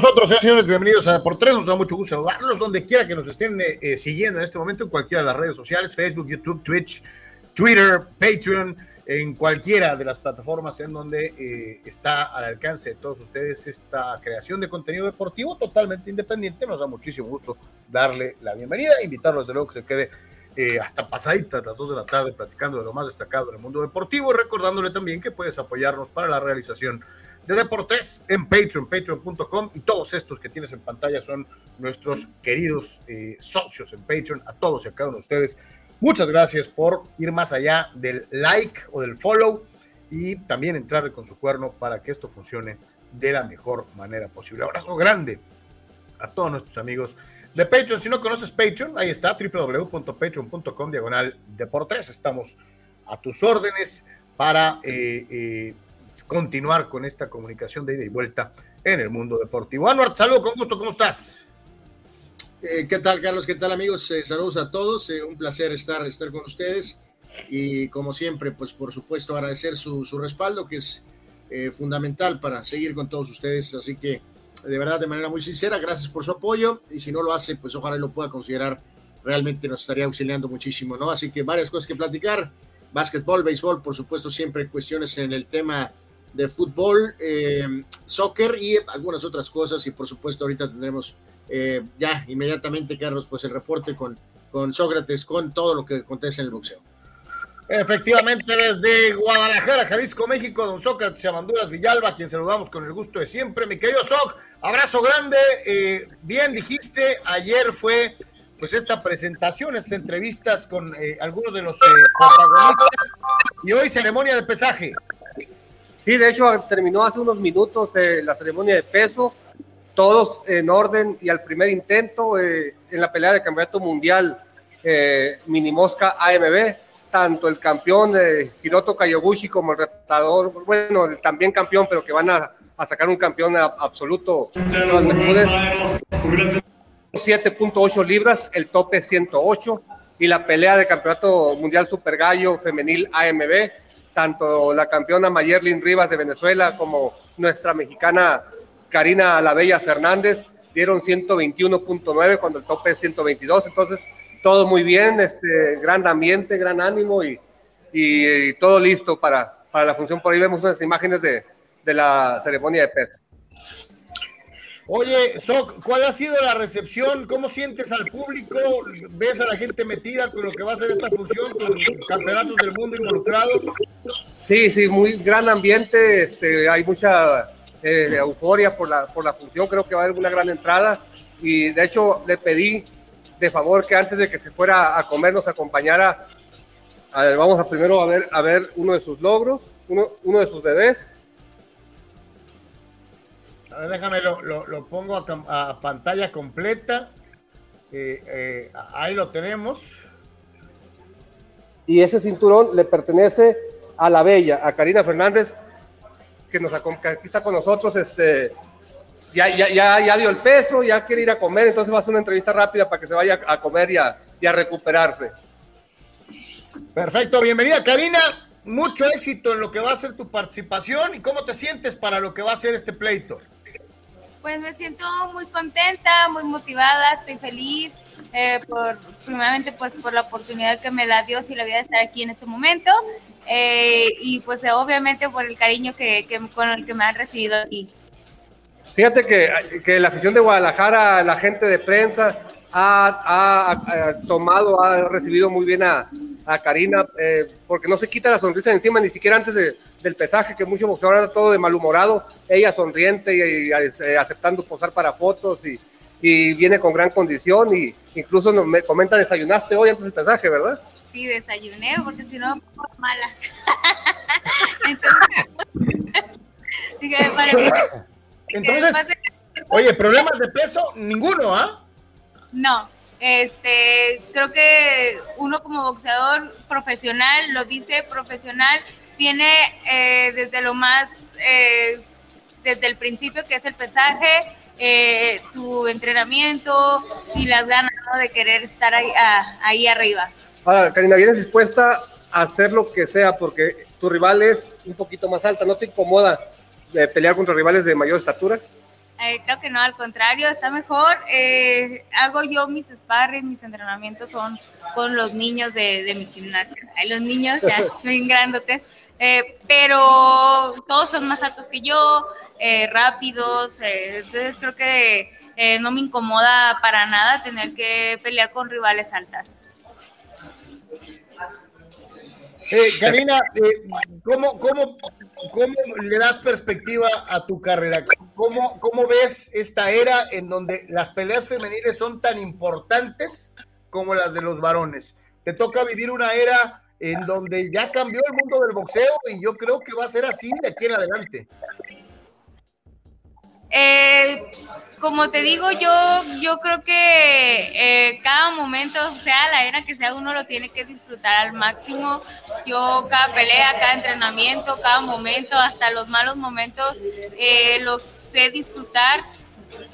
nosotros, señores? Bienvenidos a Por Tres. Nos da mucho gusto saludarlos donde quiera que nos estén eh, eh, siguiendo en este momento, en cualquiera de las redes sociales, Facebook, YouTube, Twitch, Twitter, Patreon, en cualquiera de las plataformas en donde eh, está al alcance de todos ustedes esta creación de contenido deportivo totalmente independiente. Nos da muchísimo gusto darle la bienvenida, invitarlos de luego que se quede hasta pasaditas las dos de la tarde platicando de lo más destacado en el mundo deportivo, recordándole también que puedes apoyarnos para la realización Deportes en Patreon, patreon.com y todos estos que tienes en pantalla son nuestros queridos eh, socios en Patreon, a todos y a cada uno de ustedes. Muchas gracias por ir más allá del like o del follow y también entrarle con su cuerno para que esto funcione de la mejor manera posible. Abrazo grande a todos nuestros amigos de Patreon. Si no conoces Patreon, ahí está www.patreon.com diagonal deportes. Estamos a tus órdenes para eh, eh, continuar con esta comunicación de ida y vuelta en el mundo deportivo. Anuar, saludo con gusto, ¿cómo estás? Eh, ¿Qué tal, Carlos? ¿Qué tal, amigos? Eh, saludos a todos. Eh, un placer estar, estar con ustedes. Y como siempre, pues por supuesto agradecer su, su respaldo, que es fundamental para seguir con todos ustedes. Así que, de verdad, de manera muy sincera, gracias por su apoyo. Y si no lo hace, pues ojalá lo pueda considerar. Realmente nos estaría auxiliando muchísimo, ¿no? Así que varias cosas que platicar. Básquetbol, béisbol, por supuesto, siempre cuestiones en el tema de fútbol, eh, soccer y algunas otras cosas. Y por supuesto, ahorita tendremos eh, ya inmediatamente, Carlos, pues el reporte con, con Sócrates, con todo lo que acontece en el boxeo. Efectivamente, desde Guadalajara, Jalisco, México, don Sócrates Amanduras Villalba, quien saludamos con el gusto de siempre. Mi querido Soc, abrazo grande. Eh, bien dijiste, ayer fue pues esta presentación, estas entrevistas con algunos de los protagonistas y hoy ceremonia de pesaje. Sí, de hecho terminó hace unos minutos eh, la ceremonia de peso, todos en orden y al primer intento eh, en la pelea de campeonato mundial eh, mini mosca AMB, tanto el campeón de Hiroto Kayoguchi como el retador, bueno, también campeón, pero que van a, sacar un campeón absoluto. 7.8 libras, el tope 108 y la pelea de campeonato mundial super gallo femenil AMB tanto la campeona Mayerlin Rivas de Venezuela como nuestra mexicana Karina La Bella Fernández dieron 121.9 cuando el tope es 122, entonces todo muy bien, este, gran ambiente, gran ánimo y, y, todo listo para, para, la función. Por ahí vemos unas imágenes de, de la ceremonia de peso. Oye, Soc, ¿cuál ha sido la recepción? ¿Cómo sientes al público? ¿Ves a la gente metida con lo que va a ser esta función, con campeonatos del mundo involucrados? Sí, sí, muy gran ambiente, este, hay mucha eh, euforia por la, por la función, creo que va a haber una gran entrada y de hecho le pedí de favor que antes de que se fuera a comer nos acompañara, a ver, vamos a primero a ver, a ver uno de sus logros, uno, uno de sus bebés déjame lo, lo, pongo a, pantalla completa. Eh, eh, ahí lo tenemos. Y ese cinturón le pertenece a la bella, a Karina Fernández, que nos aquí está con nosotros. Este, ya, ya, ya, ya, dio el peso, ya quiere ir a comer, entonces va a hacer una entrevista rápida para que se vaya a comer y a, y a recuperarse. Perfecto, bienvenida Karina. Mucho éxito en lo que va a ser tu participación y cómo te sientes para lo que va a ser este pleito. Pues me siento muy contenta, muy motivada, estoy feliz eh, por, primeramente pues por la oportunidad que me da Dios y la vida de estar aquí en este momento eh, y pues obviamente por el cariño que, que, con el que me han recibido aquí. Fíjate que, que la afición de Guadalajara, la gente de prensa ha, ha, tomado, ha recibido muy bien a, a Karina, eh, porque no se quita la sonrisa encima, ni siquiera antes de, del pesaje, que mucho boxeador todo de malhumorado, ella sonriente y, eh, aceptando posar para fotos y, y, viene con gran condición y incluso nos me comenta desayunaste hoy antes del pesaje, ¿verdad? Sí, desayuné porque si no, malas. Entonces, oye, problemas de peso, ninguno, ¿ah? No, este, creo que uno como boxeador profesional, lo dice profesional, viene eh, desde lo más, eh, desde el principio que es el pesaje, eh, tu entrenamiento y las ganas de querer estar ahí, ahí arriba. Ahora, Karina, ¿vienes dispuesta a hacer lo que sea? Porque tu rival es un poquito más alta, ¿no te incomoda pelear contra rivales de mayor estatura? Eh, creo que no, al contrario, está mejor. Eh, hago yo mis sparring, mis entrenamientos son con los niños de, de mi gimnasio. los niños ya son grandotes, eh, pero todos son más altos que yo, rápidos, entonces creo que no me incomoda para nada tener que pelear con rivales altas. Karina, ¿cómo, cómo ¿Cómo le das perspectiva a tu carrera? ¿Cómo, ¿Cómo ves esta era en donde las peleas femeniles son tan importantes como las de los varones? Te toca vivir una era en donde ya cambió el mundo del boxeo y yo creo que va a ser así de aquí en adelante. Eh, como te digo, yo, yo creo que eh, cada momento, sea la era que sea, uno lo tiene que disfrutar al máximo. Yo cada pelea, cada entrenamiento, cada momento, hasta los malos momentos, eh, los sé disfrutar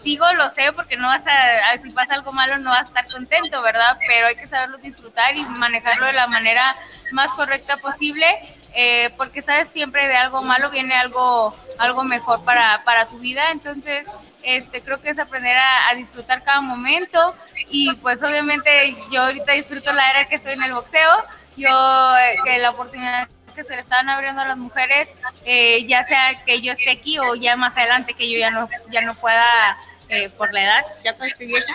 digo lo sé porque no vas a, si pasa algo malo no vas a estar contento, ¿verdad? Pero hay que saberlo disfrutar y manejarlo de la manera más correcta posible, eh, porque sabes siempre de algo malo viene algo, algo mejor para, para tu vida, entonces este, creo que es aprender a, disfrutar cada momento y pues obviamente yo ahorita disfruto la era que estoy en el boxeo, yo eh, la oportunidad que se le estaban abriendo a las mujeres, eh, ya sea que yo esté aquí o ya más adelante que yo ya no, ya no pueda, eh, por la edad, ya estoy vieja,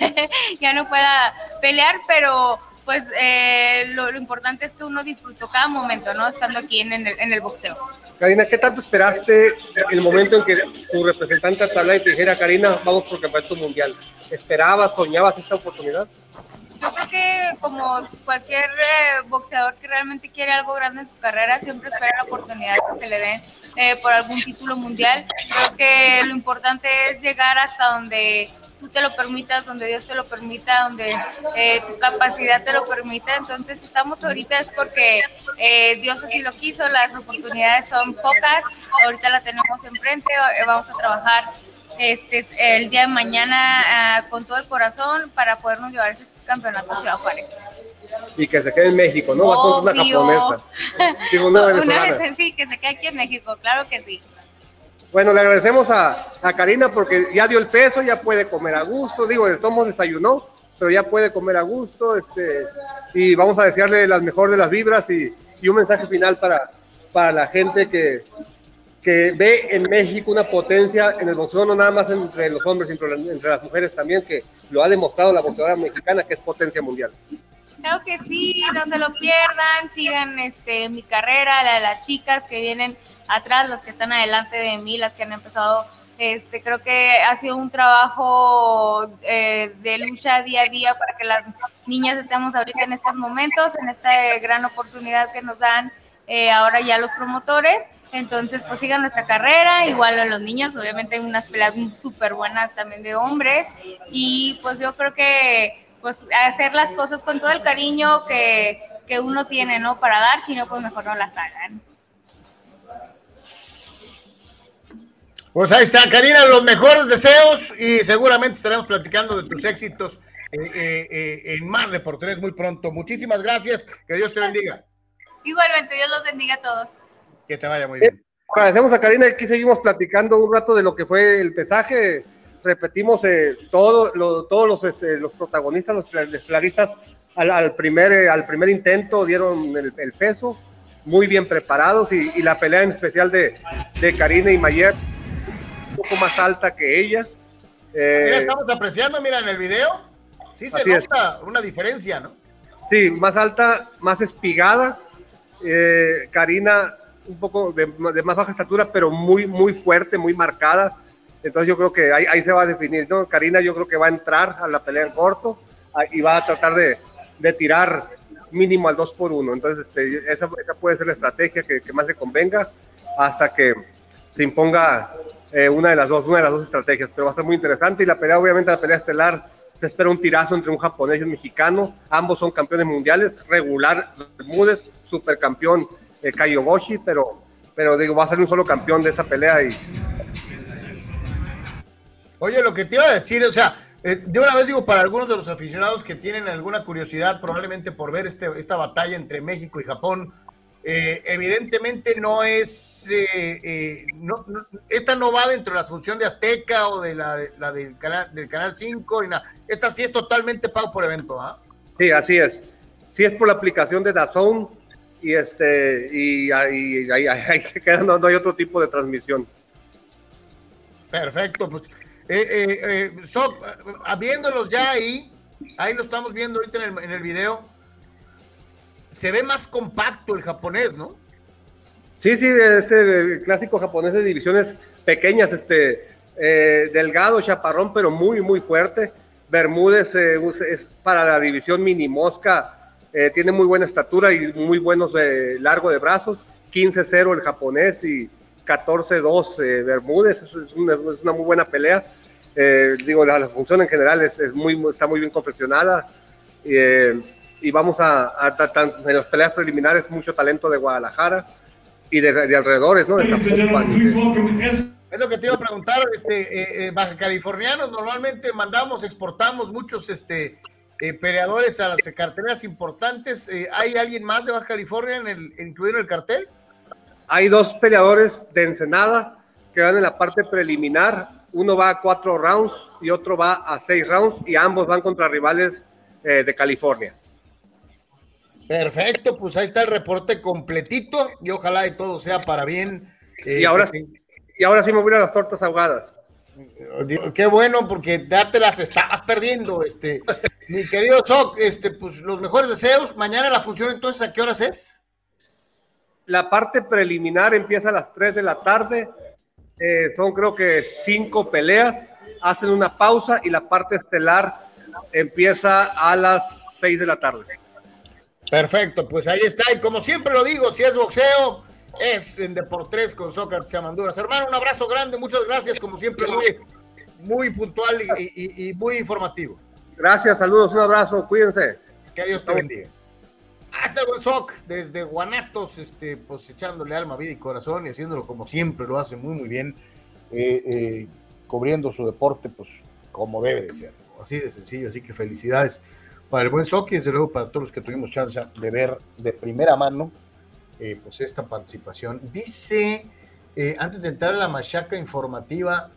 ya no pueda pelear, pero pues eh, lo, importante es que uno disfrutó cada momento, ¿no? Estando aquí en, el, en el boxeo. Karina, ¿qué tanto esperaste el momento en que tu representante tabla y te dijera, Karina, vamos por campeonato mundial? ¿Esperabas, soñabas esta oportunidad? Yo creo que como cualquier eh, boxeador que realmente quiere algo grande en su carrera, siempre espera la oportunidad que se le dé eh, por algún título mundial. Creo que lo importante es llegar hasta donde tú te lo permitas, donde Dios te lo permita, donde eh, tu capacidad te lo permita. Entonces, estamos ahorita es porque Dios así lo quiso, las oportunidades son pocas, ahorita la tenemos enfrente, vamos a trabajar este, el día de mañana ah, con todo el corazón para podernos llevar ese campeonato Ciudad Juárez. Y que se quede en México, ¿no? Va con una japonesa. Digo, una venezolana. sí, que se quede aquí en México, claro que sí. Bueno, le agradecemos a, a, Karina porque ya dio el peso, ya puede comer a gusto. Digo, de todos desayunó, pero ya puede comer a gusto. Este, y vamos a desearle las mejores de las vibras y, y un mensaje final para, para la gente que, que ve en México una potencia en el boxeo, no nada más entre los hombres, entre, entre las mujeres también, que lo ha demostrado la boxeadora mexicana, que es potencia mundial. Claro que sí, no se lo pierdan, sigan este, mi carrera, las chicas que vienen atrás, las que están adelante de mí, las que han empezado, este, creo que ha sido un trabajo eh, de lucha día a día para que las niñas estemos ahorita en estos momentos, en esta gran oportunidad que nos dan eh, ahora ya los promotores. Entonces, pues sigan nuestra carrera, igual a los niños, obviamente hay unas peleas súper buenas también de hombres y pues yo creo que pues hacer las cosas con todo el cariño que, que uno tiene, ¿no? Para dar, sino pues mejor no las hagan. Pues ahí está, Karina, los mejores deseos y seguramente estaremos platicando de tus éxitos eh, eh, eh, en más de por tres muy pronto. Muchísimas gracias, que Dios te bendiga. Igualmente, Dios los bendiga a todos. Que te vaya muy bien. Agradecemos a Karina, aquí seguimos platicando un rato de lo que fue el pesaje. Repetimos eh, todo, todos los, este, los protagonistas, los estelaristas, al, primer, eh, al primer intento dieron el, peso, muy bien preparados y, la pelea en especial de, de Karina y Mayer, un poco más alta que ella. Eh, estamos apreciando, mira, en el video, sí se nota una diferencia, ¿no? Sí, más alta, más espigada. Eh, Karina un poco de, más baja estatura, pero muy, muy fuerte, muy marcada. Entonces yo creo que ahí, ahí, se va a definir, ¿no? Karina yo creo que va a entrar a la pelea en corto ah, y va a tratar de, de tirar mínimo al 2 por 1. Entonces este, esa, esa, puede ser la estrategia que, que, más le convenga hasta que se imponga eh, una de las dos, una de las dos estrategias. Pero va a ser muy interesante y la pelea, obviamente la pelea estelar, se espera un tirazo entre un japonés y un mexicano. Ambos son campeones mundiales, regular, Bermúdez, supercampeón eh, Kayogoshi, pero, pero digo, va a ser un solo campeón de esa pelea. Y... Oye, lo que te iba a decir, o sea, eh, de una vez digo, para algunos de los aficionados que tienen alguna curiosidad, probablemente por ver este, esta batalla entre México y Japón, eh, evidentemente no es, esta no va dentro de la función de Azteca o de la, del, canal, del Canal 5, nada. esta sí es totalmente pago por evento. ¿ah? Sí, así es. Sí es por la aplicación de DAZN y, este, y, ahí, se queda, no, hay otro tipo de transmisión. Perfecto, pues eh, viéndolos ya ahí, ahí lo estamos viendo ahorita en el, en el video se ve más compacto el japonés, ¿no? Sí, sí, ese clásico japonés de divisiones pequeñas, este, eh, delgado, chaparrón, pero muy, muy fuerte. Bermúdez eh, es para la división mini mosca, eh, tiene muy buena estatura y muy buenos largo de brazos. 15-0 el japonés y 14-2 Bermúdez, eso es una, muy buena pelea. digo, la, función en general es, muy, está muy bien confeccionada y vamos a, a, en las peleas preliminares mucho talento de Guadalajara y de, alrededores, ¿no? es lo que te iba a preguntar, este, eh, eh, baja californianos, normalmente mandamos, exportamos muchos este, eh, peleadores a las carteras importantes. ¿Hay alguien más de Baja California en el, incluido en el cartel? Hay dos peleadores de Ensenada que van en la parte preliminar. Uno va a cuatro rounds y otro va a seis rounds y ambos van contra rivales de California. Perfecto, pues ahí está el reporte completito y ojalá y todo sea para bien. Eh, y, ahora, y ahora sí me voy a las tortas ahogadas. Qué bueno, porque ya te las estabas perdiendo, este, mi querido Soc, este, pues los mejores deseos. Mañana la función, entonces, ¿a qué horas es? La parte preliminar empieza a las 3 de la tarde. Eh, son creo que cinco peleas. Hacen una pausa y la parte estelar empieza a las 6 de la tarde. Perfecto, pues ahí está. Y como siempre lo digo, si es boxeo, es en Deportes con Sócrates Amanduras. Hermano, un abrazo grande, muchas gracias, como siempre, muy, muy puntual y, muy informativo. Gracias, saludos, un abrazo, cuídense. Que Dios te bendiga. Hasta el buen Soc, desde Guanatos, este, pues echándole alma, vida y corazón y haciéndolo como siempre, lo hace muy, muy bien, eh, eh, cubriendo su deporte, pues como debe de ser. Así de sencillo, así que felicidades para el buen Soki, desde luego para todos los que tuvimos chance de ver de primera mano eh, pues esta participación. Dice, eh, antes de entrar a la machaca informativa,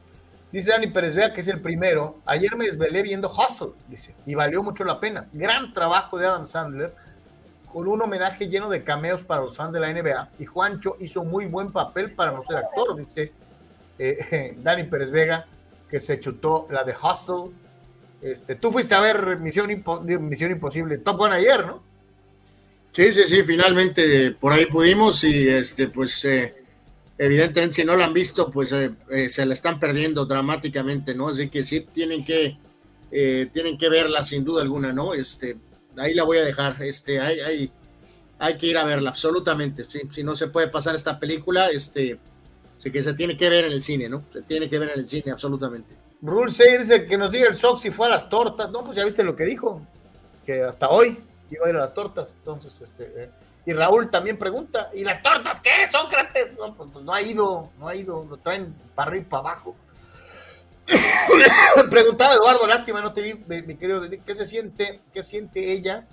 dice Dani Pérez Vea que es el primero. Ayer me desvelé viendo Hustle, dice, y valió mucho la pena. Gran trabajo de Adam Sandler, con un homenaje lleno de cameos para los fans de la NBA. Y Juancho hizo muy buen papel para no ser actor, dice eh, Dani Pérez Vega, que se chutó la de Hustle este, tú fuiste a ver Misión, Imposible, Top Gun ayer, ¿no? Sí, sí, sí, finalmente por ahí pudimos y este, pues eh, evidentemente si no la han visto, pues eh, eh, se la están perdiendo dramáticamente, ¿no? Así que sí tienen que, tienen que verla sin duda alguna, ¿no? Este, ahí la voy a dejar, este, hay, hay, hay que ir a verla, absolutamente, sí, si no se puede pasar esta película, este, sí que se tiene que ver en el cine, ¿no? Se tiene que ver en el cine, absolutamente. Rule 6 dice que nos diga el Sox si fue a las tortas. No, pues ya viste lo que dijo, que hasta hoy iba a ir a las tortas. Entonces, este. Eh, y Raúl también pregunta, ¿y las tortas qué, Sócrates? No, pues, pues no ha ido, no ha ido, lo traen para arriba y para abajo. Preguntaba Eduardo, lástima, no te vi, mi, querido, ¿qué se siente, qué siente ella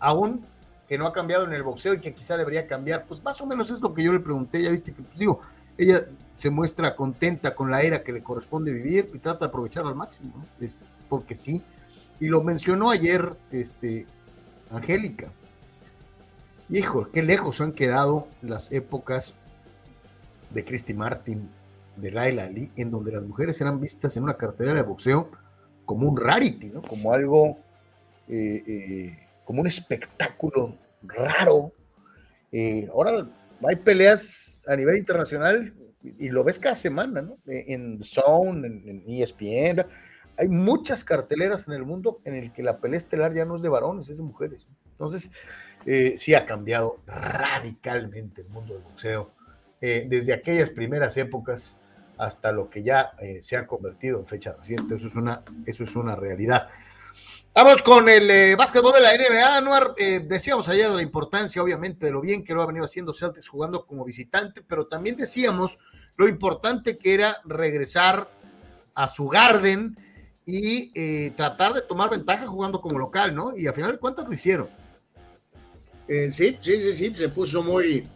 aún que no ha cambiado en el boxeo y que quizá debería cambiar? Pues más o menos es lo que yo le pregunté, ya viste que, pues digo, ella se muestra contenta con la era que le corresponde vivir y trata de aprovecharla al máximo, este, porque sí. Y lo mencionó ayer este, Angélica. Hijo, qué lejos han quedado las épocas de Christy Martin, de Laila Ali, en donde las mujeres eran vistas en una cartelera de boxeo como un rarity, ¿no? Como algo, eh, eh, como un espectáculo raro. Eh, ahora hay peleas a nivel internacional y lo ves cada semana, ¿no? En Zone, en, ESPN, hay muchas carteleras en el mundo en el que la pelea estelar ya no es de varones, es de mujeres. Entonces, eh, sí ha cambiado radicalmente el mundo del boxeo, eh, desde aquellas primeras épocas hasta lo que ya eh, se ha convertido en fecha reciente. Eso es una, eso es una realidad. Vamos con el básquetbol de la NBA, Anuar. Decíamos ayer de la importancia, obviamente, de lo bien que lo ha venido haciendo Celtics jugando como visitante, pero también decíamos lo importante que era regresar a su Garden y eh, tratar de tomar ventaja jugando como local, ¿no? Y a final de lo hicieron. Eh, sí, sí, sí, sí, se puso muy,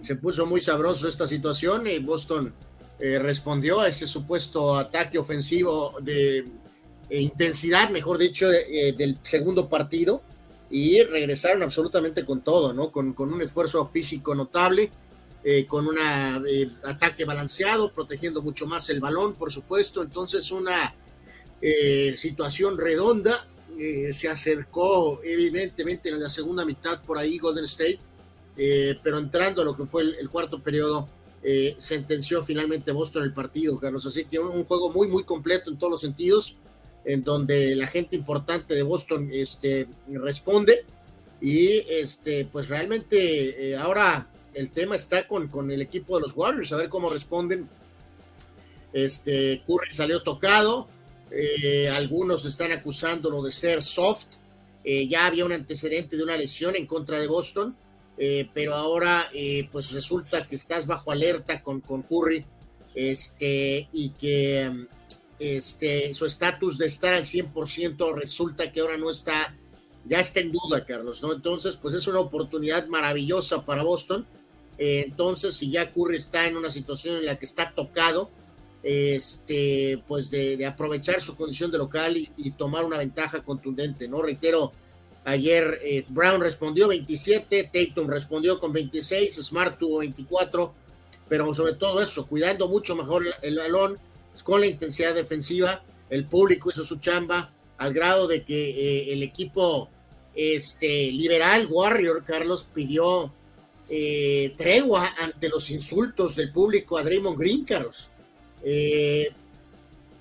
se puso muy sabroso esta situación y Boston eh, respondió a ese supuesto ataque ofensivo de intensidad, mejor dicho, del segundo partido y regresaron absolutamente con todo, ¿no? Con, con un esfuerzo físico notable, con un ataque balanceado, protegiendo mucho más el balón, por supuesto. Entonces, una situación redonda eh, se acercó evidentemente en la segunda mitad por ahí Golden State, eh, pero entrando a lo que fue el, cuarto periodo, eh, sentenció finalmente Boston el partido, Carlos. Así que un, juego muy, muy completo en todos los sentidos, en donde la gente importante de Boston este, responde. Y este, pues realmente ahora el tema está con, con el equipo de los Warriors, a ver cómo responden. Este, Curry salió tocado, eh, algunos están acusándolo de ser soft. Eh, ya había un antecedente de una lesión en contra de Boston, eh, pero ahora pues resulta que estás bajo alerta con, con Curry este, y que este, su estatus de estar al 100% resulta que ahora no está, ya está en duda, Carlos, ¿no? Entonces, pues es una oportunidad maravillosa para Boston. entonces, si ya Curry está en una situación en la que está tocado, este, pues de, aprovechar su condición de local y, tomar una ventaja contundente, ¿no? Reitero, ayer eh, Brown respondió 27, Tatum respondió con 26, Smart tuvo 24, pero sobre todo eso, cuidando mucho mejor el, balón, con la intensidad defensiva, el público hizo su chamba, al grado de que eh, el equipo este, liberal Warrior, Carlos, pidió eh, tregua ante los insultos del público a Draymond Green, Carlos. Eh,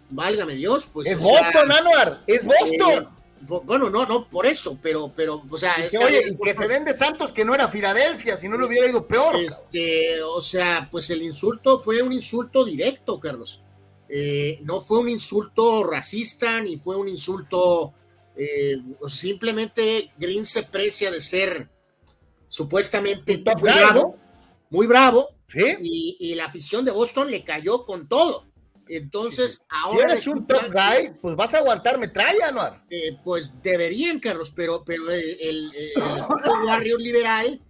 válgame Dios, pues. Es Boston, Anuar, es Boston. Eh, bueno, no, no, por eso, pero, pero, o sea. que, oye, que se den de Santos que no era Filadelfia, si no le hubiera ido peor. Este, o sea, pues el insulto fue un insulto directo, Carlos. Eh, no fue un insulto racista, ni fue un insulto. simplemente Green se precia de ser supuestamente muy bravo, muy bravo, y, la afición de Boston le cayó con todo. Entonces, ahora. Si eres un top guy, pues vas a aguantar metralla, ¿no? Eh, pues deberían, Carlos, pero, pero el, el, barrio liberal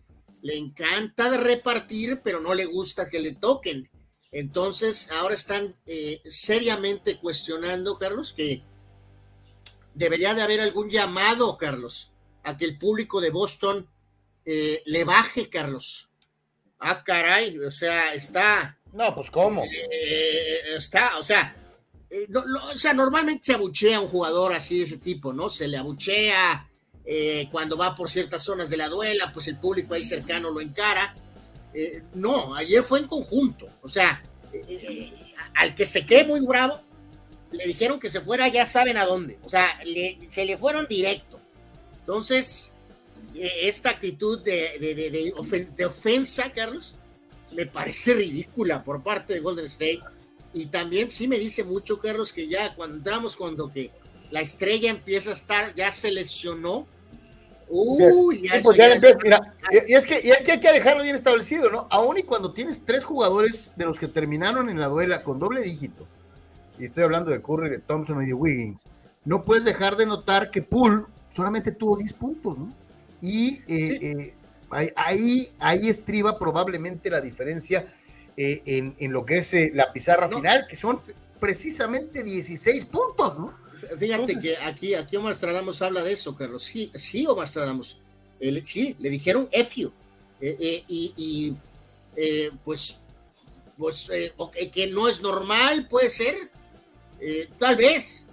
le encanta de repartir, pero no le gusta que le toquen. Entonces, ahora están eh, seriamente cuestionando, Carlos, que debería de haber algún llamado, Carlos, a que el público de Boston eh, le baje, Carlos ah, caray, o sea, está. No, pues cómo. Eh, está, o sea, eh, o sea, normalmente se abuchea a un jugador así de ese tipo, ¿no? Se le abuchea eh, cuando va por ciertas zonas de la duela, pues el público ahí cercano lo encara. no, ayer fue en conjunto, o sea, al que se cree muy bravo, le dijeron que se fuera, ya saben a dónde, o sea, se le fueron directo. Entonces, esta actitud de, de, ofensa, Carlos, me parece ridícula por parte de Golden State. Y también sí me dice mucho, Carlos, que ya cuando entramos cuando que la estrella empieza a estar, ya se lesionó. Uy, ya, y, es que, y hay que dejarlo bien establecido, ¿no? Aún y cuando tienes tres jugadores de los que terminaron en la duela con doble dígito, y estoy hablando de Curry, de Thompson y de Wiggins, no puedes dejar de notar que Poole solamente tuvo 10 puntos, ¿no? Y eh, eh, ahí, ahí estriba probablemente la diferencia eh, en, lo que es la pizarra final, que son precisamente 16 puntos, ¿no? Fíjate que aquí, aquí Omar Stradamos habla de eso, Carlos. Sí, sí Omar Stradamos. sí, le dijeron EFIO. y, pues, pues que no es normal, puede ser. tal vez,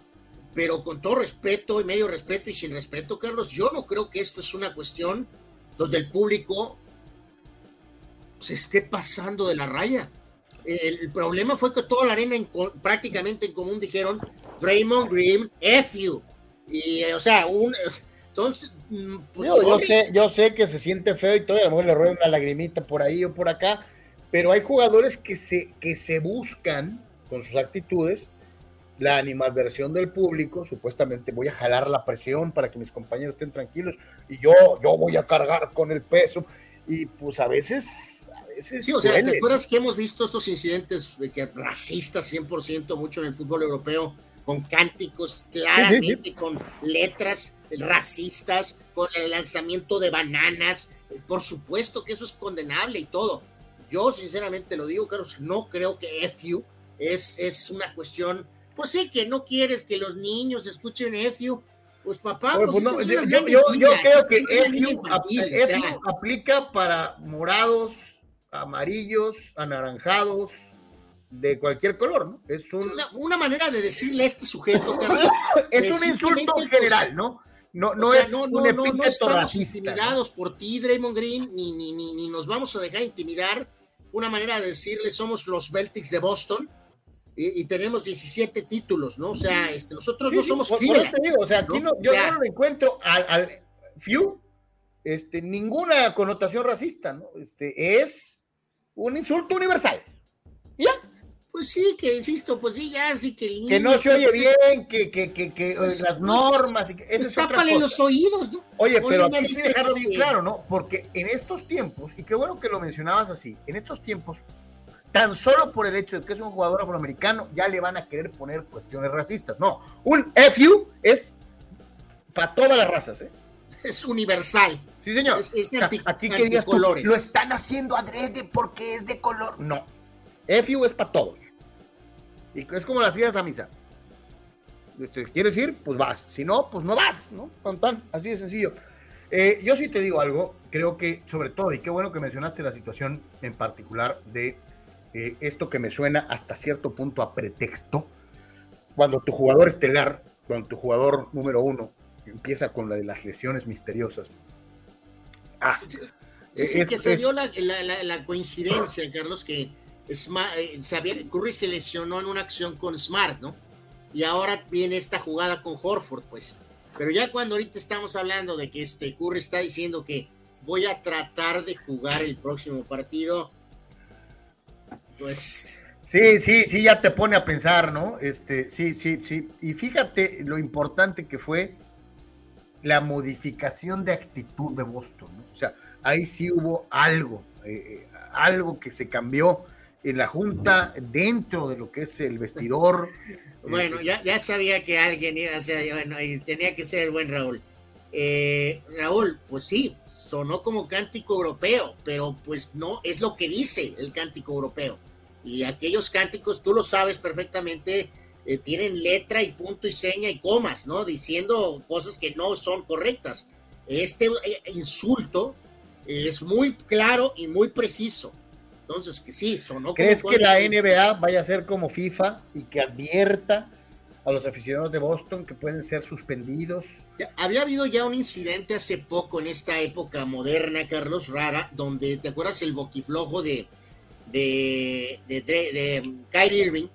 pero con todo respeto y medio respeto y sin respeto, Carlos, yo no creo que esto es una cuestión donde el público se esté pasando de la raya. El, problema fue que toda la arena prácticamente en común dijeron Raymond Green, F you. Y, o sea, un, entonces, mm, pues, yo, sé, yo sé que se siente feo y todo, a lo mejor le rueda una lagrimita por ahí o por acá, pero hay jugadores que se, que se buscan con sus actitudes la animadversión del público, supuestamente voy a jalar la presión para que mis compañeros estén tranquilos y yo, yo voy a cargar con el peso. Y pues a veces, a veces. Sí, o sea, ¿te acuerdas que hemos visto estos incidentes que racistas 100% mucho en el fútbol europeo, con cánticos claramente, con letras racistas, con el lanzamiento de bananas, Por supuesto que eso es condenable y todo. Yo sinceramente lo digo, Carlos, no creo que FU es, es una cuestión, pues sí, que no quieres que los niños escuchen FU, pues papá, pues, pues no, yo, yo, yo, creo que FU aplica para morados, amarillos, anaranjados, de cualquier color, ¿no? Es una, manera de decirle a este sujeto, Carlos, es un insulto pues, general, ¿no? No, no es no, un no, estamos intimidados por ti, Draymond Green, ni, ni, ni, ni, nos vamos a dejar intimidar. Una manera de decirle, somos los Celtics de Boston y, tenemos 17 títulos, ¿no? O sea, este, nosotros no somos por, o sea, aquí no, yo no encuentro al, al Few este, ninguna connotación racista, ¿no? Este, es un insulto universal. ¿Ya? Pues sí, que insisto, pues sí, ya sí que Que no se oye bien, que, que, que, que pues, las normas. Y que, eso es los oídos, ¿no? Oye, pero aquí sí dejarlo bien claro, ¿no? Porque en estos tiempos, y qué bueno que lo mencionabas así, en estos tiempos, tan solo por el hecho de que es un jugador afroamericano, ya le van a querer poner cuestiones racistas. No, un FU es para todas las razas, ¿eh? Es universal. Sí, señor. Es, aquí que digas lo están haciendo adrede porque es de color. No. FU es para todos. Y es como las idas a misa. Este, ¿Quieres ir? Pues vas. Si no, pues no vas, ¿no? Tan, así de sencillo. Eh, yo sí te digo algo, creo que sobre todo, y qué bueno que mencionaste la situación en particular de eh, esto que me suena hasta cierto punto a pretexto, cuando tu jugador estelar, cuando tu jugador número uno empieza con la de las lesiones misteriosas. Ah, es, que se dio la, la coincidencia, Carlos, que Smart, eh, Xavier Curry se lesionó en una acción con Smart, ¿no? Y ahora viene esta jugada con Horford, pues. Pero ya cuando ahorita estamos hablando de que este Curry está diciendo que voy a tratar de jugar el próximo partido, pues. Sí, sí, sí, ya te pone a pensar, ¿no? Este, sí, sí, sí. Y fíjate lo importante que fue la modificación de actitud de Boston, ¿no? O sea, ahí sí hubo algo, eh, eh, algo que se cambió en la junta, dentro de lo que es el vestidor. Bueno, ya, ya sabía que alguien iba a ser, bueno, y tenía que ser el buen Raúl. Eh, Raúl, pues sí, sonó como cántico europeo, pero pues no es lo que dice el cántico europeo. Y aquellos cánticos, tú lo sabes perfectamente, eh, tienen letra y punto y seña y comas, ¿no? Diciendo cosas que no son correctas. Este eh, insulto es muy claro y muy preciso. Entonces, que sí, sonó ¿Crees que la NBA vaya a ser como FIFA y que advierta a los aficionados de Boston que pueden ser suspendidos? había habido ya un incidente hace poco en esta época moderna, Carlos Rara, donde, ¿te acuerdas el boquiflojo de, de, de, de Kyrie Irving,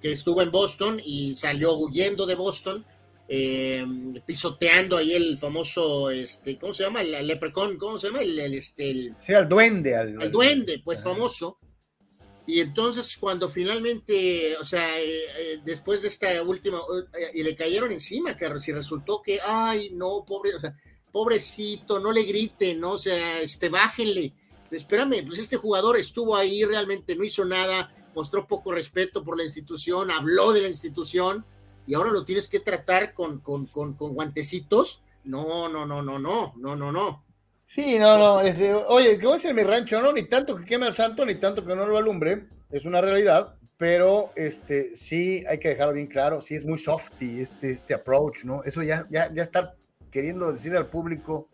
que estuvo en Boston y salió huyendo de Boston? Eh, pisoteando ahí el famoso, este, ¿cómo se llama? El, leprecón, ¿cómo se llama? El, este, sí, al duende. Al, duende, pues famoso. Y entonces cuando finalmente, o sea, eh, eh, después de esta última, y le cayeron encima, Carlos, y resultó que, ay, no, pobre, pobrecito, no le griten, ¿no? O sea, este, bájenle. Espérame, pues este jugador estuvo ahí, realmente no hizo nada, mostró poco respeto por la institución, habló de la institución, y ahora lo tienes que tratar con, con, con, guantecitos. No, no, no, no, no, no, no, no. Sí, no, no, oye, ¿cómo es en mi rancho? No, ni tanto que queme al santo, ni tanto que no lo alumbre, es una realidad, pero este, sí hay que dejarlo bien claro, sí es muy softy este, este approach, ¿no? Eso ya, ya, ya estar queriendo decir al público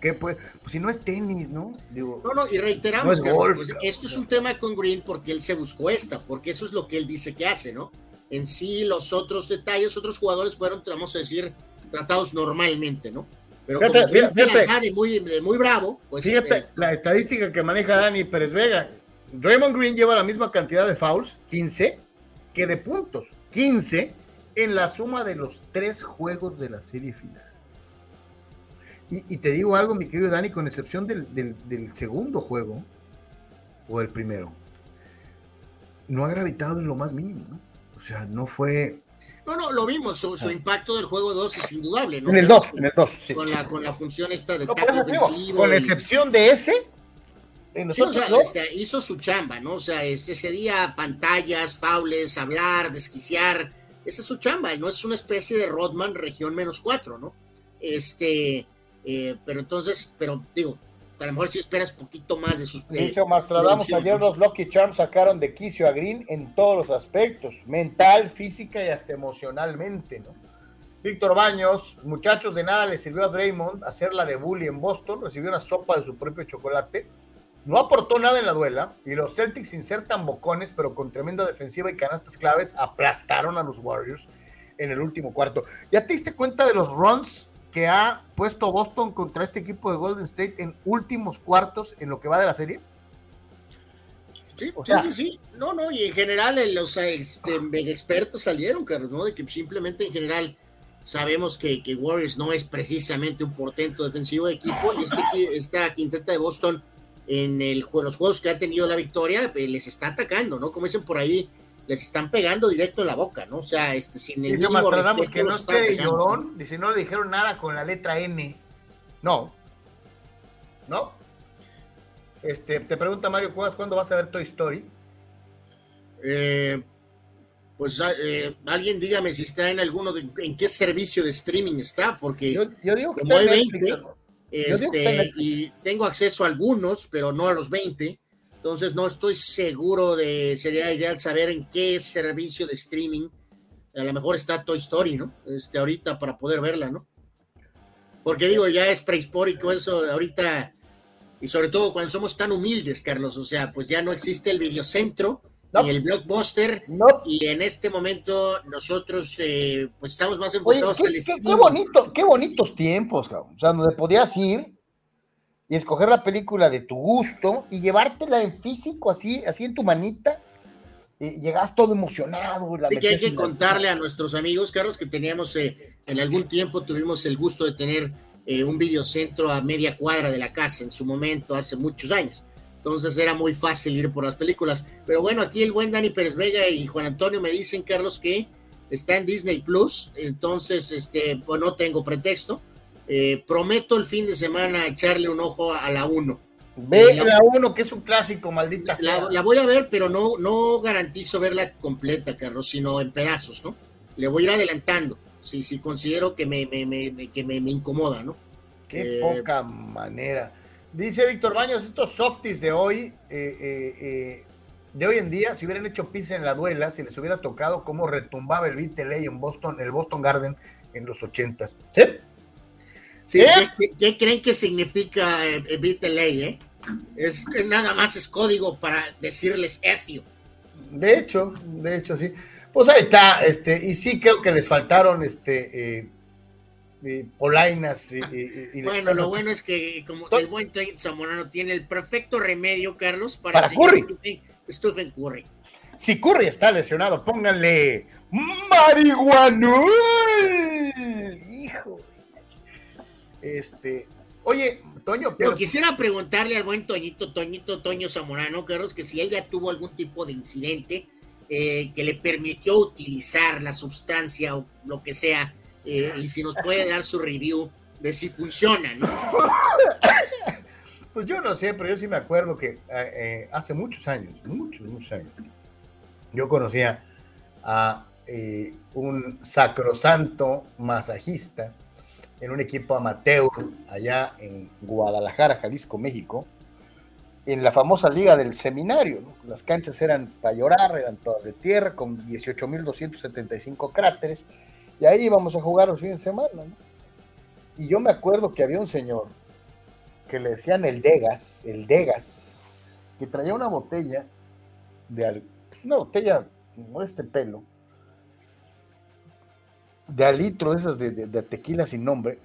que pues, pues si no es tenis, ¿no? Digo, no, no, y reiteramos, que pues, esto es un tema con Green porque él se buscó esta, porque eso es lo que él dice que hace, ¿no? en sí los otros detalles, otros jugadores fueron, vamos a decir, tratados normalmente, ¿no? Pero como de muy, muy bravo, pues... Fíjate, eh, la estadística que maneja Dani Pérez Vega, Raymond Green lleva la misma cantidad de fouls, 15, que de puntos, 15, en la suma de los tres juegos de la serie final. Y, te digo algo, mi querido Dani, con excepción del, del, del segundo juego, o el primero, no ha gravitado en lo más mínimo, ¿no? O sea, no fue. No, no, lo vimos, su, ah. impacto del juego 2 es indudable, ¿no? En el 2, en el 2, sí. Con la, con la función esta de no, ofensivo. Con excepción de ese, sí, o sea, este, hizo su chamba, ¿no? O sea, este, ese día pantallas, faules, hablar, desquiciar, esa es su chamba, no es una especie de Rodman región menos 4, ¿no? Este, Eh, pero entonces, pero digo, a lo mejor si esperas poquito más de sus. Dice Mastradamus, ayer los Lucky Charms sacaron de quicio a Green en todos los aspectos, mental, física y hasta emocionalmente, ¿no? Víctor Baños, muchachos, de nada le sirvió a Draymond hacer la de bully en Boston, recibió una sopa de su propio chocolate, no aportó nada en la duela y los Celtics sin ser tan bocones, pero con tremenda defensiva y canastas claves, aplastaron a los Warriors en el último cuarto. ¿Ya te diste cuenta de los runs que ha puesto Boston contra este equipo de Golden State en últimos cuartos en lo que va de la serie? Sí, sí, sí, No, no, y en general los este, expertos salieron, Carlos, ¿no? De que simplemente en general sabemos que, que, Warriors no es precisamente un portento defensivo de equipo y este, esta quinteta de Boston en el, los juegos que ha tenido la victoria eh, les está atacando, ¿no? Como dicen por ahí, les están pegando directo en la boca, ¿no? O sea, este, sin el dice que no esté llorón, dice, no le dijeron nada con la letra N. No. ¿No? Este, te pregunta Mario Cuevas, ¿cuándo vas a ver Toy Story? Eh, pues ah, eh, alguien dígame si está en alguno, de, en qué servicio de streaming está, porque yo, digo que como hay 20, este, y tengo acceso a algunos, pero no a los 20, entonces no estoy seguro de, sería ideal saber en qué servicio de streaming, a lo mejor está Toy Story, ¿no? Este, ahorita para poder verla, ¿no? Porque digo, ya es prehistórico eso, ahorita, y sobre todo cuando somos tan humildes, Carlos, o sea, pues ya no existe el videocentro, y el blockbuster. Y en este momento nosotros eh, pues estamos más enfocados Oye, qué, qué, bonito, qué bonitos tiempos, cabrón. O sea, donde podías ir y escoger la película de tu gusto y llevártela en físico, así, así en tu manita. Y llegas todo emocionado. La sí, que hay que contarle a nuestros amigos, Carlos, que teníamos eh, en algún tiempo, tuvimos el gusto de tener eh, un videocentro a media cuadra de la casa en su momento, hace muchos años entonces era muy fácil ir por las películas. Pero bueno, aquí el buen Dani Pérez Vega y Juan Antonio me dicen, Carlos, que está en Disney Plus, entonces, este, pues no tengo pretexto. Eh, prometo el fin de semana echarle un ojo a la 1. Ve la 1, que es un clásico, maldita la, La, voy a ver, pero no, no garantizo verla completa, Carlos, sino en pedazos, ¿no? Le voy a ir adelantando, si, si considero que me, me, que me, incomoda, ¿no? Qué eh, poca manera. Dice Víctor Baños, estos softies de hoy, eh, eh, eh, de hoy en día, si hubieran hecho pizza en la duela, si les hubiera tocado cómo retumbaba el beat en Boston, el Boston Garden en los ochentas. ¿Sí? Sí ¿qué, creen que significa beat eh? Es que nada más es código para decirles efio. De hecho, de hecho, sí. Pues ahí está, este, y sí creo que les faltaron este polainas. Y, bueno, lo bueno es que como el buen Zamorano tiene el perfecto remedio, Carlos, para, para Curry. Stephen Curry. Si Curry está lesionado, pónganle marihuana. Hijo. Este, oye, Toño, pero quisiera preguntarle al buen Toñito, Toñito, Toño Zamorano, Carlos, que si él ya tuvo algún tipo de incidente eh, que le permitió utilizar la sustancia o lo que sea eh, y si nos puede dar su review de si funciona, ¿no? Pues yo no sé, pero yo sí me acuerdo que eh, hace muchos años, muchos, muchos años, yo conocía a un sacrosanto masajista en un equipo amateur allá en Guadalajara, Jalisco, México, en la famosa liga del seminario. Las canchas eran para llorar, eran todas de tierra, con 18.275 cráteres y ahí íbamos a jugar los fines de semana. ¿no? Y yo me acuerdo que había un señor que le decían el Degas, el Degas, que traía una botella de pues, una botella como este pelo, de al litro, esas de, tequila sin nombre,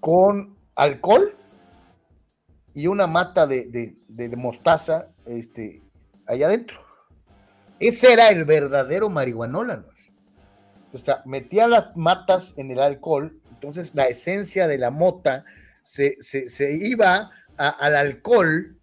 con alcohol y una mata de, de, mostaza este, allá adentro. Ese era el verdadero marihuanóla, o sea, metía las matas en el alcohol, entonces la esencia de la mota se, iba al alcohol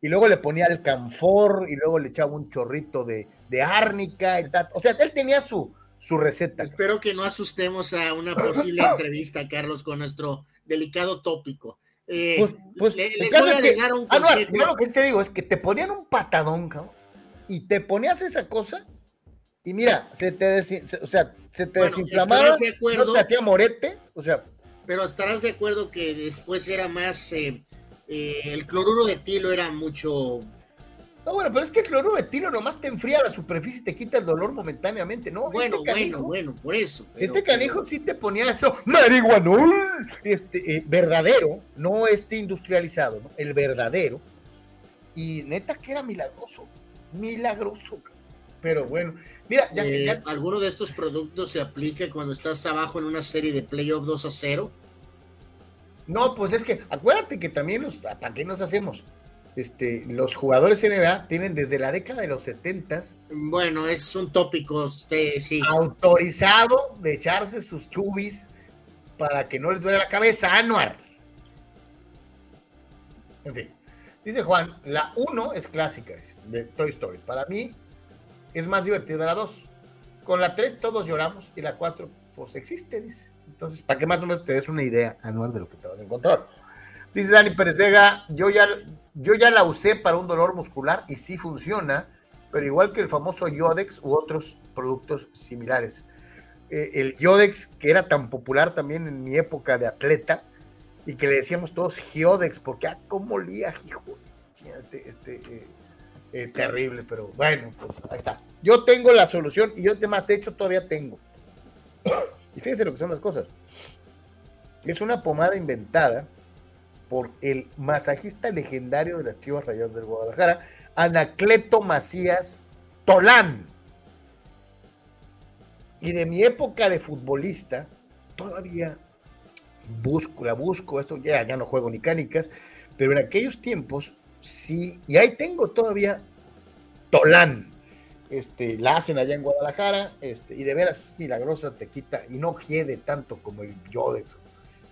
y luego le ponía el canfor y luego le echaba un chorrito de, árnica y tal. O sea, él tenía su, su receta. Espero que no asustemos a una posible entrevista, Carlos, con nuestro delicado tópico. Eh, pues, pues les voy a dejar un ah, no, lo que te digo es que te ponían un patadón, cabrón, y te ponías esa cosa y mira, se te, o sea, se te desinflamaba, no te hacía morete, o sea, pero estarás de acuerdo que después era más, eh, eh, el cloruro de tilo era mucho... No, bueno, pero es que el cloruro nomás te enfría la superficie y te quita el dolor momentáneamente, ¿no? Bueno, este bueno, bueno, por eso. este canijo sí te ponía eso, marihuanol, este, eh, verdadero, no este industrializado, ¿no? El verdadero. Y neta que era milagroso, milagroso, pero bueno, mira, ya, ¿alguno de estos productos se aplica cuando estás abajo en una serie de playoff 2 a 0? No, pues es que acuérdate que también los, ¿para qué nos hacemos? Este, los jugadores NBA tienen desde la década de los 70 Bueno, es un tópico, este, sí. Autorizado de echarse sus chubis para que no les duele la cabeza, Anuar. En fin, dice Juan, la 1 es clásica de Toy Story. Para mí es más divertida la 2. Con la 3 todos lloramos y la 4 pues existe, dice. Entonces, para que más o menos te des una idea anual de lo que te vas a encontrar. Dice Dani Pérez Vega, yo ya, yo ya la usé para un dolor muscular y sí funciona, pero igual que el famoso Yodex u otros productos similares. Eh, el Yodex, que era tan popular también en mi época de atleta, y que le decíamos todos Giodex, porque ah, cómo lía, hijo, este, este eh, eh, terrible, pero bueno, pues ahí está. Yo tengo la solución y yo además, de hecho, todavía tengo. Y fíjense lo que son las cosas. Es una pomada inventada por el masajista legendario de las Chivas Rayadas del Guadalajara, Anacleto Macías Tolán. Y de mi época de futbolista, todavía busco, la busco, esto ya, ya no juego ni canicas, pero en aquellos tiempos sí, y ahí tengo todavía Tolán. Este, la hacen allá en Guadalajara, este, y de veras milagrosa te quita y no hiede tanto como el Yodex.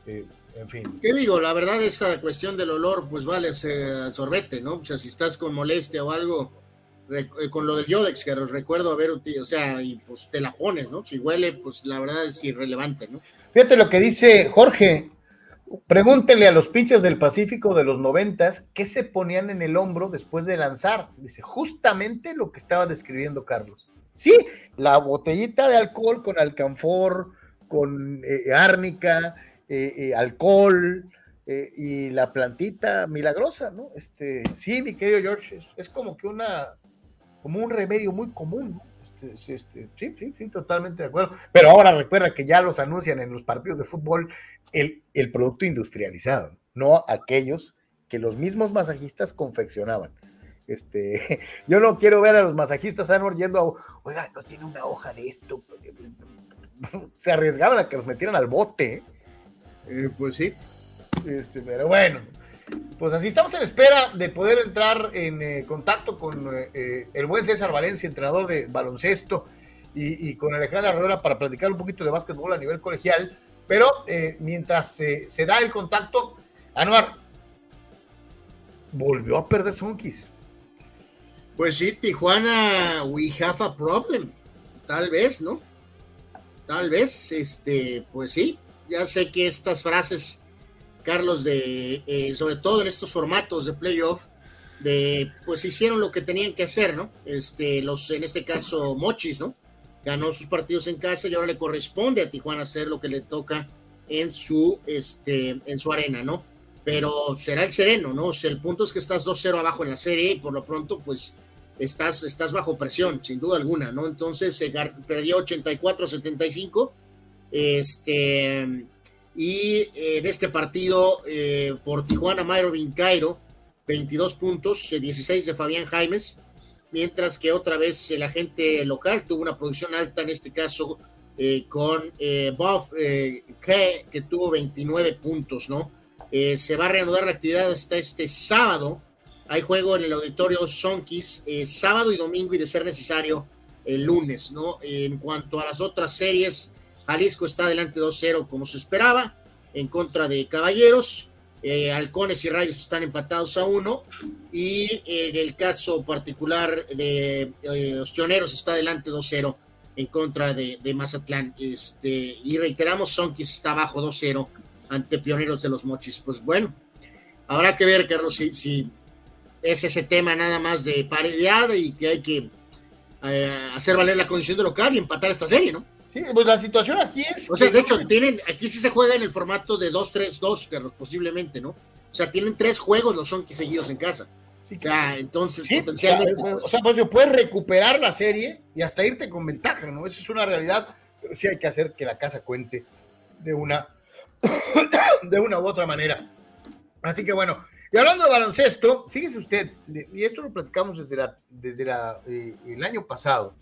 Eh, en fin. ¿Qué digo? La verdad, esa cuestión del olor, pues vale ese sorbete, ¿no? O sea, si estás con molestia o algo, eh, con lo del Yodex, que recuerdo haber, o sea, y pues te la pones, ¿no? Si huele, pues la verdad es irrelevante, ¿no? Fíjate lo que dice Jorge. Pregúntenle a los pinches del Pacífico de los noventas qué se ponían en el hombro después de lanzar. Dice, justamente lo que estaba describiendo Carlos. Sí, la botellita de alcohol con alcanfor, con eh, árnica, eh, eh, alcohol y la plantita milagrosa, ¿no? Este, sí, mi querido George, es, como que una, como un remedio muy común, ¿no? Este, este, sí, sí, sí, totalmente de acuerdo. Pero ahora recuerda que ya los anuncian en los partidos de fútbol el, el producto industrializado, no aquellos que los mismos masajistas confeccionaban. Este, yo no quiero ver a los masajistas Anwar yendo a, oiga, no tiene una hoja de esto. Se arriesgaban a que los metieran al bote. ¿eh? Eh, pues sí. Este, pero bueno, pues así estamos en espera de poder entrar en eh, contacto con eh, el buen César Valencia, entrenador de baloncesto, y, con Alejandra Herrera para platicar un poquito de básquetbol a nivel colegial. Pero mientras se da el contacto, Anuar volvió a perder Sonkis. Pues sí, Tijuana, we have a problem. Tal vez, ¿no? Tal vez, este, pues sí, ya sé que estas frases, Carlos, de eh, sobre todo en estos formatos de playoff, de pues hicieron lo que tenían que hacer, ¿no? Este, los, en este caso, Mochis, ¿no? Ganó sus partidos en casa y ahora le corresponde a Tijuana hacer lo que le toca en su, este, en su arena, ¿no? Pero será el sereno, ¿no? O sea, el punto es que estás 2-0 abajo en la serie y por lo pronto, pues estás, estás bajo presión, sin duda alguna, ¿no? Entonces se perdió 84-75 este, y en este partido eh, por Tijuana, Myron Cairo, 22 puntos, 16 de Fabián Jaimes, mientras que otra vez el agente local tuvo una producción alta, en este caso eh, con eh, Bob que, que tuvo 29 puntos, ¿no? se va a reanudar la actividad hasta este sábado. Hay juego en el auditorio Sonkis sábado y domingo y de ser necesario el lunes, ¿no? En cuanto a las otras series, Jalisco está adelante 2-0 como se esperaba, en contra de Caballeros. Eh, Halcones y Rayos están empatados a uno. Y en el caso particular de eh, Ostioneros está adelante 2-0 en contra de, Mazatlán. Este, y reiteramos, Sonkis está abajo 2-0 ante Pioneros de los Mochis. Pues bueno, habrá que ver, Carlos, si, si es ese tema nada más de paridad y que hay que eh, hacer valer la condición de local y empatar esta serie, ¿no? Sí, pues la situación aquí es. O sea, de hecho, tienen, aquí sí se juega en el formato de 2-3-2, Carlos, posiblemente, ¿no? O sea, tienen tres juegos los son seguidos en casa. Sí, claro. entonces, potencialmente. O sea, pues, o sea, pues puedes recuperar la serie y hasta irte con ventaja, ¿no? Eso es una realidad, pero sí hay que hacer que la casa cuente de una, de una u otra manera. Así que bueno, y hablando de baloncesto, fíjese usted, y esto lo platicamos desde, la, desde la, eh, el año pasado,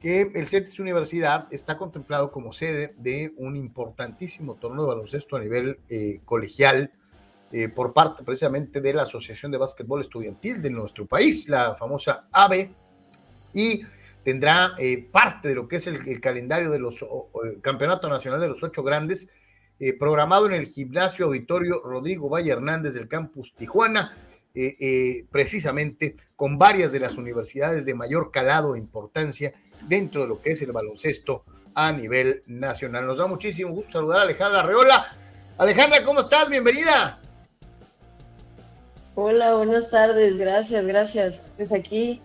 que el CETIS Universidad está contemplado como sede de un importantísimo torneo de baloncesto a nivel eh, colegial eh, por parte precisamente de la Asociación de Básquetbol Estudiantil de nuestro país, la famosa AVE, y tendrá parte de lo que es el, el calendario de los el Campeonato Nacional de los Ocho Grandes, eh, programado en el gimnasio auditorio Rodrigo Valle Hernández del campus Tijuana, eh, eh, precisamente con varias de las universidades de mayor calado e importancia dentro de lo que es el baloncesto a nivel nacional. Nos da muchísimo gusto saludar a Alejandra Reola. Alejandra, ¿cómo estás? Bienvenida. Hola, buenas tardes, gracias, gracias. Pues aquí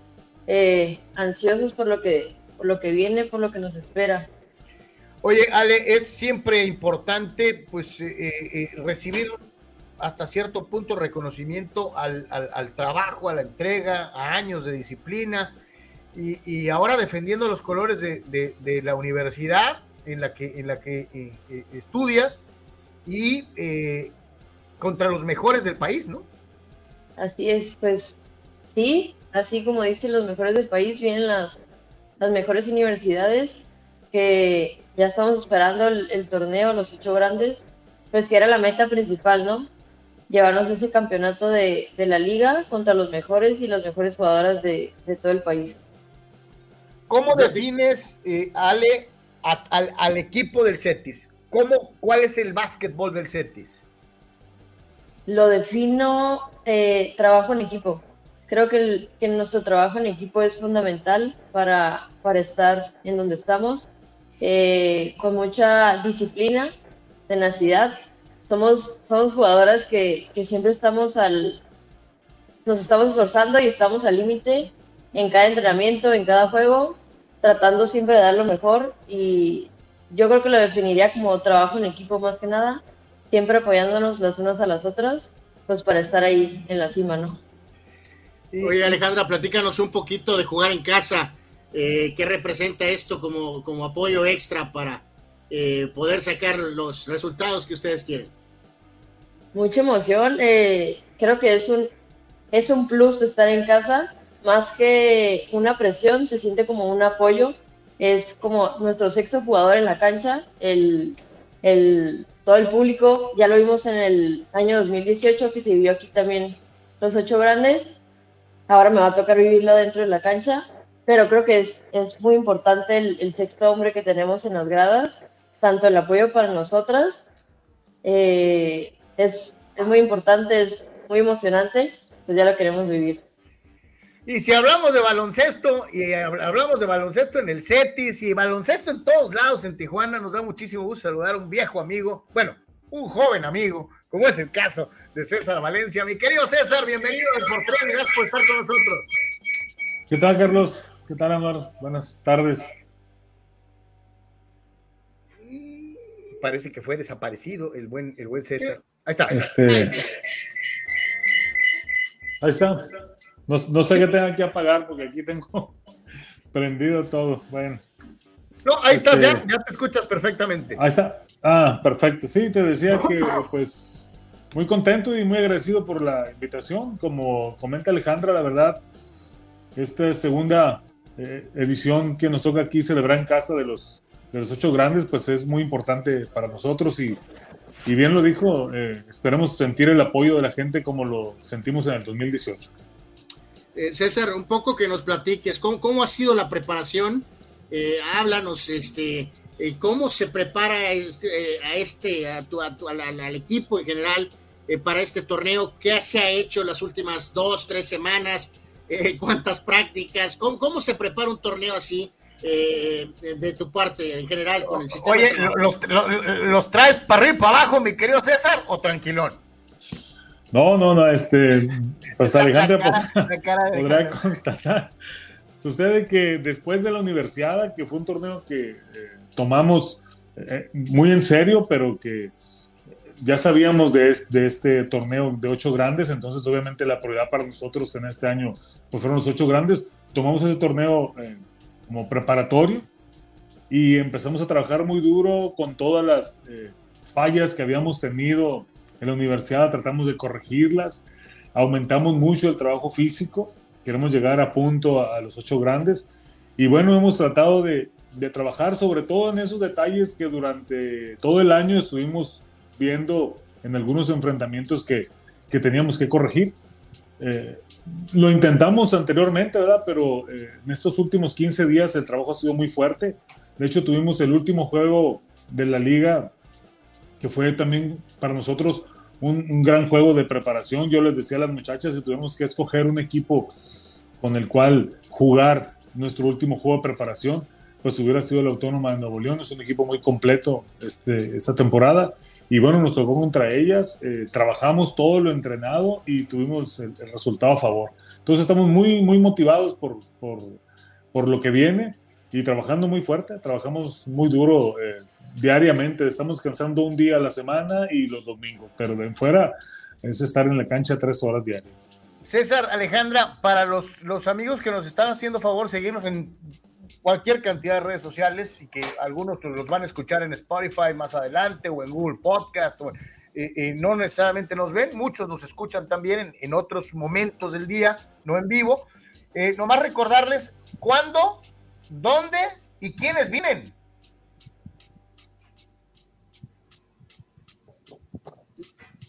ansiosos por lo que por lo que viene, por lo que nos espera. Oye, Ale, es siempre importante pues eh, eh, recibir hasta cierto punto reconocimiento al, trabajo, a la entrega, a años de disciplina y, ahora defendiendo los colores de, la universidad en la que, en la que eh, estudias y contra los mejores del país, ¿no? Así es, pues sí, así como dicen los mejores del país, vienen las, las mejores universidades que ya estamos esperando el, torneo, los ocho grandes, pues que era la meta principal, ¿no? Llevarnos ese campeonato de, la liga contra los mejores y las mejores jugadoras de, todo el país. ¿Cómo defines, eh, Ale, al, equipo del CETIS? ¿Cómo, ¿Cuál es el básquetbol del CETIS? Lo defino eh, trabajo en equipo. Creo que, que, nuestro trabajo en equipo es fundamental para, para estar en donde estamos eh, con mucha disciplina, tenacidad. Somos, somos jugadoras que, que, siempre estamos al, nos estamos esforzando y estamos al límite en cada entrenamiento, en cada juego, tratando siempre de dar lo mejor y yo creo que lo definiría como trabajo en equipo más que nada, siempre apoyándonos las unas a las otras, pues para estar ahí en la cima, ¿no? Oye Alejandra, platícanos un poquito de jugar en casa. Eh, ¿Qué representa esto como, como apoyo extra para eh, poder sacar los resultados que ustedes quieren? Mucha emoción. Eh, creo que es un, es un plus estar en casa. Más que una presión, se siente como un apoyo. Es como nuestro sexto jugador en la cancha. El, el, todo el público, ya lo vimos en el año 2018 que se vivió aquí también los ocho grandes. Ahora me va a tocar vivirlo dentro de la cancha pero creo que es, es muy importante el, sexto hombre que tenemos en las gradas, tanto el apoyo para nosotras, eh, es, es muy importante, es muy emocionante, pues ya lo queremos vivir. Y si hablamos de baloncesto, y hablamos de baloncesto en el CETIS y baloncesto en todos lados en Tijuana, nos da muchísimo gusto saludar a un viejo amigo, bueno, un joven amigo, como es el caso de César Valencia. Mi querido César, bienvenido por gracias por estar con nosotros. ¿Qué tal, Carlos? ¿Qué tal, Amar? Buenas tardes. Parece que fue desaparecido el buen, el buen César. Ahí está. Este, ahí está. No, sé qué tenga que apagar porque aquí tengo prendido todo. Bueno. No, ahí estás, ya, este, ya te escuchas perfectamente. Ahí está. Ah, perfecto. Sí, te decía que pues muy contento y muy agradecido por la invitación. Como comenta Alejandra, la verdad, esta segunda eh, edición que nos toca aquí celebrar en casa de los, de los ocho grandes, pues es muy importante para nosotros y, y bien lo dijo, eh, esperemos sentir el apoyo de la gente como lo sentimos en el 2018. Eh, César, un poco que nos platiques, ¿cómo, cómo ha sido la preparación? háblanos, este, ¿cómo se prepara este, a este, a tu, al equipo en general para este torneo? ¿Qué se ha hecho las últimas dos, tres semanas? Eh, cuántas prácticas, ¿Cómo, se prepara un torneo así eh, de, tu parte en general con el sistema. Oye, los, traes para arriba y para abajo, mi querido César, o tranquilón? No, no, no, este, pues Alejandro podrá constatar. Sucede que después de la universidad, que fue un torneo que eh, tomamos eh, muy en serio, pero que ya sabíamos de este, torneo de ocho grandes, entonces obviamente la prioridad para nosotros en este año pues fueron los ocho grandes. Tomamos ese torneo eh, como preparatorio y empezamos a trabajar muy duro con todas las eh, fallas que habíamos tenido en la universidad, tratamos de corregirlas, aumentamos mucho el trabajo físico, queremos llegar a punto a, los ocho grandes y bueno, hemos tratado de, trabajar sobre todo en esos detalles que durante todo el año estuvimos viendo en algunos enfrentamientos que, que teníamos que corregir. Eh, lo intentamos anteriormente, ¿verdad? Pero eh, en estos últimos 15 días el trabajo ha sido muy fuerte. De hecho, tuvimos el último juego de la liga, que fue también para nosotros un, un, gran juego de preparación. Yo les decía a las muchachas que tuvimos que escoger un equipo con el cual jugar nuestro último juego de preparación, pues hubiera sido la Autónoma de Nuevo León. Es un equipo muy completo este, esta temporada y bueno, nos tocó contra ellas, eh, trabajamos todo lo entrenado y tuvimos el, resultado a favor. Entonces estamos muy, muy motivados por, por, por, lo que viene y trabajando muy fuerte, trabajamos muy duro eh, diariamente, estamos cansando un día a la semana y los domingos, pero de fuera es estar en la cancha tres horas diarias. César, Alejandra, para los, los amigos que nos están haciendo favor, seguirnos en cualquier cantidad de redes sociales y que algunos los van a escuchar en Spotify más adelante o en Google Podcast. O, eh, eh, no necesariamente nos ven, muchos nos escuchan también en, otros momentos del día, no en vivo. Eh, nomás recordarles cuándo, dónde y quiénes vienen.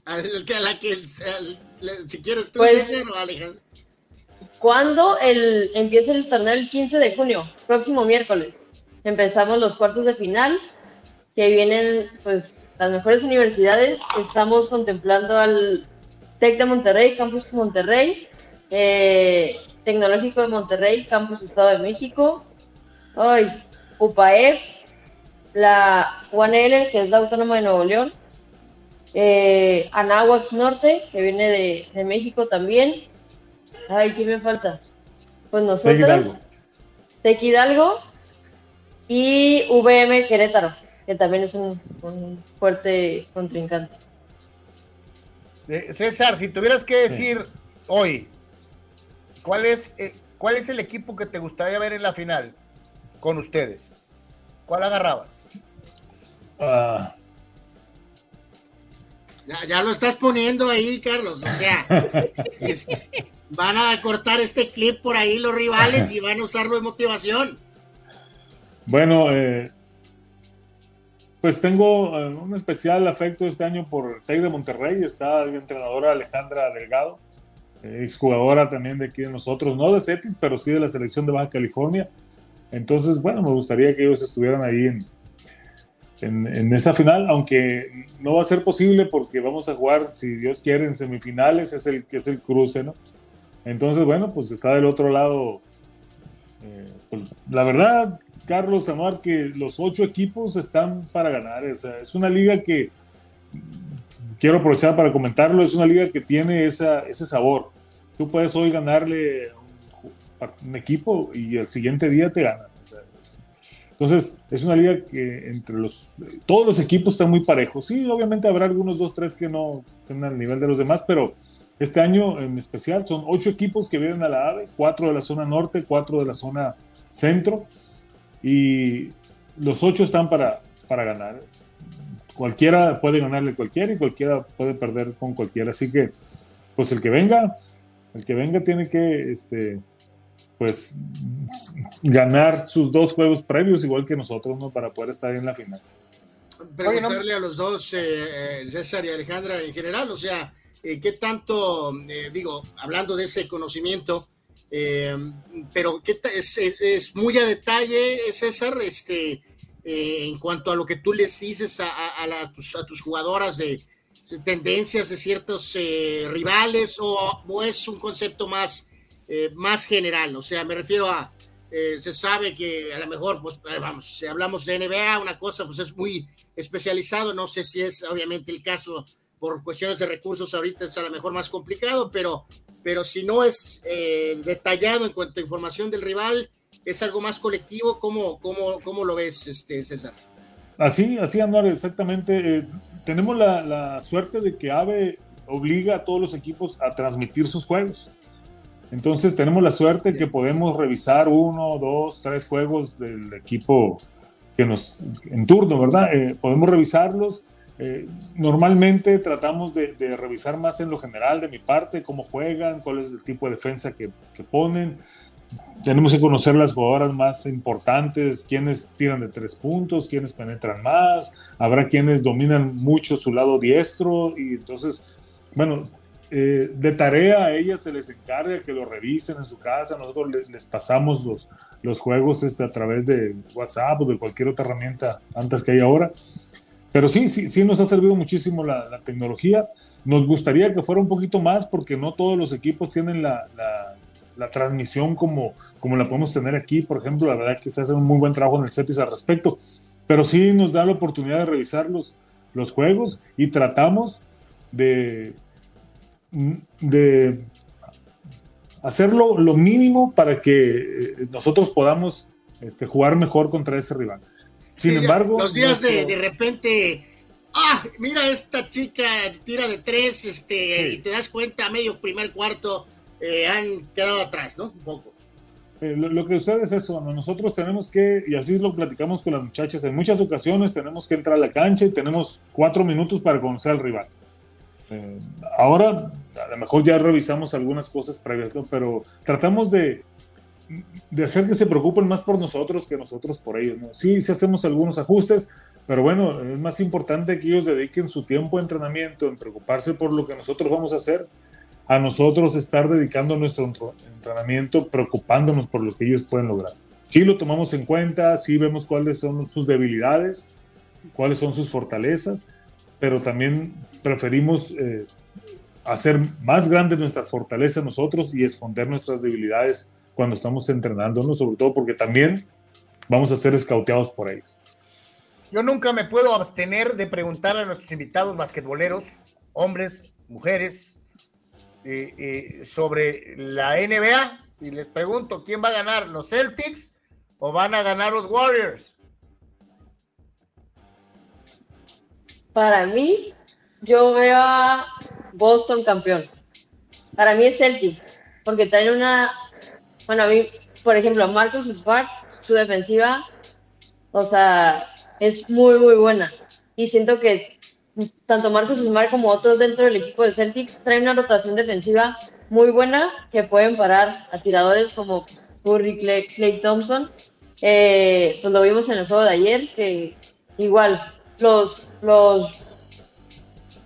A la que, si quieres tú, pues, o Alejandro. ¿Cuándo el, empieza el torneo? El 15 de junio, próximo miércoles. Empezamos los cuartos de final, que vienen pues las mejores universidades. Estamos contemplando al TEC de Monterrey, Campus Monterrey, eh, Tecnológico de Monterrey, Campus Estado de México, hoy UPAEF, la UANL, que es la Autónoma de Nuevo León, eh, Anáhuac Norte, que viene de México también, Ay, ¿quién me falta? Pues nosotros. Tequidalgo. Tequidalgo y VM Querétaro, que también es un, fuerte contrincante. César, si tuvieras que decir hoy, ¿cuál es, eh, ¿cuál es el equipo que te gustaría ver en la final con ustedes? ¿Cuál agarrabas? Ah. Ya, ya, lo estás poniendo ahí, Carlos. O sea, van a cortar este clip por ahí los rivales y van a usarlo de motivación. Bueno, eh, pues tengo eh, un especial afecto este año por TEC de Monterrey. Está la entrenadora Alejandra Delgado, eh, exjugadora también de aquí de nosotros, no de CETIS, pero sí de la selección de Baja California. Entonces, bueno, me gustaría que ellos estuvieran ahí en, en, esa final, aunque no va a ser posible porque vamos a jugar, si Dios quiere, en semifinales, es el, que es el cruce, ¿no? Entonces, bueno, pues está del otro lado. Eh, pues, la verdad, Carlos Anuar, que los ocho equipos están para ganar. es una liga que, quiero aprovechar para comentarlo, es una liga que tiene ese sabor. Tú puedes hoy ganarle un, un equipo y el siguiente día te ganan. entonces, es una liga que entre los, todos los equipos están muy parejos. Sí, obviamente habrá algunos dos, tres que no estén al nivel de los demás, pero este año en especial son ocho equipos que vienen a la AVE, cuatro de la zona norte, cuatro de la zona centro, y los ocho están para, para ganar. Cualquiera puede ganarle cualquiera y cualquiera puede perder con cualquiera. Así que, pues el que venga, el que venga tiene que, este, pues, ganar sus dos juegos previos igual que nosotros, ¿no? Para poder estar en la final. Preguntarle a los dos, eh, eh, César y Alejandra en general, o sea, eh, qué tanto, eh, digo, hablando de ese conocimiento, eh, pero ¿qué es, es, muy a detalle, César, este, en cuanto a lo que tú les dices a, tus, tus, jugadoras de, tendencias de ciertos rivales o, es un concepto más, más general? O sea, me refiero a, se sabe que a lo mejor, pues vamos, si hablamos de NBA, una cosa pues es muy especializado, no sé si es obviamente el caso por cuestiones de recursos ahorita es a lo mejor más complicado, pero, pero si no es eh, detallado en cuanto a información del rival, es algo más colectivo. ¿Cómo, cómo, cómo lo ves, este, César? Así, así, Anuar, exactamente. Eh, tenemos la, la, suerte de que AVE obliga a todos los equipos a transmitir sus juegos. Entonces tenemos la suerte que podemos revisar uno, dos, tres juegos del equipo que nos en turno, ¿verdad? Eh, podemos revisarlos. Eh, normalmente tratamos de, revisar más en lo general de mi parte, cómo juegan, cuál es el tipo de defensa que, ponen. Tenemos que conocer las jugadoras más importantes, quienes tiran de tres puntos, quienes penetran más, habrá quienes dominan mucho su lado diestro y entonces, bueno, eh, de tarea a ellas se les encarga que lo revisen en su casa, nosotros les, les pasamos los, los juegos este, a través de WhatsApp o de cualquier otra herramienta antes que hay ahora. Pero sí, sí, sí nos ha servido muchísimo la, la, tecnología. Nos gustaría que fuera un poquito más porque no todos los equipos tienen la, transmisión como, como la podemos tener aquí, por ejemplo, la verdad que se hace un muy buen trabajo en el CETIS al respecto, pero sí nos da la oportunidad de revisar los, juegos y tratamos de, de hacerlo lo mínimo para que eh, nosotros podamos este, jugar mejor contra ese rival. Sin sí, embargo... Los días nuestro... de, de repente ah, mira esta chica tira de tres, este, sí. y te das cuenta a medio primer cuarto, eh, han quedado atrás, ¿no? Un poco. Eh, lo, lo, que sucede es eso, ¿no? nosotros tenemos que, y así lo platicamos con las muchachas, en muchas ocasiones tenemos que entrar a la cancha y tenemos cuatro minutos para conocer al rival. Eh, ahora, a lo mejor ya revisamos algunas cosas previas, ¿no? pero tratamos de, de hacer que se preocupen más por nosotros que nosotros por ellos. ¿no? Sí, sí hacemos algunos ajustes, pero bueno, es más importante que ellos dediquen su tiempo de entrenamiento en preocuparse por lo que nosotros vamos a hacer a nosotros estar dedicando nuestro entrenamiento preocupándonos por lo que ellos pueden lograr. Sí lo tomamos en cuenta, sí vemos cuáles son sus debilidades, cuáles son sus fortalezas, pero también preferimos eh, hacer más grandes nuestras fortalezas nosotros y esconder nuestras debilidades cuando estamos entrenándonos, sobre todo porque también vamos a ser escauteados por ellos. Yo nunca me puedo abstener de preguntar a nuestros invitados basquetboleros, hombres, mujeres, eh, eh, sobre la NBA y les pregunto, ¿quién va a ganar? ¿Los Celtics o van a ganar los Warriors? Para mí, yo veo a Boston campeón. Para mí es Celtics, porque traen una, bueno, a mí, por ejemplo, Marcus Smart, su defensiva, o sea, es muy, muy buena. Y siento que tanto Marcus Smart como otros dentro del equipo de Celtics traen una rotación defensiva muy buena que pueden parar a tiradores como Curry, Clay, Clay Thompson. Eh, pues lo vimos en el juego de ayer, que igual los, los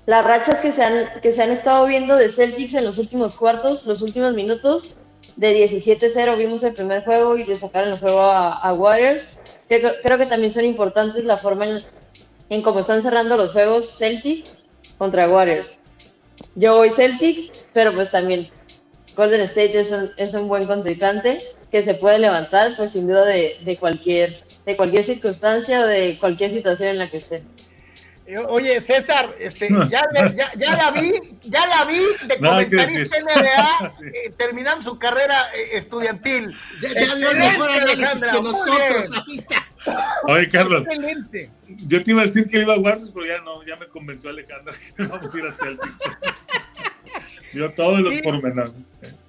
las rachas que se, han, que se han estado viendo de Celtics en los últimos cuartos, los últimos minutos, de 17-0 vimos el primer juego y le sacaron el juego a, Warriors. Creo, creo que también son importantes la forma en, en cómo están cerrando los juegos Celtics contra Warriors. Yo voy Celtics, pero pues también Golden State es un, es un buen contrincante que se puede levantar, pues sin duda de, de, cualquier, de cualquier circunstancia o de cualquier situación en la que esté. Oye, César, este, ya, ya, ya, la vi, ya la vi de comentarista NBA, sí. eh, terminando su carrera eh, estudiantil. Ya, ya mejor análisis que nosotros ahorita. Oye, Carlos, Excelente. yo te iba a decir que iba a Warriors, pero ya no, ya me convenció Alejandra que vamos a ir a Celtics. yo todos los pormenores.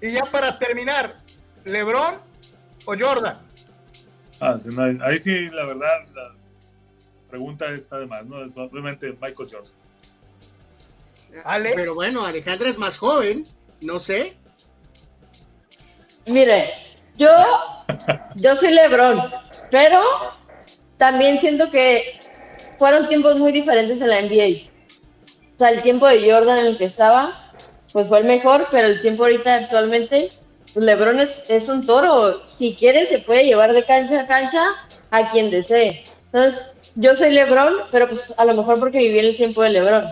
Y ya para terminar, ¿LeBron o Jordan? Ah, sí, no, ahí sí, la verdad, la, pregunta es además, ¿no? Es obviamente Michael Jordan. Ale. Pero bueno, Alejandra es más joven, no sé. Mire, yo, yo soy Lebron, pero también siento que fueron tiempos muy diferentes en la NBA. O sea, el tiempo de Jordan en el que estaba, pues fue el mejor, pero el tiempo ahorita actualmente, pues LeBron es, es un toro. Si quiere, se puede llevar de cancha a cancha a quien desee. Entonces, yo soy LeBron, pero pues a lo mejor porque viví en el tiempo de LeBron.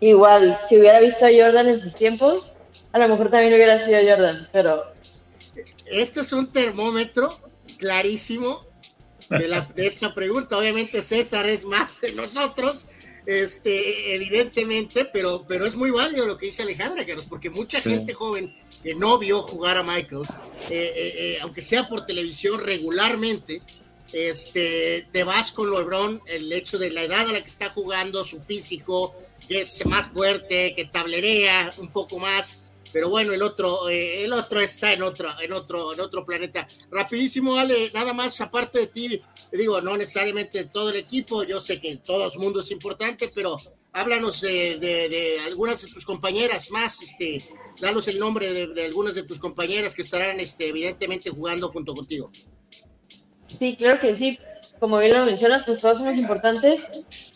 Igual, si hubiera visto a Jordan en sus tiempos, a lo mejor también hubiera sido Jordan, pero... Este es un termómetro clarísimo de, la, de esta pregunta. Obviamente César es más de nosotros, este, evidentemente, pero, pero es muy válido lo que dice Alejandra, Carlos, porque mucha sí. gente joven que no vio jugar a Michael, aunque sea por televisión regularmente, este, te vas con LeBron, el hecho de la edad a la que está jugando, su físico, que es más fuerte, que tablerea un poco más, pero bueno, el otro, eh, el otro está en otro, en otro, en otro planeta. Rapidísimo, Ale, nada más aparte de ti, digo, no necesariamente todo el equipo, yo sé que todo el mundo es importante, pero háblanos de, algunas de tus compañeras más, este, danos el nombre de, de, algunas de tus compañeras que estarán, este, evidentemente jugando junto contigo. Sí, claro que sí. Como bien lo mencionas, pues todos somos importantes.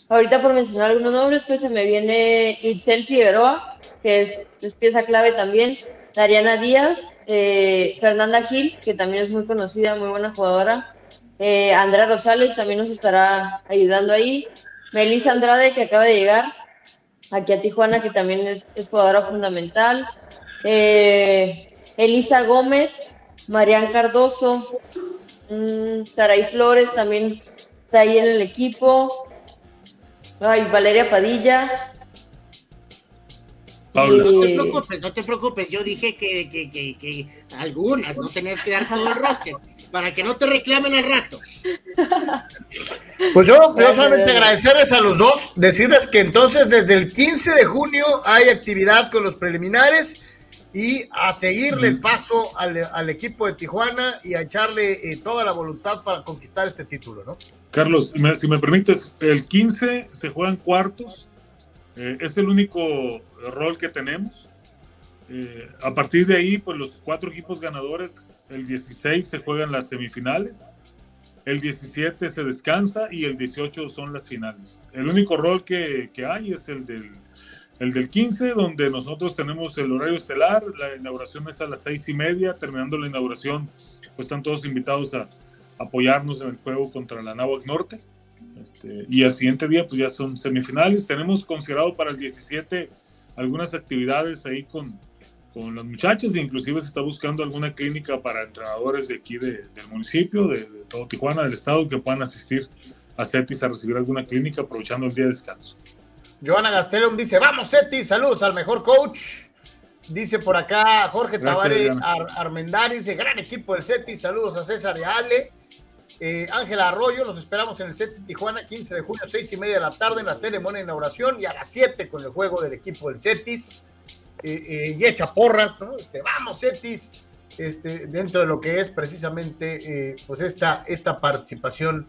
Ahorita por mencionar algunos nombres, pues se me viene Itzel Figueroa, que es, pieza clave también. Dariana Díaz, eh, Fernanda Gil, que también es muy conocida, muy buena jugadora. Eh, Andrea Rosales también nos estará ayudando ahí. Melissa Andrade, que acaba de llegar aquí a Tijuana, que también es, jugadora fundamental. Eh, Elisa Gómez, Marian Cardoso, Saray Flores también está ahí en el equipo. Ay, Valeria Padilla. No te preocupes, no te preocupes. Yo dije que, que, que, que algunas, no tenías que dar todo el roster para que no te reclamen al rato. Pues yo, yo solamente agradecerles a los dos, decirles que entonces desde el 15 de junio hay actividad con los preliminares y a seguirle el paso al, equipo de Tijuana y a echarle eh, toda la voluntad para conquistar este título, ¿no? Carlos, si me permites, el 15 se juegan cuartos, eh, es el único rol que tenemos. Eh, a partir de ahí, pues los cuatro equipos ganadores, el 16 se juegan las semifinales, el 17 se descansa y el 18 son las finales. El único rol que, que hay es el del el del 15, donde nosotros tenemos el horario estelar, la inauguración es a las seis y media, terminando la inauguración, pues están todos invitados a apoyarnos en el juego contra la Náhuac Norte. Este, y al siguiente día, pues ya son semifinales. Tenemos considerado para el 17 algunas actividades ahí con, con las muchachas, e inclusive se está buscando alguna clínica para entrenadores de aquí de, del municipio, de, de, todo Tijuana, del estado, que puedan asistir a CETIS a recibir alguna clínica aprovechando el día de descanso. Joana Gastelum dice, vamos Seti, saludos al mejor coach. Dice por acá Jorge Tavares Ar dice, gran equipo del Seti, saludos a César y Ale. Eh, Ángela Arroyo, los esperamos en el Cetis Tijuana, 15 de junio, 6 y media de la tarde en la ceremonia de inauguración y a las 7 con el juego del equipo del Cetis. Eh, eh, y echa porras, ¿no? Este, vamos Cetis, este, dentro de lo que es precisamente pues esta, esta participación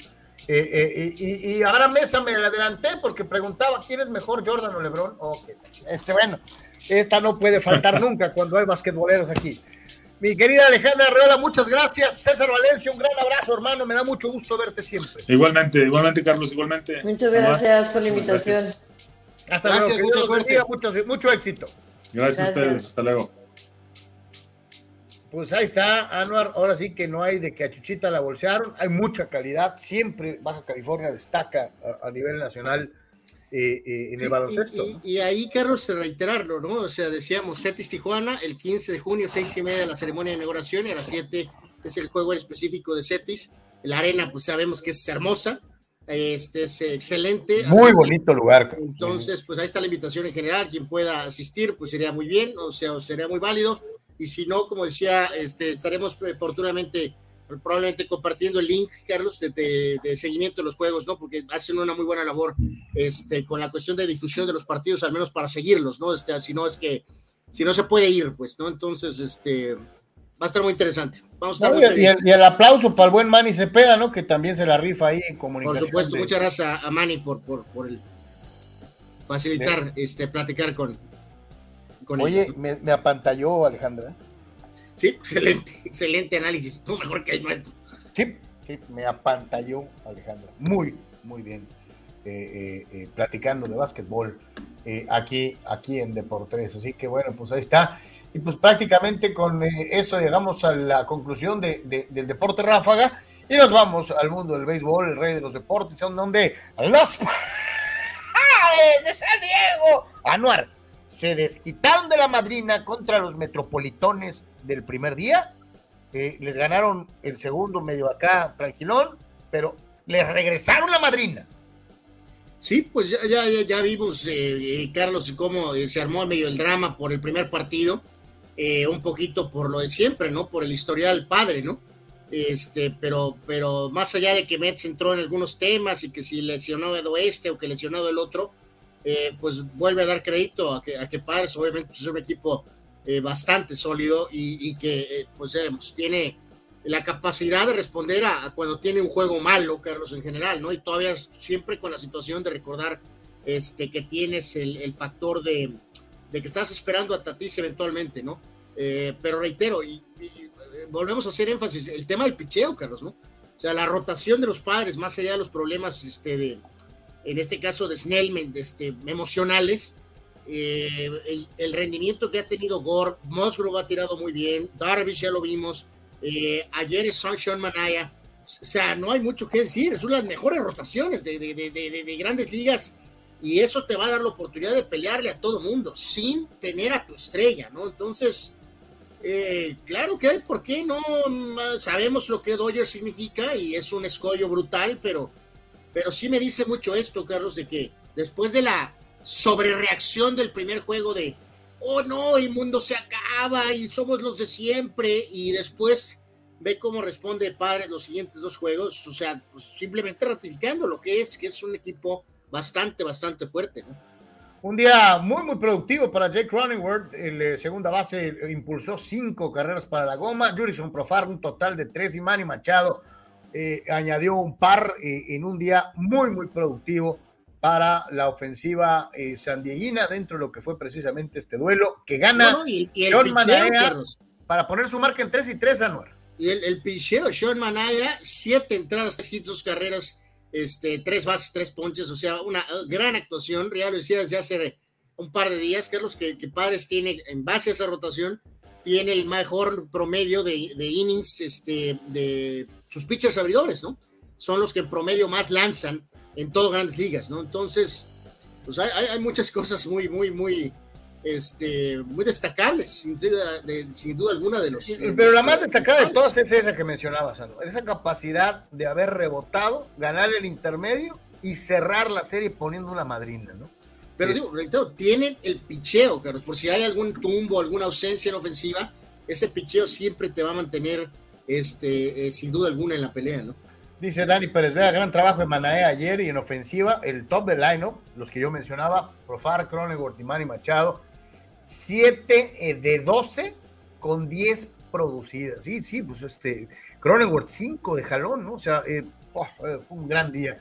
eh, eh, y, y, ahora Mesa me adelanté porque preguntaba quién es mejor, Jordan o LeBron. este, bueno, esta no puede faltar nunca cuando hay basquetboleros aquí. Mi querida Alejandra Arreola, muchas gracias. César Valencia, un gran abrazo, hermano. Me da mucho gusto verte siempre. Igualmente, igualmente, Carlos, igualmente. Muchas gracias por la invitación. Hasta luego. Mucha suerte. Mucho, mucho éxito. Gracias a ustedes. Hasta luego. Pues ahí está, Anuar. Ahora sí que no hay de que a Chuchita la bolsearon. Hay mucha calidad. Siempre Baja California destaca a, nivel nacional eh, eh, en el baloncesto. Y, ahí, Carlos, reiterarlo, ¿no? O sea, decíamos Cetis Tijuana, el 15 de junio, seis y media de la ceremonia de inauguración, y a las 7 es el juego específico de Cetis. La arena, pues sabemos que es hermosa. Este es excelente. Muy bonito lugar. Entonces, pues ahí está la invitación en general. Quien pueda asistir, pues sería muy bien, o sea, sería muy válido y si no, como decía, este, estaremos oportunamente, probablemente compartiendo el link, Carlos, de, seguimiento de los juegos, ¿no? Porque hacen una muy buena labor este, con la cuestión de difusión de los partidos, al menos para seguirlos, ¿no? Este, si no es que, si no se puede ir, pues, ¿no? Entonces, este, va a estar muy interesante. Vamos a estar y, el, aplauso para el buen Manny Cepeda, ¿no? Que también se la rifa ahí en comunicación. Por supuesto, muchas gracias a Manny por, por, por el facilitar, este, platicar con, Oye, me, me, apantalló Alejandra. Sí, excelente, excelente análisis. Tú mejor que el nuestro. Sí, sí, me apantalló Alejandra. Muy, muy bien. Eh, eh, eh, platicando de básquetbol aquí, aquí en Deportes. Así que bueno, pues ahí está. Y pues prácticamente con eso llegamos a la conclusión de, del deporte ráfaga y nos vamos al mundo del béisbol, el rey de los deportes, donde los de San Diego, Anuar, se desquitaron de la madrina contra los metropolitones del primer día. Eh, les ganaron el segundo medio acá, tranquilón, pero les regresaron la madrina. Sí, pues ya, ya, ya vimos, eh, eh, Carlos, cómo se armó medio el drama por el primer partido. un poquito por lo de siempre, ¿no? Por el historial padre, ¿no? Este, pero, pero más allá de que Mets entró en algunos temas y que si lesionó el oeste o que lesionado el otro, eh, pues vuelve a dar crédito a que, Padres obviamente pues, es un equipo eh, bastante sólido y, que pues tiene la capacidad de responder a, cuando tiene un juego malo, Carlos, en general, ¿no? Y todavía siempre con la situación de recordar este, que tienes el, factor de, que estás esperando a Tatis eventualmente, ¿no? Eh, pero reitero, y, eh, volvemos a hacer énfasis, el tema del picheo, Carlos, ¿no? O sea, la rotación de los padres, más allá de los problemas, este, de, en este caso de Snellman, este, emocionales, eh, el, rendimiento que ha tenido Gore, Musgrove ha tirado muy bien, Darvish ya lo vimos, ayer es Sean Manaya, o sea, no hay mucho que decir, es una de las mejores rotaciones de, de, de, de, grandes ligas y eso te va a dar la oportunidad de pelearle a todo mundo sin tener a tu estrella, ¿no? Entonces, eh, claro que hay, ¿por qué no? Sabemos lo que Dodger significa y es un escollo brutal, pero, pero sí me dice mucho esto, Carlos, de que después de la sobrereacción del primer juego de, oh no, el mundo se acaba y somos los de siempre, y después ve cómo responde Padres los siguientes dos juegos, o sea, pues simplemente ratificando lo que es, que es un equipo bastante, bastante fuerte. Un día muy, muy productivo para Jake Cronenworth. El eh, segunda base impulsó cinco carreras para la goma. Jurison Profar un total de tres y Manny Machado eh, añadió un par eh, en un día muy, muy productivo para la ofensiva sandieguina dentro de lo que fue precisamente este duelo que gana Sean Manaya para poner su marca en 3 y 3 Anuar. Y el, el picheo, Sean Manaya, siete entradas, dos carreras este, tres bases, tres ponches, o sea, una eh, gran actuación. Real lo decías ya hace un par de días, Carlos, que, que Padres tiene, en base a esa rotación, tiene el mejor promedio de, innings este, de sus pitchers abridores, ¿no? Son los que en promedio más lanzan en todas grandes ligas, ¿no? Entonces, pues hay, hay muchas cosas muy, muy, muy, este, muy destacables, sin duda, alguna de los. Pero la más destacada de todas es esa que mencionabas, esa capacidad de haber rebotado, ganar el intermedio y cerrar la serie poniendo una madrina, ¿no? Pero digo, tienen el picheo, Carlos, por si hay algún tumbo, alguna ausencia en ofensiva, ese picheo siempre te va a mantener, este, eh, sin duda alguna, en la pelea, ¿no? Dice Dani Pérez vea gran trabajo en Manae ayer y en ofensiva, el top del line los que yo mencionaba, Profar, Cronenworth y Manny Machado, 7 eh, de 12 con 10 producidas. Sí, sí, pues este, Cronenworth 5 de jalón, ¿no? O sea, eh, oh, fue un gran día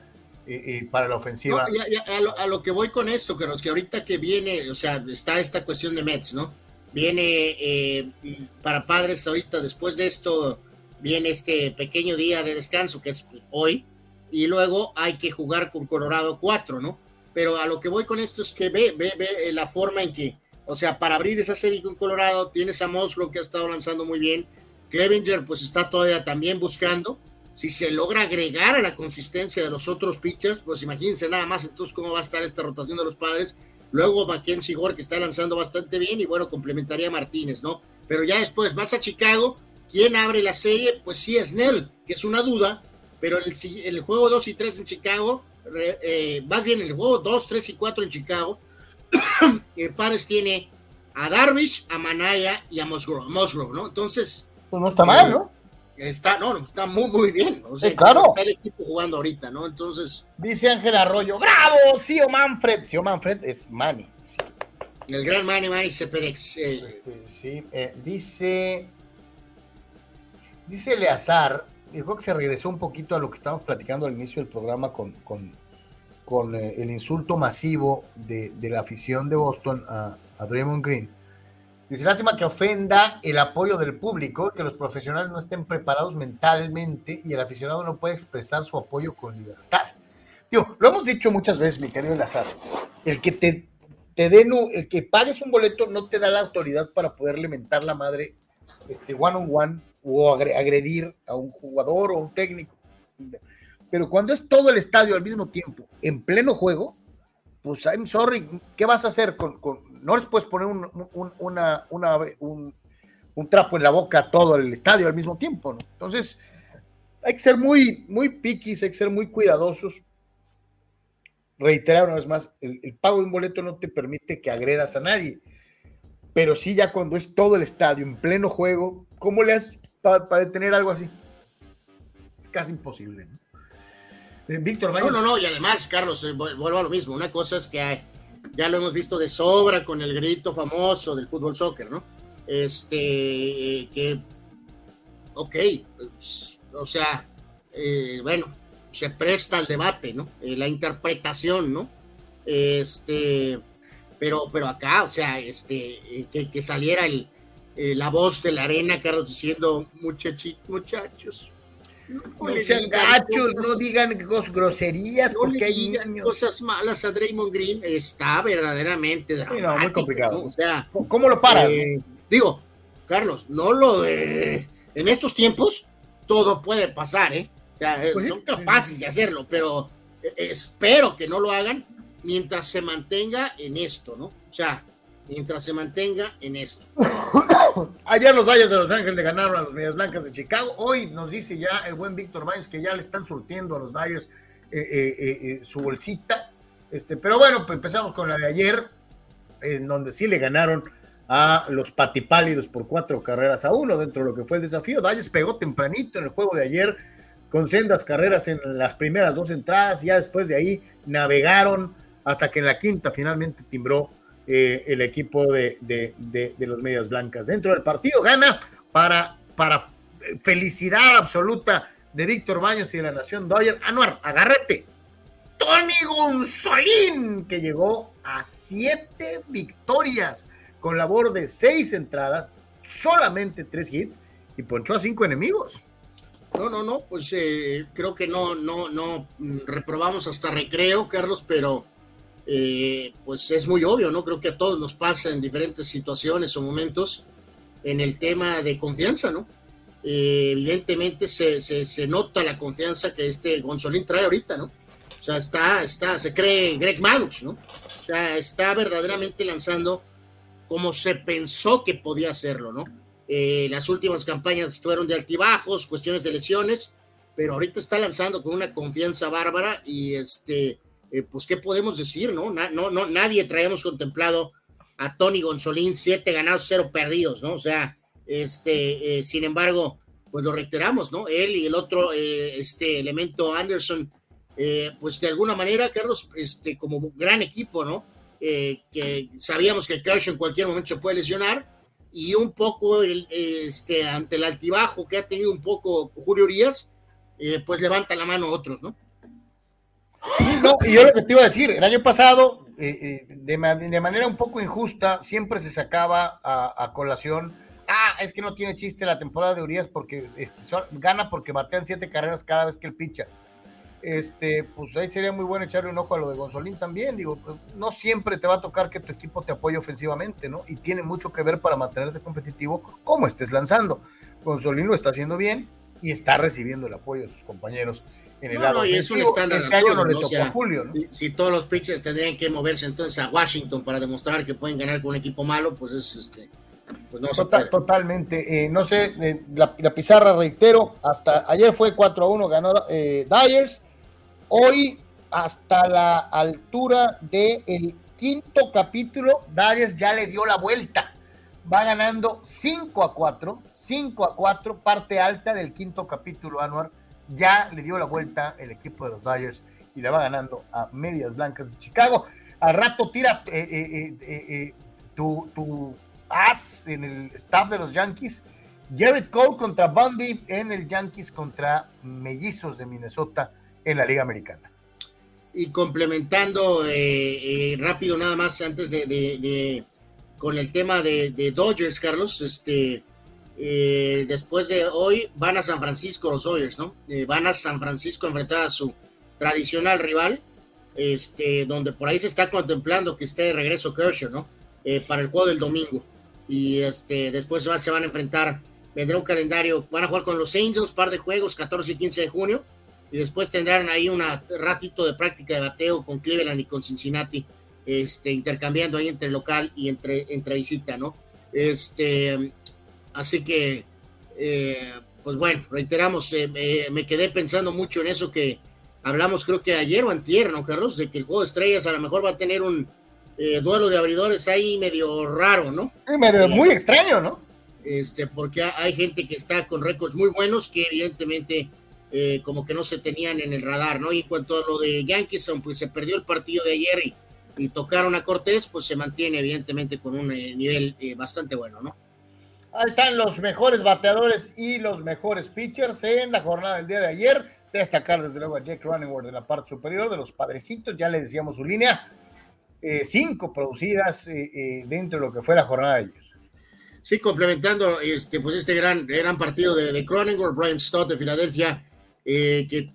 para la ofensiva. a, lo, que voy con esto, que, que ahorita que viene, o sea, está esta cuestión de Mets, ¿no? Viene para padres ahorita, después de esto, viene este pequeño día de descanso, que es hoy, y luego hay que jugar con Colorado 4, ¿no? Pero a lo que voy con esto es que ve, ve, ve la forma en que o sea, para abrir esa serie con Colorado, tienes a Moslow que ha estado lanzando muy bien. Clevinger, pues está todavía también buscando. Si se logra agregar a la consistencia de los otros pitchers, pues imagínense nada más entonces cómo va a estar esta rotación de los padres. Luego Mackenzie Gore, que está lanzando bastante bien, y bueno, complementaría a Martínez, ¿no? Pero ya después vas a Chicago, ¿quién abre la serie? Pues sí, es Nell, que es una duda, pero el, el juego 2 y 3 en Chicago, eh, más bien el juego 2, 3 y 4 en Chicago, eh, Pares tiene a Darvish, a Manaya y a Musgrove, ¿no? Entonces. Pues no está mal, ¿no? Eh, está, no, está muy, muy bien. O sea, claro. Está el equipo jugando ahorita, ¿no? Entonces. Dice Ángel Arroyo, ¡bravo! Sí, o Manfred. Sí, o Manfred es Manny. El gran Manny Manny Cepedex. Eh. Este, sí, dice. Dice Eleazar, dijo que se regresó un poquito a lo que estábamos platicando al inicio del programa con, con con eh, el insulto masivo de, la afición de Boston a, Draymond Green. Dice, lástima que ofenda el apoyo del público, que los profesionales no estén preparados mentalmente y el aficionado no puede expresar su apoyo con libertad. Digo, lo hemos dicho muchas veces, mi querido Lazar, el que te, te el que pagues un boleto no te da la autoridad para poder mentar la madre este, one on one o agredir a un jugador o un técnico. Pero cuando es todo el estadio al mismo tiempo, en pleno juego, pues I'm sorry, ¿qué vas a hacer? Con, no les puedes poner un, una, un, trapo en la boca a todo el estadio al mismo tiempo, ¿no? Entonces, hay que ser muy, muy piquis, hay que ser muy cuidadosos. Reiterar una vez más, el, pago de un boleto no te permite que agredas a nadie. pero sí ya cuando es todo el estadio en pleno juego, ¿cómo le haces para detener algo así? Es casi imposible. Eh, Víctor, No, no, no, y además, Carlos, eh, vuelvo a lo mismo. Una cosa es que ya lo hemos visto de sobra con el grito famoso del fútbol soccer, ¿no? Este, eh, que, ok, pues, o sea, bueno, se presta al debate, ¿no? la interpretación, ¿no? Este, pero, pero acá, o sea, este, que, que saliera el, la voz de la arena, Carlos, diciendo, muchachitos, muchachos, no, sean gachos, no digan cosas, groserías, porque hay niños. cosas malas a Draymond Green. Está verdaderamente dramático. muy complicado. O sea, ¿cómo lo para? Eh, digo, Carlos, no lo de. En estos tiempos, todo puede pasar, ¿eh? O sea, eh, pues son capaces de hacerlo, pero eh, espero que no lo hagan mientras se mantenga en esto, ¿no? O sea, mientras se mantenga en esto. Ayer los Dodgers de Los Ángeles le ganaron a los Medias Blancas de Chicago. Hoy nos dice ya el buen Víctor Baños que ya le están surtiendo a los Dodgers eh, eh, eh, su bolsita. Este, pero bueno, pues empezamos con la de ayer, en donde sí le ganaron a los patipálidos por cuatro carreras a uno dentro de lo que fue el desafío. Dodgers pegó tempranito en el juego de ayer con sendas carreras en las primeras dos entradas. Ya después de ahí navegaron hasta que en la quinta finalmente timbró eh, el equipo de, los Medias Blancas. Dentro del partido gana para, para felicidad absoluta de Víctor Baños y de la Nación Dodger. Anuar, agárrate. Tony Gonzolín, que llegó a siete victorias con labor de seis entradas, solamente tres hits y ponchó a cinco enemigos. No, no, no, pues eh, creo que no, no, no mm, reprobamos hasta recreo, Carlos, pero eh, pues es muy obvio, ¿no? Creo que a todos nos pasa en diferentes situaciones o momentos en el tema de confianza, ¿no? Eh, evidentemente se, se, nota la confianza que este Gonzolín trae ahorita, ¿no? O sea, está, está, se cree Greg Maddux, ¿no? O sea, está verdaderamente lanzando como se pensó que podía hacerlo, ¿no? Eh, las últimas campañas fueron de altibajos, cuestiones de lesiones, pero ahorita está lanzando con una confianza bárbara y este, eh, pues, ¿qué podemos decir, no? no, no? Nadie traíamos contemplado a Tony Gonzolín, siete ganados, cero perdidos, ¿no? O sea, este, eh, sin embargo, pues lo reiteramos, ¿no? Él y el otro, eh, este elemento Anderson, pues de alguna manera, Carlos, este, como gran equipo, ¿no? que sabíamos que Kershaw en cualquier momento se puede lesionar y un poco, este, ante el altibajo que ha tenido un poco Julio Urias, pues levanta la mano a otros, ¿no? No, y yo lo que te iba a decir, el año pasado, eh, eh, de, manera un poco injusta, siempre se sacaba a, colación, ah, es que no tiene chiste la temporada de Urias porque este, gana porque batean siete carreras cada vez que él picha. Este, pues ahí sería muy bueno echarle un ojo a lo de Gonzolín también. Digo, pues, no siempre te va a tocar que tu equipo te apoye ofensivamente, ¿no? Y tiene mucho que ver para mantenerte competitivo como estés lanzando. Gonzolín lo está haciendo bien y está recibiendo el apoyo de sus compañeros no, y es un estándar Si, todos los pitchers tendrían que moverse entonces a Washington para demostrar que pueden ganar con un equipo malo, pues es este. Pues no Totalmente. Eh, no sé, eh, la, pizarra, reitero, hasta ayer fue 4 a 1, ganó eh, Dyers. Hoy, hasta la altura del quinto capítulo, Dyers ya le dio la vuelta. Va ganando 5 a 4, 5 a 4, parte alta del quinto capítulo, Anuar ya le dio la vuelta el equipo de los Dodgers y le va ganando a Medias Blancas de Chicago. Al rato tira eh, eh, eh, tu, tu, as en el staff de los Yankees. Jared Cole contra Bundy en el Yankees contra Mellizos de Minnesota en la Liga Americana. Y complementando rápido nada más antes de, con el tema de, de Dodgers, Carlos, este eh, después de hoy van a San Francisco los Dodgers, ¿no? Eh, van a San Francisco a enfrentar a su tradicional rival, este, donde por ahí se está contemplando que esté de regreso Kershaw, ¿no? Eh, para el juego del domingo. Y este, después se, van a enfrentar, vendrá un calendario, van a jugar con los Angels, par de juegos, 14 y 15 de junio, y después tendrán ahí un ratito de práctica de bateo con Cleveland y con Cincinnati, este, intercambiando ahí entre local y entre, entre visita, ¿no? Este, Así que, eh, pues bueno, reiteramos, eh, me, quedé pensando mucho en eso que hablamos creo que ayer o antier, ¿no, Carlos? De que el juego de estrellas a lo mejor va a tener un, eh, duelo de abridores ahí medio raro, ¿no? muy extraño, ¿no? Este, porque hay gente que está con récords muy buenos que evidentemente eh, como que no se tenían en el radar, ¿no? Y en cuanto a lo de Yankees, pues se perdió el partido de ayer y, tocaron a Cortés, pues se mantiene evidentemente con un eh, nivel bastante bueno, ¿no? Ahí están los mejores bateadores y los mejores pitchers en la jornada del día de ayer. Destacar desde luego a Jake Cronenworth en la parte superior de los padrecitos, ya le decíamos su línea, eh, cinco producidas eh, eh, dentro de lo que fue la jornada de ayer. Sí, complementando este, pues este gran, gran partido de, de Cronenworth, Brian Stott de Filadelfia, que,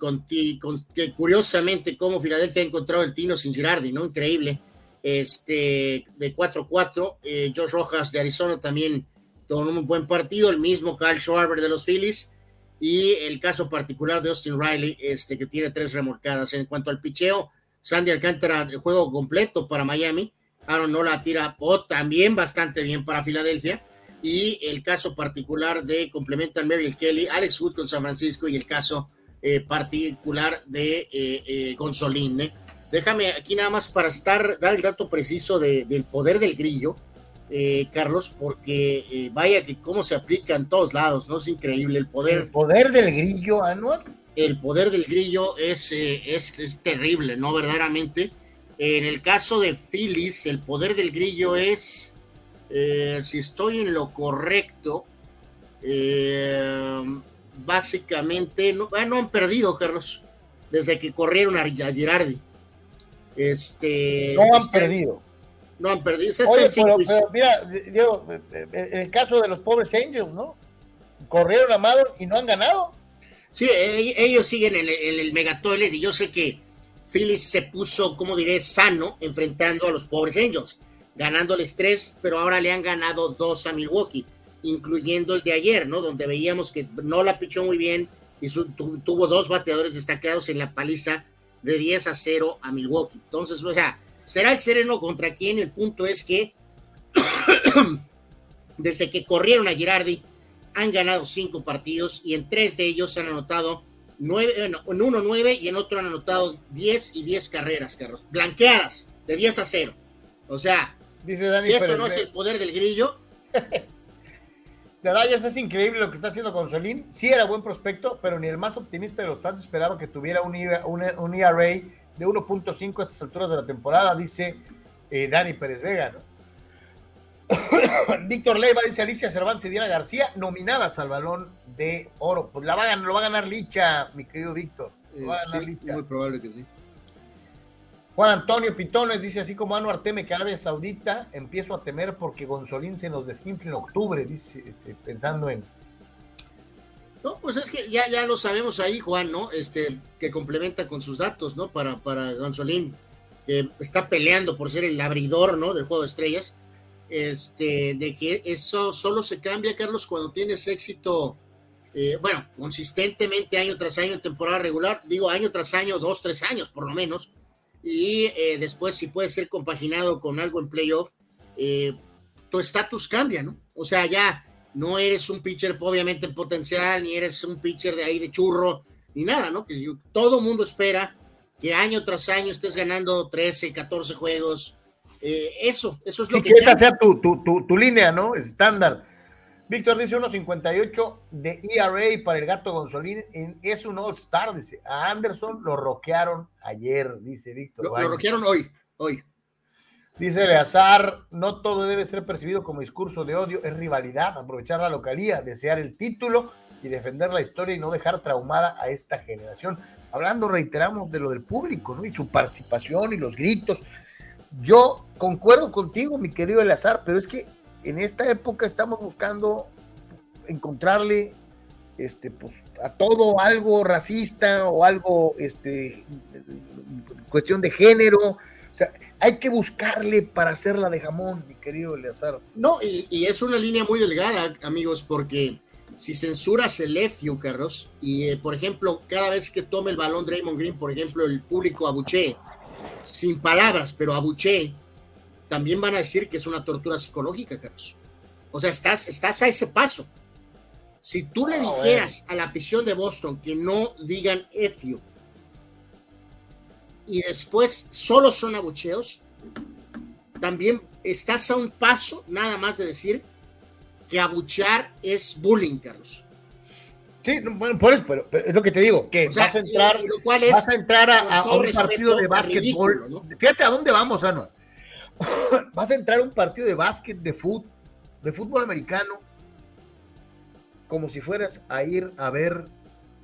que curiosamente como Filadelfia ha encontrado el Tino sin Girardi, ¿no? Increíble. Este, de 4-4, Josh Rojas de Arizona también tuvo un buen partido, el mismo Kyle Schwarber de los Phillies, y el caso particular de Austin Riley, este, que tiene tres remolcadas. En cuanto al picheo, Sandy Alcántara, el juego completo para Miami. Aaron Nola tira o también bastante bien para Filadelfia. Y el caso particular de complementan Merrill Kelly, Alex Wood con San Francisco y el caso eh, particular de eh, eh, Gonzolín. Déjame aquí nada más para estar, dar el dato preciso del poder del grillo eh, Carlos, porque eh, vaya que cómo se aplica en todos lados, ¿no? Es increíble el poder. El poder del grillo, Anual. El poder del grillo es, eh, es, es, terrible, ¿no? Verdaderamente. En el caso de Phyllis, el poder del grillo es, si estoy en lo correcto, básicamente, no, ah, no han perdido, Carlos, desde que corrieron a Girardi. Este, no han perdido no han perdido. Oye, pero, mira, Diego, en el caso de los pobres Angels, ¿no? Corrieron a Madden y no han ganado. Sí, e, ellos siguen en el, en el y yo sé que Phillies se puso, como diré, sano enfrentando a los pobres Angels, ganándoles tres, pero ahora le han ganado dos a Milwaukee, incluyendo el de ayer, ¿no? Donde veíamos que no la pichó muy bien y tuvo dos bateadores destacados en la paliza de 10 a 0 a Milwaukee. Entonces, o sea, será el sereno contra quien. El punto es que desde que corrieron a Girardi han ganado cinco partidos y en tres de ellos han anotado nueve, en uno nueve y en otro han anotado diez y diez carreras, Carlos, blanqueadas de diez a cero. O sea, Dice Dani si eso no es el poder del grillo. De Dodgers es increíble lo que está haciendo con Solín. Sí era buen prospecto, pero ni el más optimista de los fans esperaba que tuviera un, un, un ERA de 1.5 a estas alturas de la temporada, dice eh, Dani Pérez Vega. Víctor Leiva dice Alicia Cervantes y Diana García, nominadas al balón de oro. Pues la va a ganar, lo va a ganar Licha, mi querido Víctor. va a ganar Licha. Muy probable que sí. Juan Antonio Pitones dice así como Anuar teme que Arabia Saudita, empiezo a temer porque Gonzolín se nos desinfle en octubre, dice, este, pensando en, no, pues es que ya, ya lo sabemos ahí, Juan, ¿no? Este, que complementa con sus datos, ¿no? Para, para Gonzolín, que está peleando por ser el abridor, ¿no? Del juego de estrellas. Este, de que eso solo se cambia, Carlos, cuando tienes éxito, eh, bueno, consistentemente año tras año en temporada regular, digo año tras año, dos, tres años por lo menos, y eh, después si puede ser compaginado con algo en playoff, eh, tu estatus cambia, ¿no? O sea, ya no eres un pitcher obviamente en potencial, ni eres un pitcher de ahí de churro, ni nada, ¿no? Que todo mundo espera que año tras año estés ganando 13, 14 juegos. Eh, eso, eso es lo que... esa sea tu, tu, tu, línea, ¿no? Estándar. Víctor dice 1.58 de ERA para el gato Gonzolín. Es un All-Star, dice. A Anderson lo roquearon ayer, dice Víctor. Lo, lo roquearon hoy, hoy. Dice Eleazar, no todo debe ser percibido como discurso de odio, es rivalidad, aprovechar la localía, desear el título y defender la historia y no dejar traumada a esta generación. Hablando, reiteramos, de lo del público, ¿no? Y su participación y los gritos. Yo concuerdo contigo, mi querido Eleazar, pero es que en esta época estamos buscando encontrarle este, pues, a todo algo racista o algo, este, cuestión de género, o sea, hay que buscarle para hacerla de jamón, mi querido Eleazar. No, y, es una línea muy delgada, amigos, porque si censuras el EFIU, Carlos, y eh, por ejemplo, cada vez que tome el balón Draymond Green, por ejemplo, el público abuche, sin palabras, pero abuche, también van a decir que es una tortura psicológica, Carlos. O sea, estás, estás a ese paso. Si tú le dijeras a la afición de Boston que no digan EFIU, y después solo son abucheos, también estás a un paso nada más de decir que abuchear es bullying, Carlos. Sí, bueno, por eso, pero, es lo que te digo, que vas a entrar, vas a, entrar a, un partido de básquetbol. Fíjate a dónde vamos, Anual. vas a entrar a un partido de básquet, de fútbol, de fútbol americano, como si fueras a ir a ver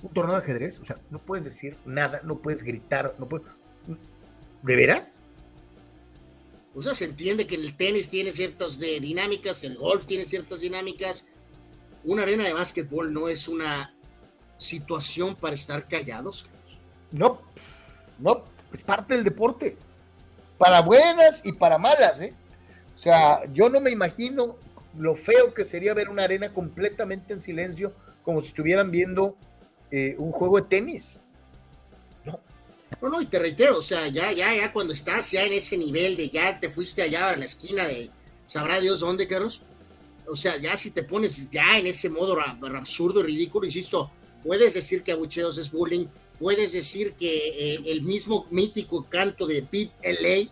un torneo de ajedrez. O sea, no puedes decir nada, no puedes gritar, no puedes. ¿De veras? O sea, se entiende que el tenis tiene ciertas de dinámicas, el golf tiene ciertas dinámicas, una arena de básquetbol no es una situación para estar callados. No, no, es parte del deporte. Para buenas y para malas, ¿eh? O sea, yo no me imagino lo feo que sería ver una arena completamente en silencio, como si estuvieran viendo eh, un juego de tenis. No. No, y te reitero, o sea, ya, ya, ya cuando estás ya en ese nivel de ya te fuiste allá a la esquina de sabrá Dios dónde, Carlos, o sea, ya si te pones ya en ese modo absurdo y ridículo, insisto, puedes decir que abucheos es bullying, puedes decir que eh, el mismo mítico canto de Beat LA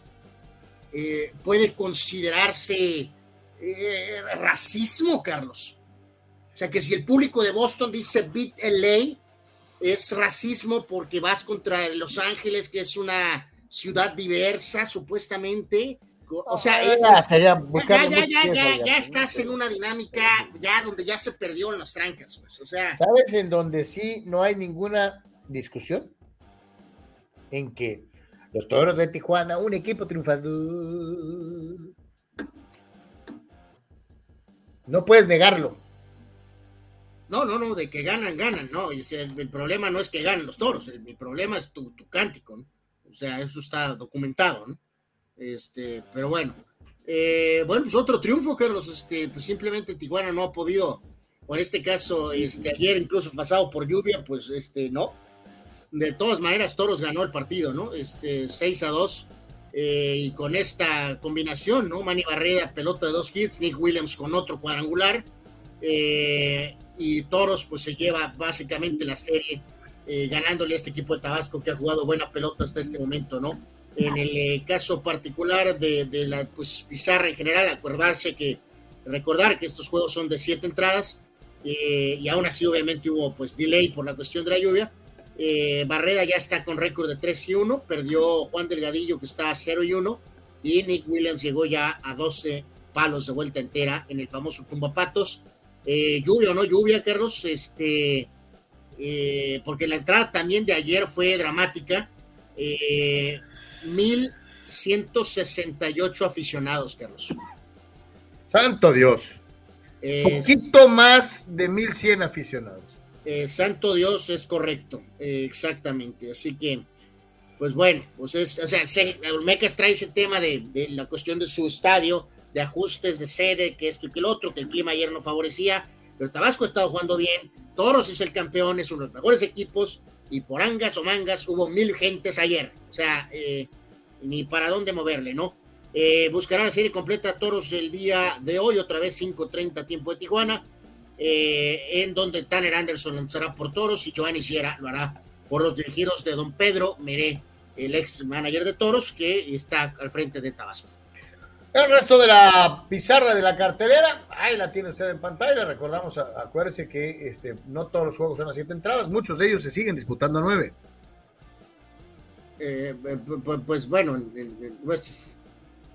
eh, puede considerarse eh, racismo, Carlos. O sea, que si el público de Boston dice Beat LA, es racismo porque vas contra Los Ángeles, que es una ciudad diversa, supuestamente, o sea, ya, ya, ya, ya, ya, estás en una dinámica ya donde ya se perdió en las trancas, pues, o sea. ¿Sabes en donde sí no hay ninguna discusión? En que los toros de Tijuana, un equipo triunfador. No puedes negarlo. No, no, no, de que ganan, ganan, no. El, problema no es que ganen los toros, el, problema es tu, tu cántico, ¿no? O sea, eso está documentado, ¿no? Este, pero bueno. Eh, bueno, pues otro triunfo, Carlos. Este, pues simplemente Tijuana no ha podido, o en este caso, este, ayer incluso pasado por lluvia, pues este, no. De todas maneras, Toros ganó el partido, ¿no? Este, 6 a 2. Eh, y con esta combinación, ¿no? Manny Barrera, pelota de dos hits, Nick Williams con otro cuadrangular. Eh, y Toros, pues se lleva básicamente la serie ganándole a este equipo de Tabasco que ha jugado buena pelota hasta este momento, ¿no? En el eh, caso particular de, la pues, pizarra en general, acordarse que, recordar que estos juegos son de siete entradas eh, y aún así obviamente hubo pues delay por la cuestión de la lluvia. Eh, Barreda ya está con récord de 3 y 1, perdió Juan Delgadillo que está a 0 y 1 y Nick Williams llegó ya a 12 palos de vuelta entera en el famoso tumbapatos. Lluvia o no lluvia, Carlos, este, porque la entrada también de ayer fue dramática. 1.168 aficionados, Carlos. Santo Dios. Un Poquito más de 1.100 aficionados. Eh, santo Dios es correcto, eh, exactamente. Así que, pues bueno, pues es, o sea, Olmecas trae ese tema de, de, la cuestión de su estadio, de ajustes de sede, que esto y que el otro, que el clima ayer no favorecía, pero Tabasco ha estado jugando bien, Toros es el campeón, es uno de los mejores equipos, y por angas o mangas hubo mil gentes ayer. O sea, eh, ni para dónde moverle, ¿no? Eh, buscará la serie completa Toros el día de hoy, otra vez 5.30 tiempo de Tijuana, eh, en donde Tanner Anderson lanzará por Toros y Giovanni Sierra lo hará por los dirigidos de don Pedro Meré, el ex manager de Toros que está al frente de Tabasco. El resto de la pizarra de la cartelera, ahí la tiene usted en pantalla. Recordamos, acuérdese que este, no todos los juegos son a siete entradas, muchos de ellos se siguen disputando a nueve. Eh, pues bueno, pues,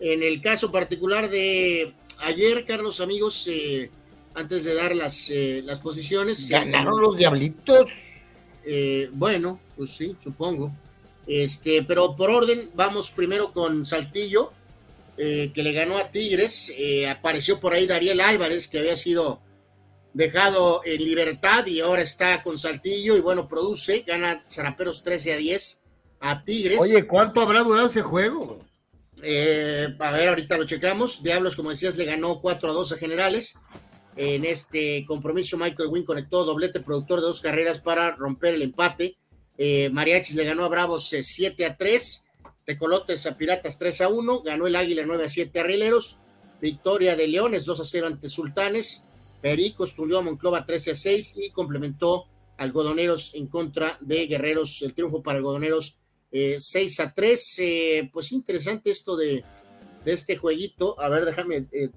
en, el caso particular de ayer, Carlos, amigos, eh, antes de dar las, eh, las posiciones. ¿Ganaron los diablitos? bueno, pues sí, supongo. Este, pero por orden, vamos primero con Saltillo eh, que le ganó a Tigres. Eh, apareció por ahí Dariel Álvarez, que había sido dejado en libertad y ahora está con Saltillo y bueno, produce, gana Zaraperos 13 a 10 a Tigres. Oye, ¿cuánto habrá durado ese juego? Eh, a ver, ahorita lo checamos. Diablos, como decías, le ganó 4 a 2 a Generales. En este compromiso, Michael Wynn conectó doblete productor de dos carreras para romper el empate. Mariachis le ganó a Bravos 7 a 3. Tecolotes a Piratas 3 a 1, ganó el Águila 9 a 7 a Rieleros, victoria de Leones 2 a 0 ante Sultanes, Pericos tundió a Monclova 13 a 6 y complementó Algodoneros en contra de Guerreros, el triunfo para Algodoneros 6 eh, a 3. Eh, pues interesante esto de, de este jueguito. A ver, déjame. Eh,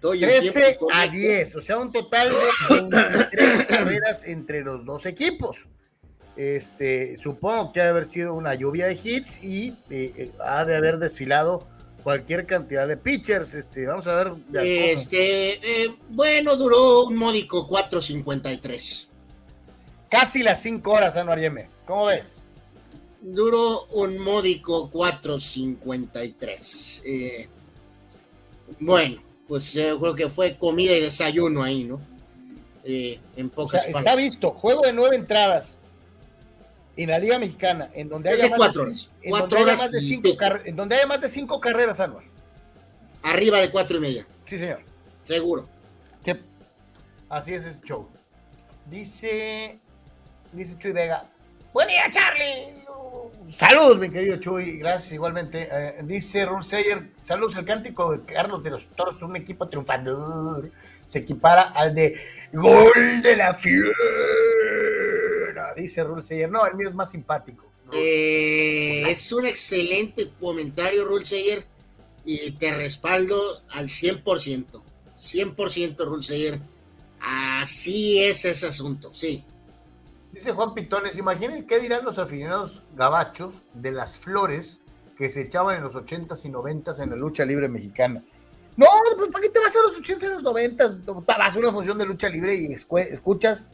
13 a 10, o sea, un total de 23 carreras entre los dos equipos. Este, supongo que ha de haber sido una lluvia de hits y eh, eh, ha de haber desfilado cualquier cantidad de pitchers. Este, vamos a ver. Este, eh, bueno, duró un módico 4.53. Casi las 5 horas, Anuar Yeme. ¿Cómo ves? Duró un módico 4.53. Eh, bueno, pues yo creo que fue comida y desayuno ahí, ¿no? Eh, en pocas o Está visto, juego de nueve entradas en la Liga Mexicana, en donde haya más cuatro de, horas. En cuatro horas más de cinco en donde haya más de cinco carreras anual. Arriba de cuatro y media. Sí, señor. Seguro. Así es ese show. Dice, dice Chuy Vega. Buen día, Charlie. Saludos, mi querido Chuy, gracias igualmente. Eh, dice Rulseyer, saludos, el cántico de Carlos de los Toros, un equipo triunfador, se equipara al de Gol de la Fiera. Dice Rulseyer, no, el mío es más simpático. Eh, es un excelente comentario, Rulseyer, y te respaldo al 100%. 100% Rulseyer. Así es ese asunto, sí. Dice Juan Pitones, imaginen qué dirán los aficionados gabachos de las flores que se echaban en los 80s y 90s en la lucha libre mexicana. No, pues ¿para qué te vas a los 80s y los 90s? Vas a una función de lucha libre y escuchas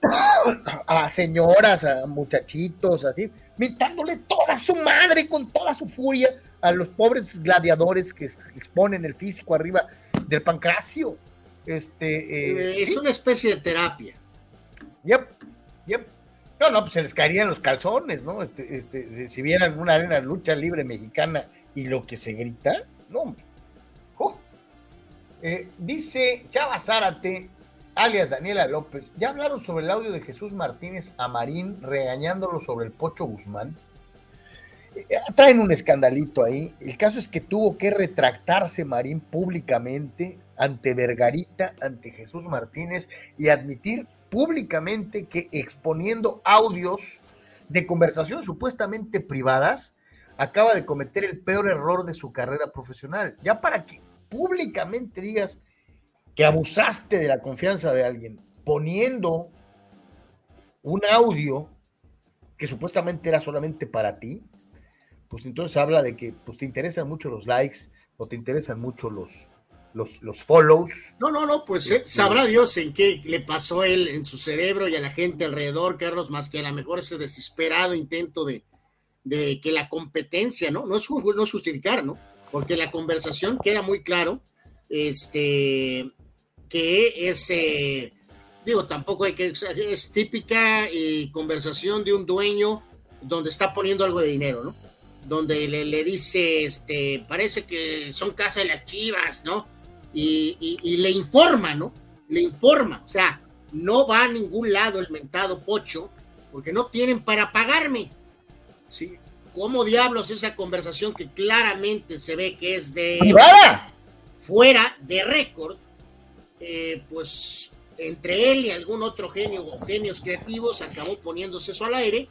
a señoras, a muchachitos, así, mintándole toda su madre con toda su furia a los pobres gladiadores que exponen el físico arriba del pancracio. Este, eh, es una especie de terapia. Yep. No, no, pues se les caerían los calzones, ¿no? Este, este, si vieran una arena de lucha libre mexicana y lo que se grita, no, hombre. Eh, dice Chava Zárate, alias Daniela López, ¿ya hablaron sobre el audio de Jesús Martínez Amarín regañándolo sobre el Pocho Guzmán? Eh, traen un escandalito ahí. El caso es que tuvo que retractarse Marín públicamente ante Vergarita, ante Jesús Martínez y admitir públicamente que exponiendo audios de conversaciones supuestamente privadas, acaba de cometer el peor error de su carrera profesional. Ya para que públicamente digas que abusaste de la confianza de alguien poniendo un audio que supuestamente era solamente para ti, pues entonces habla de que pues, te interesan mucho los likes o te interesan mucho los, los, los follows. No, no, no, pues eh, este, sabrá Dios en qué le pasó él, en su cerebro y a la gente alrededor, Carlos, más que a lo mejor ese desesperado intento de, de que la competencia, ¿no? No es, no justificar, ¿no? Porque la conversación queda muy claro, este, que es, eh, digo, tampoco hay que, es típica eh, conversación de un dueño donde está poniendo algo de dinero, ¿no? Donde le, le dice, este, parece que son casa de las chivas, ¿no? y, le informa, ¿no? Le informa, o sea, no va a ningún lado el mentado pocho porque no tienen para pagarme. ¿Sí? ¿Cómo diablos esa conversación que claramente se ve que es de fuera de récord? Eh, pues entre él y algún otro genio o genios creativos acabó poniéndose eso al aire.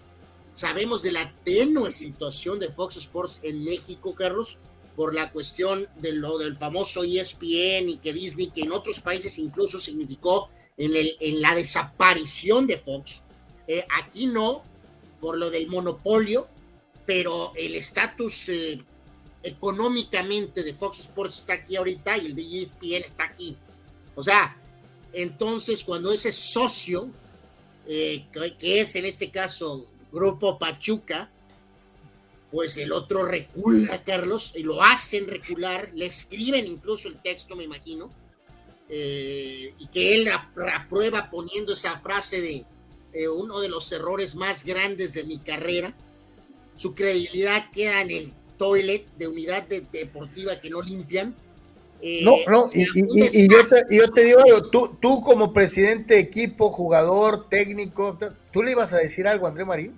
Sabemos de la tenue situación de Fox Sports en México, Carlos, por la cuestión de lo del famoso ESPN y que Disney, que en otros países incluso significó en, la desaparición de Fox. Eh, aquí no, por lo del monopolio, pero el estatus eh, económicamente de Fox Sports está aquí ahorita y el de ESPN está aquí. O sea, entonces cuando ese socio, eh, que es en este caso Grupo Pachuca, pues el otro recula, Carlos, y lo hacen recular, le escriben incluso el texto, me imagino, eh, y que él aprueba poniendo esa frase de eh, uno de los errores más grandes de mi carrera. Su credibilidad queda en el toilet de unidad deportiva que no limpian. Eh, no, no, y, yo, te, yo, te, digo tú, tú como presidente de equipo, jugador, técnico, ¿tú le ibas a decir algo a André Marín?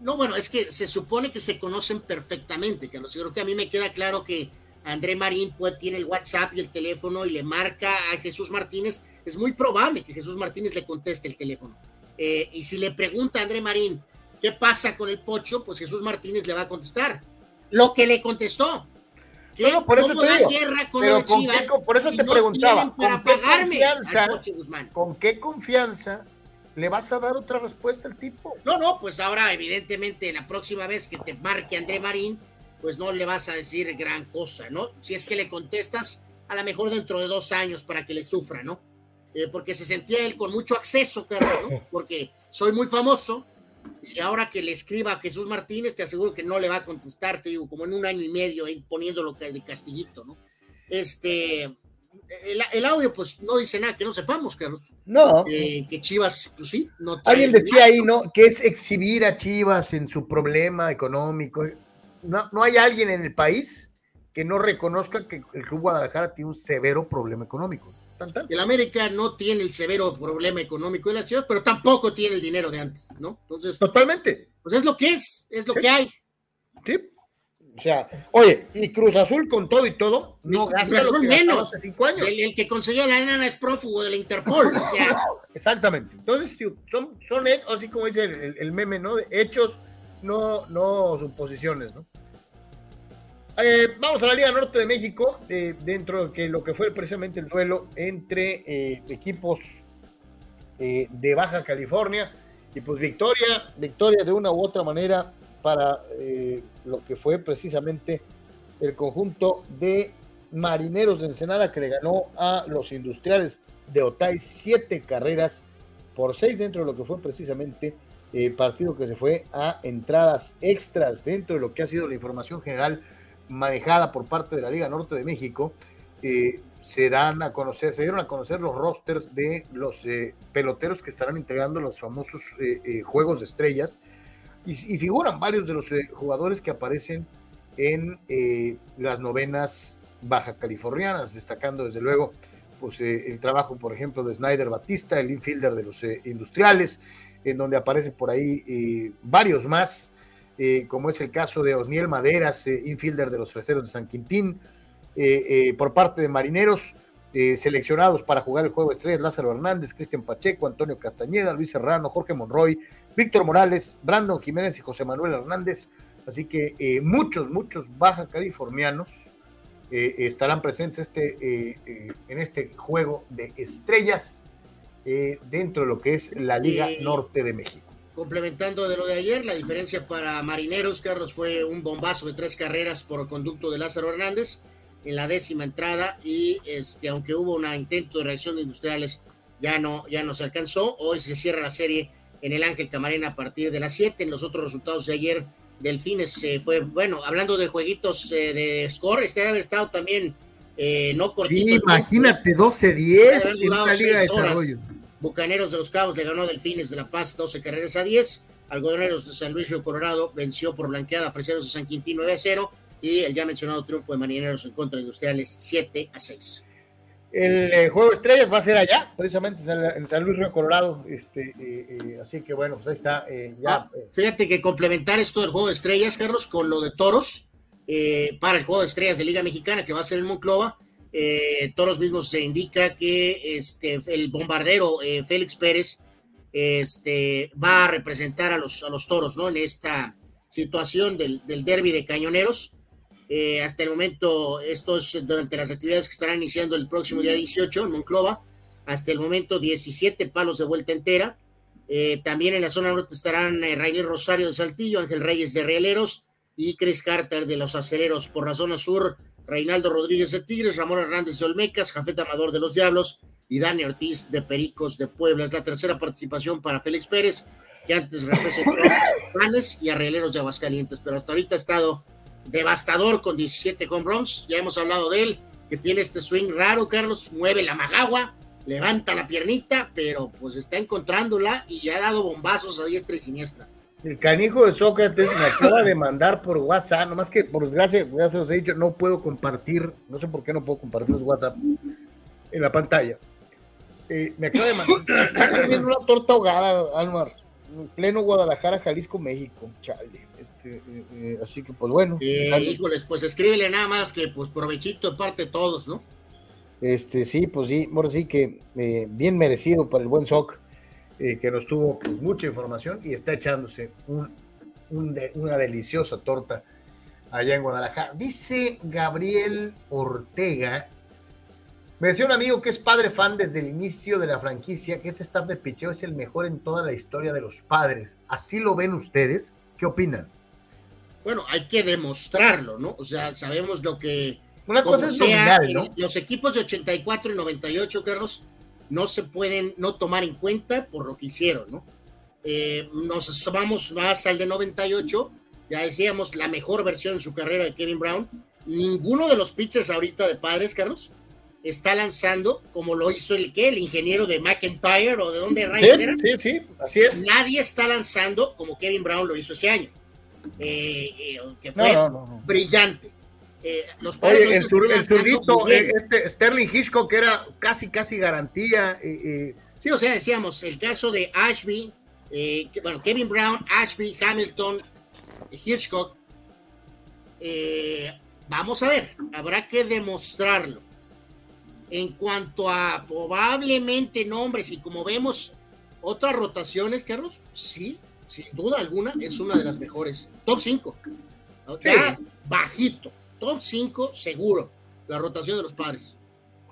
No, bueno, es que se supone que se conocen perfectamente, Carlos. Yo creo que a mí me queda claro que André Marín pues, tiene el WhatsApp y el teléfono y le marca a Jesús Martínez. Es muy probable que Jesús Martínez le conteste el teléfono. Eh, y si le pregunta a André Marín qué pasa con el pocho, pues Jesús Martínez le va a contestar lo que le contestó. Qué? No, por eso ¿Cómo te digo. con Pero con qué por eso si te no preguntaba, para ¿con qué confianza? Coche? ¿Con qué confianza le vas a dar otra respuesta al tipo? No, no, pues ahora evidentemente la próxima vez que te marque André Marín, pues no le vas a decir gran cosa, ¿no? Si es que le contestas, a lo mejor dentro de dos años para que le sufra, ¿no? Eh, porque se sentía él con mucho acceso, Carlos, ¿no? Porque soy muy famoso y ahora que le escriba a Jesús Martínez, te aseguro que no le va a contestar, te digo, como en un año y medio, ahí poniéndolo de castillito, ¿no? Este, el, el audio, pues no dice nada que no sepamos, Carlos. No. Eh, que Chivas, pues sí, no Alguien decía ahí, ¿no? Que es exhibir a Chivas en su problema económico. No, no hay alguien en el país que no reconozca que el Club Guadalajara tiene un severo problema económico. Tan, tan. El América no tiene el severo problema económico de la ciudad, pero tampoco tiene el dinero de antes, ¿no? Entonces, Totalmente. pues es lo que es, es lo Sí. que hay. Sí. O sea, oye, y Cruz Azul con todo y todo, no gasta lo que menos. hace cinco años. El, el que conseguía la nana es prófugo de la Interpol. O sea, Exactamente. Entonces, son, son así como dice el, el- el meme, ¿no? De hechos, no, no suposiciones, ¿no? Eh, vamos a la Liga Norte de México, eh, dentro de lo que fue precisamente el duelo entre eh, equipos eh, de Baja California, y pues victoria, victoria de una u otra manera para lo que fue precisamente el conjunto de Marineros de Ensenada que le ganó a los Industriales de Otay siete carreras por seis dentro de lo que fue precisamente el partido que se fue a entradas extras dentro de lo que ha sido la información general manejada por parte de la Liga Norte de México. eh, se dan a conocer, se dieron a conocer los rosters de los eh, peloteros que estarán integrando los famosos eh, eh, juegos de estrellas y, figuran varios de los jugadores que aparecen en las novenas baja californianas, destacando desde luego pues, el trabajo, por ejemplo, de Snyder Batista, el infielder de los industriales, en donde aparecen por ahí varios más, eh, como es el caso de Osniel Maderas, eh, infielder de los Freseros de San Quintín, eh, por parte de Marineros, seleccionados para jugar el juego de estrellas, Lázaro Hernández, Cristian Pacheco, Antonio Castañeda, Luis Serrano, Jorge Monroy, Víctor Morales, Brandon Jiménez y José Manuel Hernández. Así que muchos, muchos baja californianos estarán presentes este, en este juego de estrellas dentro de lo que es la Liga Norte de México. Complementando de lo de ayer, la diferencia para Marineros, Carlos, fue un bombazo de tres carreras por conducto de Lázaro Hernández en la décima entrada y este, aunque hubo un intento de reacción de industriales, ya no, ya no se alcanzó. Hoy se cierra la serie en el Ángel Camarena a partir de las 7. En los otros resultados de ayer, Delfines eh, fue, bueno, hablando de jueguitos eh, de score, este debe haber estado también eh, no cortito. Sí, imagínate, 12-10 Habrán en una Liga de horas. Bucaneros de los Cabos le ganó a Delfines de La Paz 12 carreras a 10. Algodoneros de San Luis Río Colorado venció por blanqueada a Freseros de San Quintín 9 a 0. Y el ya mencionado triunfo de Marineros en contra de Industriales 7 a 6. El eh, juego de estrellas va a ser allá, precisamente en San- Luis Río Colorado. Este, eh, eh, así que bueno, pues ahí está. ya, Ah, fíjate que complementar esto del juego de estrellas, Carlos, con lo de Toros eh, para el juego de estrellas de Liga Mexicana que va a ser en Monclova. Eh, Toros mismos se indica que este, el bombardero eh, Félix Pérez este, va a representar a los, a los Toros ¿no? en esta situación del, del derby de cañoneros. Eh, hasta el momento, esto es durante las actividades que estarán iniciando el próximo día 18 en Monclova. Hasta el momento, 17 palos de vuelta entera. Eh, también en la zona norte estarán Rainer Rosario de Saltillo, Ángel Reyes de Rieleros y Chris Carter de los Aceleros. Por la zona sur, Reinaldo Rodríguez de Tigres, Ramón Hernández de Olmecas, Jafet Amador de los Diablos y Dani Ortiz de Pericos de Puebla. Es la tercera participación para Félix Pérez, que antes representó a Panes y a Rieleros de Aguascalientes, pero hasta ahorita ha estado devastador con 17 home runs. Ya hemos hablado de él, que tiene este swing raro, Carlos, mueve la magagua, levanta la piernita, pero pues está encontrándola y ha dado bombazos a diestra y siniestra. El canijo de Sócrates me acaba de mandar por WhatsApp, nomás que por desgracia, ya se los he dicho, no puedo compartir, no sé por qué no puedo compartir los WhatsApp en la pantalla. Eh, me acaba de mandar, se está comiendo una torta ahogada, Almar, en pleno Guadalajara, Jalisco, México, chale. Este, eh, eh, así que pues bueno, híjoles, pues escríbele nada más que pues provechito de parte de todos, ¿no? este sí, pues sí, ahora sí que bien merecido para el buen Soc, eh, que nos tuvo pues, mucha información y está echándose un- un de- una deliciosa torta allá en Guadalajara. Dice Gabriel Ortega, me decía un amigo que es padre fan desde el inicio de la franquicia, que ese staff de picheo es el mejor en toda la historia de los padres. ¿Así lo ven ustedes? ¿Qué opinan? Bueno, hay que demostrarlo, ¿no? O sea, sabemos lo que... Una cosa es nominal, ¿no? Los equipos de 84 y 98, Carlos, no se pueden no tomar en cuenta por lo que hicieron, ¿no? Eh, nos vamos más al de 98, ya decíamos la mejor versión en su carrera de Kevin Brown. Ninguno de los pitchers ahorita de padres, Carlos, está lanzando como lo hizo el que el ingeniero de McIntyre o de donde sí, Sí, sí, así es. Nadie está lanzando como Kevin Brown lo hizo ese año, eh, eh, que fue brillante. Eh, los Oye, el, zurdito, este Sterling Hitchcock era casi, casi garantía. Sí, o sea, decíamos, el caso de Ashby, bueno, Kevin Brown, Ashby, Hamilton, Hitchcock. vamos a ver, habrá que demostrarlo en cuanto a probablemente nombres y como vemos otras rotaciones, Carlos, sí, sin duda alguna, es una de las mejores. Top 5. bajito. Top 5 seguro. La rotación de los padres.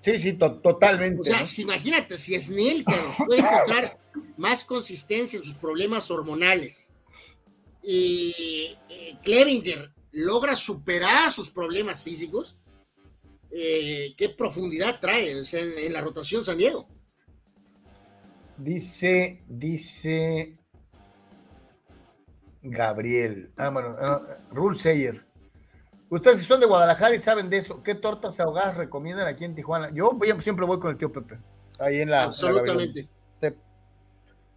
Sí, sí, totalmente. O sea, imagínate, si Snell, Carlos, puede encontrar más consistencia en sus problemas hormonales y eh, Clevinger logra superar sus problemas físicos, eh, qué profundidad trae en, la rotación San Diego. Dice, dice Gabriel. Ah, bueno, uh, Rule Sayer. Ustedes son de Guadalajara y saben de eso, ¿qué tortas ahogadas recomiendan aquí en Tijuana? Yo siempre voy con el tío Pepe. Ahí en la. Absolutamente.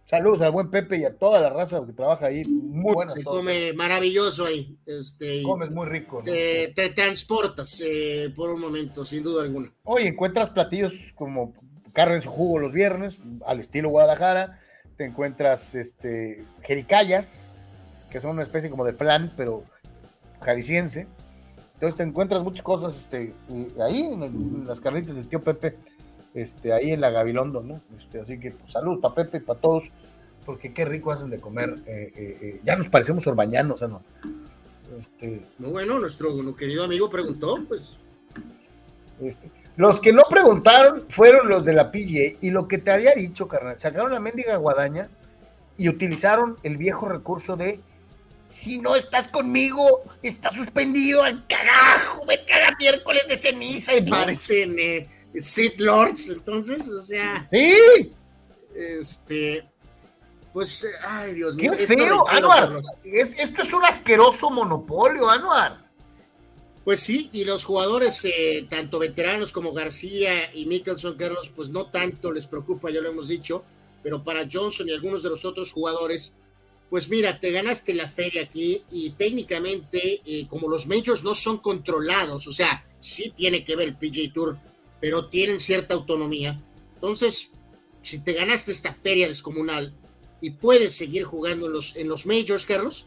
Saludos al buen Pepe y a toda la raza que trabaja ahí. Muy buenas. Se come maravilloso ahí. Este, Comes muy rico. Te, transportas eh, por un momento, sin duda alguna. Oye, encuentras platillos como carne en su jugo los viernes, al estilo Guadalajara. Te encuentras este, jericayas, que son una especie como de flan, pero jalisciense. Entonces te encuentras muchas cosas este, ahí en las carnitas del tío Pepe este, ahí en la Gabilondo, ¿no? Este, así que pues, salud para Pepe, para todos, porque qué rico hacen de comer. Eh, eh, eh, ya nos parecemos orbañanos, ¿no? Este, no, bueno, nuestro querido amigo preguntó, pues. Este, los que no preguntaron fueron los de la PGA y lo que te había dicho, carnal, sacaron la mendiga guadaña y utilizaron el viejo recurso de si no estás conmigo, está suspendido al cagajo, vete a la miércoles de ceniza. Y parecen Sith Lords, entonces, o sea. Sí. Este. Pues, ay, Dios mío. Qué feo, Anuar. Es, esto es un asqueroso monopolio, Anuar. Pues sí, y los jugadores, eh, tanto veteranos como García y Mickelson, Carlos, pues no tanto les preocupa, ya lo hemos dicho, pero para Johnson y algunos de los otros jugadores, pues mira, te ganaste la feria aquí y técnicamente, eh, como los majors no son controlados, o sea, sí tiene que ver el PJ Tour pero tienen cierta autonomía. Entonces, si te ganaste esta feria descomunal y puedes seguir jugando en los, en los majors, Carlos,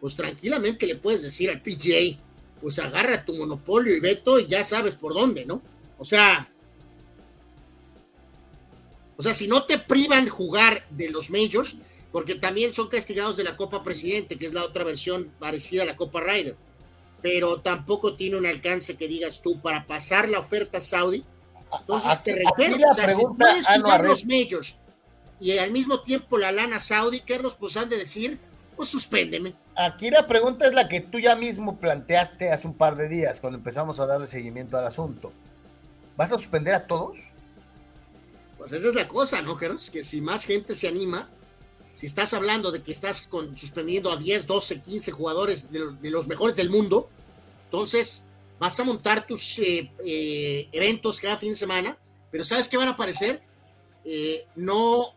pues tranquilamente le puedes decir al PGA, pues agarra tu monopolio y veto y ya sabes por dónde, ¿no? O sea, o sea, si no te privan jugar de los majors, porque también son castigados de la Copa Presidente, que es la otra versión parecida a la Copa Ryder pero tampoco tiene un alcance que digas tú para pasar la oferta saudí. Entonces te recuerdo, o sea, si puedes jugar los majors y al mismo tiempo la lana saudí, Carlos, pues han de decir, pues suspéndeme. Aquí la pregunta es la que tú ya mismo planteaste hace un par de días cuando empezamos a darle seguimiento al asunto. ¿Vas a suspender a todos? Pues esa es la cosa, ¿no, Carlos? Que si más gente se anima, si estás hablando de que estás con, suspendiendo a 10, 12, 15 jugadores de, los mejores del mundo, entonces vas a montar tus eh, eh, eventos cada fin de semana, pero ¿sabes qué van a aparecer? Eh, no...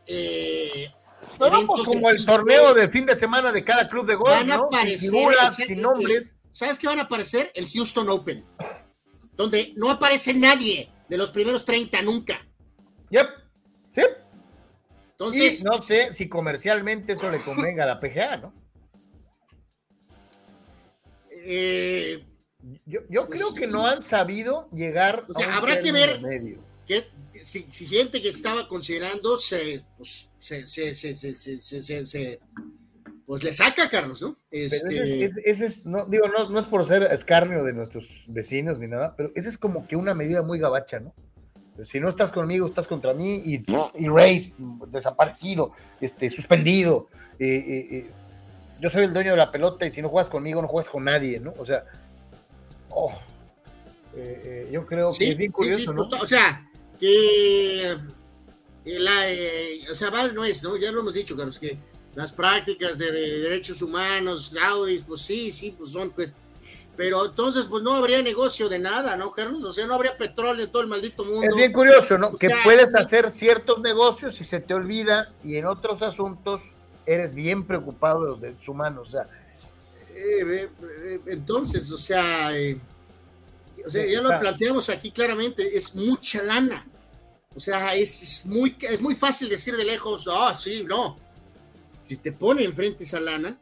Vamos como el torneo de fin de semana de cada club de golf, van a aparecer, sin nombres. ¿Sabes qué van a aparecer? El Houston Open, donde no aparece nadie de los primeros 30 nunca. Yep, sí. Entonces. no sé si comercialmente eso le convenga a la PGA, ¿no? Eh, yo, creo que no han sabido llegar o sea, habrá que ver Que, si, gente que estaba considerando se, pues, se, se, se, pues le saca, Carlos, ¿no? Este... Ese, es, no, digo, no, no, es por ser escarnio de nuestros vecinos ni nada, pero ese es como que una medida muy gabacha, ¿no? Si no estás conmigo, estás contra mí y erased, desaparecido, este, suspendido. Eh, eh, eh, yo soy el dueño de la pelota y si no juegas conmigo, no juegas con nadie, ¿no? O sea, oh, yo creo que es bien curioso, ¿no? O sea, que la, o sea, vale, no es, ¿no? Ya lo hemos dicho, Carlos, que las prácticas de derechos humanos, Saudis, pues sí, sí, pues son, pues, pero entonces, pues no habría negocio de nada, ¿no, Carlos? O sea, no habría petróleo en todo el maldito mundo. Es bien curioso, ¿no? que puedes hacer ciertos negocios y se te olvida, y en otros asuntos eres bien preocupado de los derechos humanos, o sea. Eh, eh, entonces, o sea, eh, o sea, ya lo planteamos aquí claramente, es mucha lana. O sea, es, muy, es muy fácil decir de lejos, ah, sí, no. Si te pone enfrente esa lana,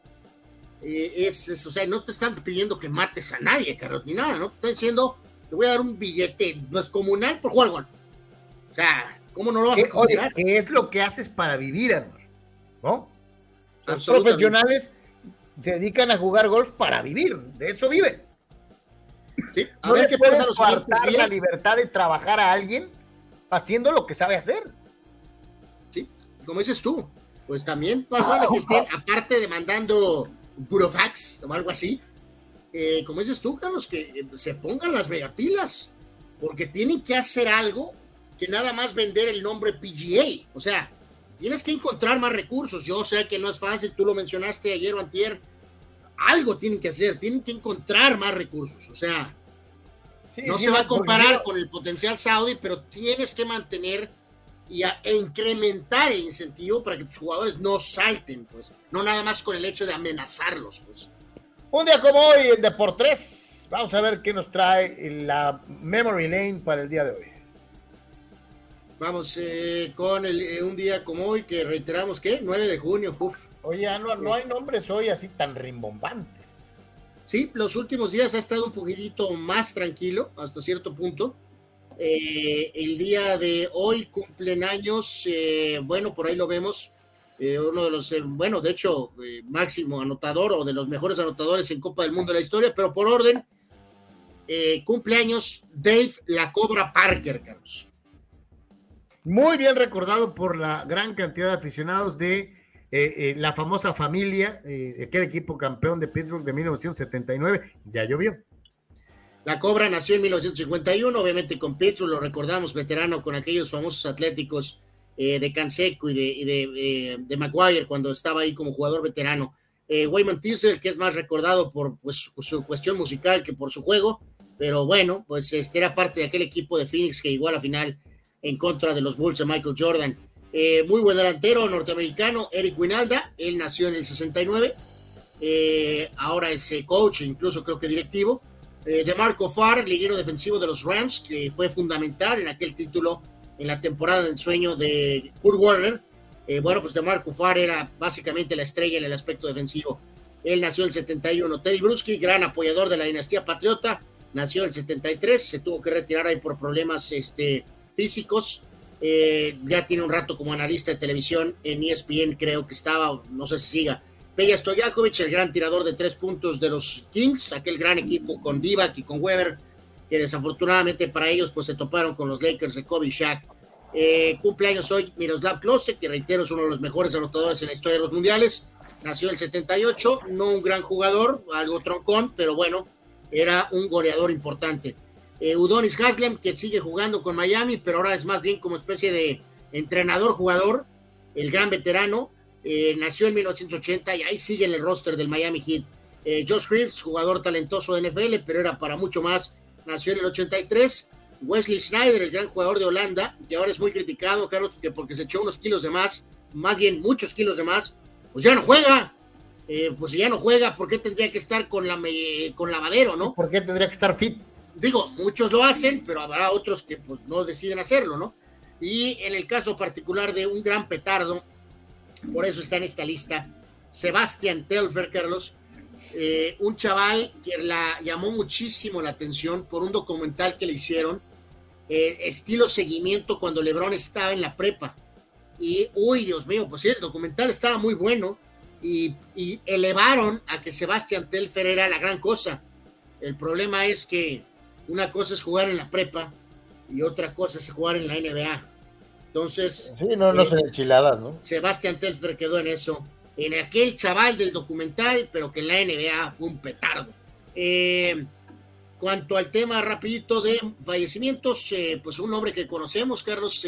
eh, es, o sea, no te están pidiendo que mates a nadie, Carlos, ni nada, ¿no? Te están diciendo, te voy a dar un billete descomunal por jugar golf. O sea, ¿cómo no lo vas a considerar? ¿Qué es lo que haces para vivir? ¿No? Los profesionales se dedican a jugar golf para vivir, de eso viven. Sí, a ver qué pasa los la libertad de trabajar a alguien haciendo lo que sabe hacer. Sí, como dices tú, pues también más vale que estén, aparte de mandando burofax o algo así, eh, como dices tú, Carlos, que eh, se pongan las megapilas, porque tienen que hacer algo que nada más vender el nombre PGA. O sea, tienes que encontrar más recursos. Yo sé que no es fácil, tú lo mencionaste ayer o antier. Algo tienen que hacer, tienen que encontrar más recursos. O sea, no se va a comparar con el potencial Saudi, pero tienes que mantener y a, e incrementar el incentivo para que tus jugadores no salten, pues, no nada más con el hecho de amenazarlos, pues. Un día como hoy en Deportes, vamos a ver qué nos trae la Memory Lane para el día de hoy. Vamos eh, con el, eh, un día como hoy, que reiteramos que 9 de junio, uf. Oye, no, no hay nombres hoy así tan rimbombantes. Sí, los últimos días ha estado un poquitito más tranquilo, hasta cierto punto. Eh, el día de hoy cumplen años, eh, bueno, por ahí lo vemos, eh, uno de los, bueno, de hecho, máximo anotador o de los mejores anotadores en Copa del Mundo de la historia, pero por orden, cumpleaños Dave La Cobra Parker, Carlos. Muy bien recordado por la gran cantidad de aficionados de la famosa familia, aquel equipo campeón de Pittsburgh de 1979, ya llovió. La Cobra nació en 1951, obviamente con Petro, lo recordamos, veterano con aquellos famosos atléticos eh, de Canseco y de, eh, de, Maguire cuando estaba ahí como jugador veterano. Eh, Wayman Tinsel, que es más recordado por pues, su cuestión musical que por su juego, pero bueno, pues este era parte de aquel equipo de Phoenix que igual a final en contra de los Bulls de Michael Jordan. muy buen delantero norteamericano, Eric Winalda, él nació en el 69, ahora es coach, incluso creo que directivo eh, de Marco Farr, liguero defensivo de los Rams, que fue fundamental en aquel título en la temporada del sueño de Kurt Warner. Eh, bueno, pues de Marco Farr era básicamente la estrella en el aspecto defensivo. Él nació en el 71. Teddy Bruschi, gran apoyador de la dinastía patriota, nació en el 73. Se tuvo que retirar ahí por problemas este, físicos. Eh, ya tiene un rato como analista de televisión en ESPN, creo que estaba, no sé si siga Peja Stojakovic, el gran tirador de tres puntos de los Kings, aquel gran equipo con Divac y con Weber, que desafortunadamente para ellos pues se toparon con los Lakers de Kobe Shaq. Eh, cumpleaños hoy Miroslav Klose, que reitero es uno de los mejores anotadores en la historia de los mundiales. Nació en el 78, no un gran jugador, algo troncón, pero bueno, era un goleador importante. Eh, Udonis Haslem, que sigue jugando con Miami, pero ahora es más bien como especie de entrenador-jugador, el gran veterano. Eh, nació en 1980 y ahí sigue en el roster del Miami Heat. Eh, Josh Reeves, jugador talentoso de NFL, pero era para mucho más. Nació en el 83. Wesley Schneider, el gran jugador de Holanda, que ahora es muy criticado, Carlos, que porque se echó unos kilos de más, más bien muchos kilos de más, pues ya no juega. Eh, pues si ya no juega, ¿por qué tendría que estar con, la, con lavadero, no? ¿Por qué tendría que estar fit? Digo, muchos lo hacen, pero habrá otros que pues no deciden hacerlo, ¿no? Y en el caso particular de un gran petardo, por eso está en esta lista. Sebastián Telfer, Carlos, eh, un chaval que la llamó muchísimo la atención por un documental que le hicieron, eh, estilo seguimiento cuando Lebron estaba en la prepa. Y, uy, Dios mío, pues sí, el documental estaba muy bueno. y, elevaron a que Sebastián Telfer era la gran cosa. El problema es que una cosa es jugar en la prepa y otra cosa es jugar en la NBA. Entonces. Sí, no, no eh, son enchiladas, ¿no? Sebastián Telfer quedó en eso. En aquel chaval del documental, pero que en la NBA fue un petardo. Eh, cuanto al tema rapidito de fallecimientos, eh, pues un hombre que conocemos, Carlos,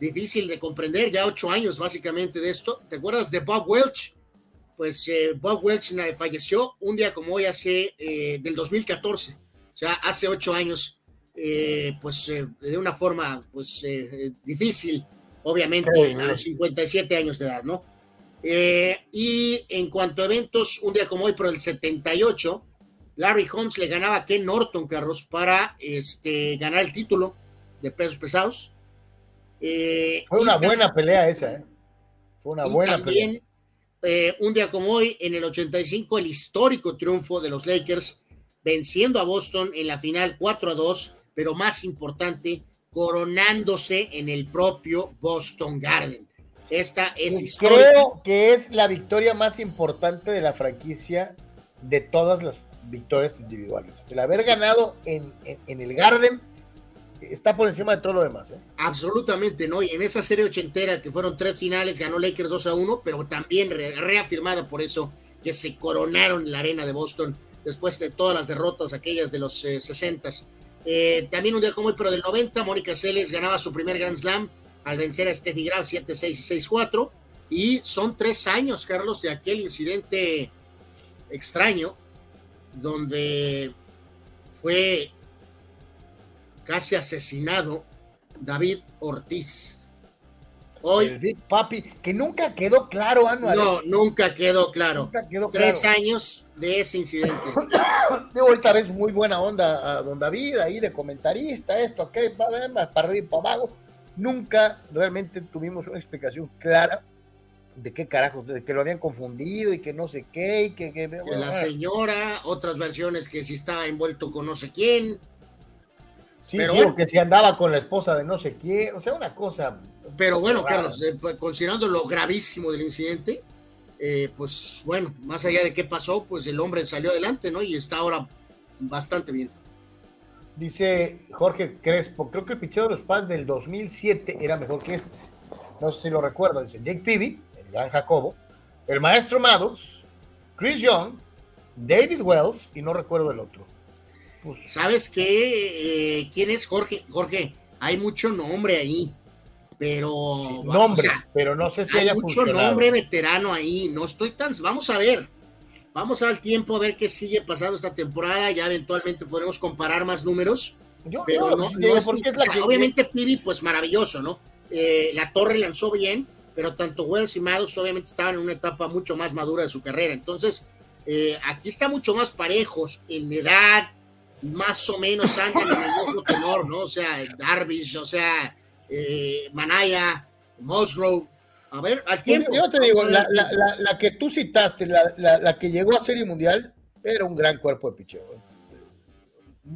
difícil de comprender, ya ocho años básicamente de esto. ¿Te acuerdas de Bob Welch? Pues Bob Welch falleció un día como hoy, hace del 2014, o sea, hace ocho años eh, pues eh, de una forma pues eh, difícil, obviamente, a los 57 años de edad, ¿no? y en cuanto a eventos, un día como hoy, pero el 78, Larry Holmes le ganaba a Ken Norton, Carlos, para este, ganar el título de pesos pesados. Fue una buena pelea esa, ¿eh? Fue una buena también, pelea. un día como hoy, en el 85, el histórico triunfo de los Lakers venciendo a Boston en la final 4 a 2 pero más importante, coronándose en el propio Boston Garden. Esta es histórica. Creo que es la victoria más importante de la franquicia de todas las victorias individuales. El haber ganado en, el Garden está por encima de todo lo demás. ¿eh? Absolutamente, ¿no? Y en esa serie ochentera, que fueron tres finales, ganó Lakers 2 a 1, pero también reafirmada por eso que se coronaron en la arena de Boston después de todas las derrotas, aquellas de los 60 eh, eh, también un día como hoy, pero del 90, Mónica Seles ganaba su primer Grand Slam al vencer a Steffi Graf 7-6 y 6-4. Y son tres años, Carlos, de aquel incidente extraño donde fue casi asesinado David Ortiz. Hoy, papi, que nunca quedó claro, Anual. No, nunca quedó claro. Tres años de ese incidente. de vuelta ves muy buena onda a don David, ahí de comentarista, esto, aquello, para arriba y para abajo. Nunca realmente tuvimos una explicación clara de qué carajos, de que lo habían confundido y que no sé qué, y que, que la señora, otras versiones que si estaba envuelto con no sé quién. Sí, pero que si andaba con la esposa de no sé quién, o sea, una cosa. Pero bueno, Carlos, eh, pues, considerando lo gravísimo del incidente, eh, pues bueno, más allá de qué pasó, pues el hombre salió adelante, ¿no? Y está ahora bastante bien. Dice Jorge Crespo, creo que el picheo de los Paz del 2007 era mejor que este. No sé si lo recuerda, dice Jake Peavy, el gran Jacobo, el maestro Maddox, Chris Young, David Wells y no recuerdo el otro. Pues, ¿Sabes qué? Eh, ¿Quién es Jorge? Jorge, hay mucho nombre ahí, pero... nombre, pero no sé si hay mucho nombre veterano ahí, no estoy tan... Vamos a ver, vamos al tiempo a ver qué sigue pasando esta temporada, ya eventualmente podremos comparar más números. pero no, porque es la que... Obviamente Pibi, pues maravilloso, ¿no? Eh, la torre lanzó bien, pero tanto Wells y Maddox obviamente estaban en una etapa mucho más madura de su carrera, entonces... Eh, aquí está mucho más parejos en edad, más o menos andan en el mismo tenor, ¿no? O sea, Darvish, o sea, eh, Manaya, Musgrove. A ver, al tiempo. Yo, te digo, la, la, la, que tú citaste, la, que llegó a Serie Mundial, era un gran cuerpo de picheo.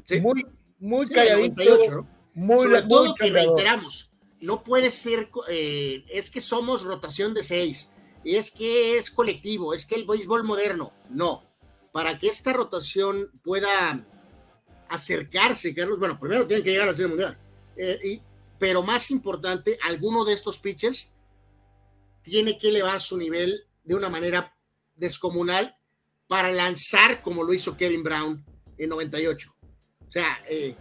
¿eh? Muy, muy calladito. Muy, Sobre todo que reiteramos, no puede ser, eh, es que somos rotación de seis, es que es colectivo, es que el béisbol moderno, no. Para que esta rotación pueda acercarse, Carlos. Bueno, primero tienen que llegar a ser mundial. Eh, y, pero más importante, alguno de estos pitchers tiene que elevar su nivel de una manera descomunal para lanzar como lo hizo Kevin Brown en 98. O sea, eh,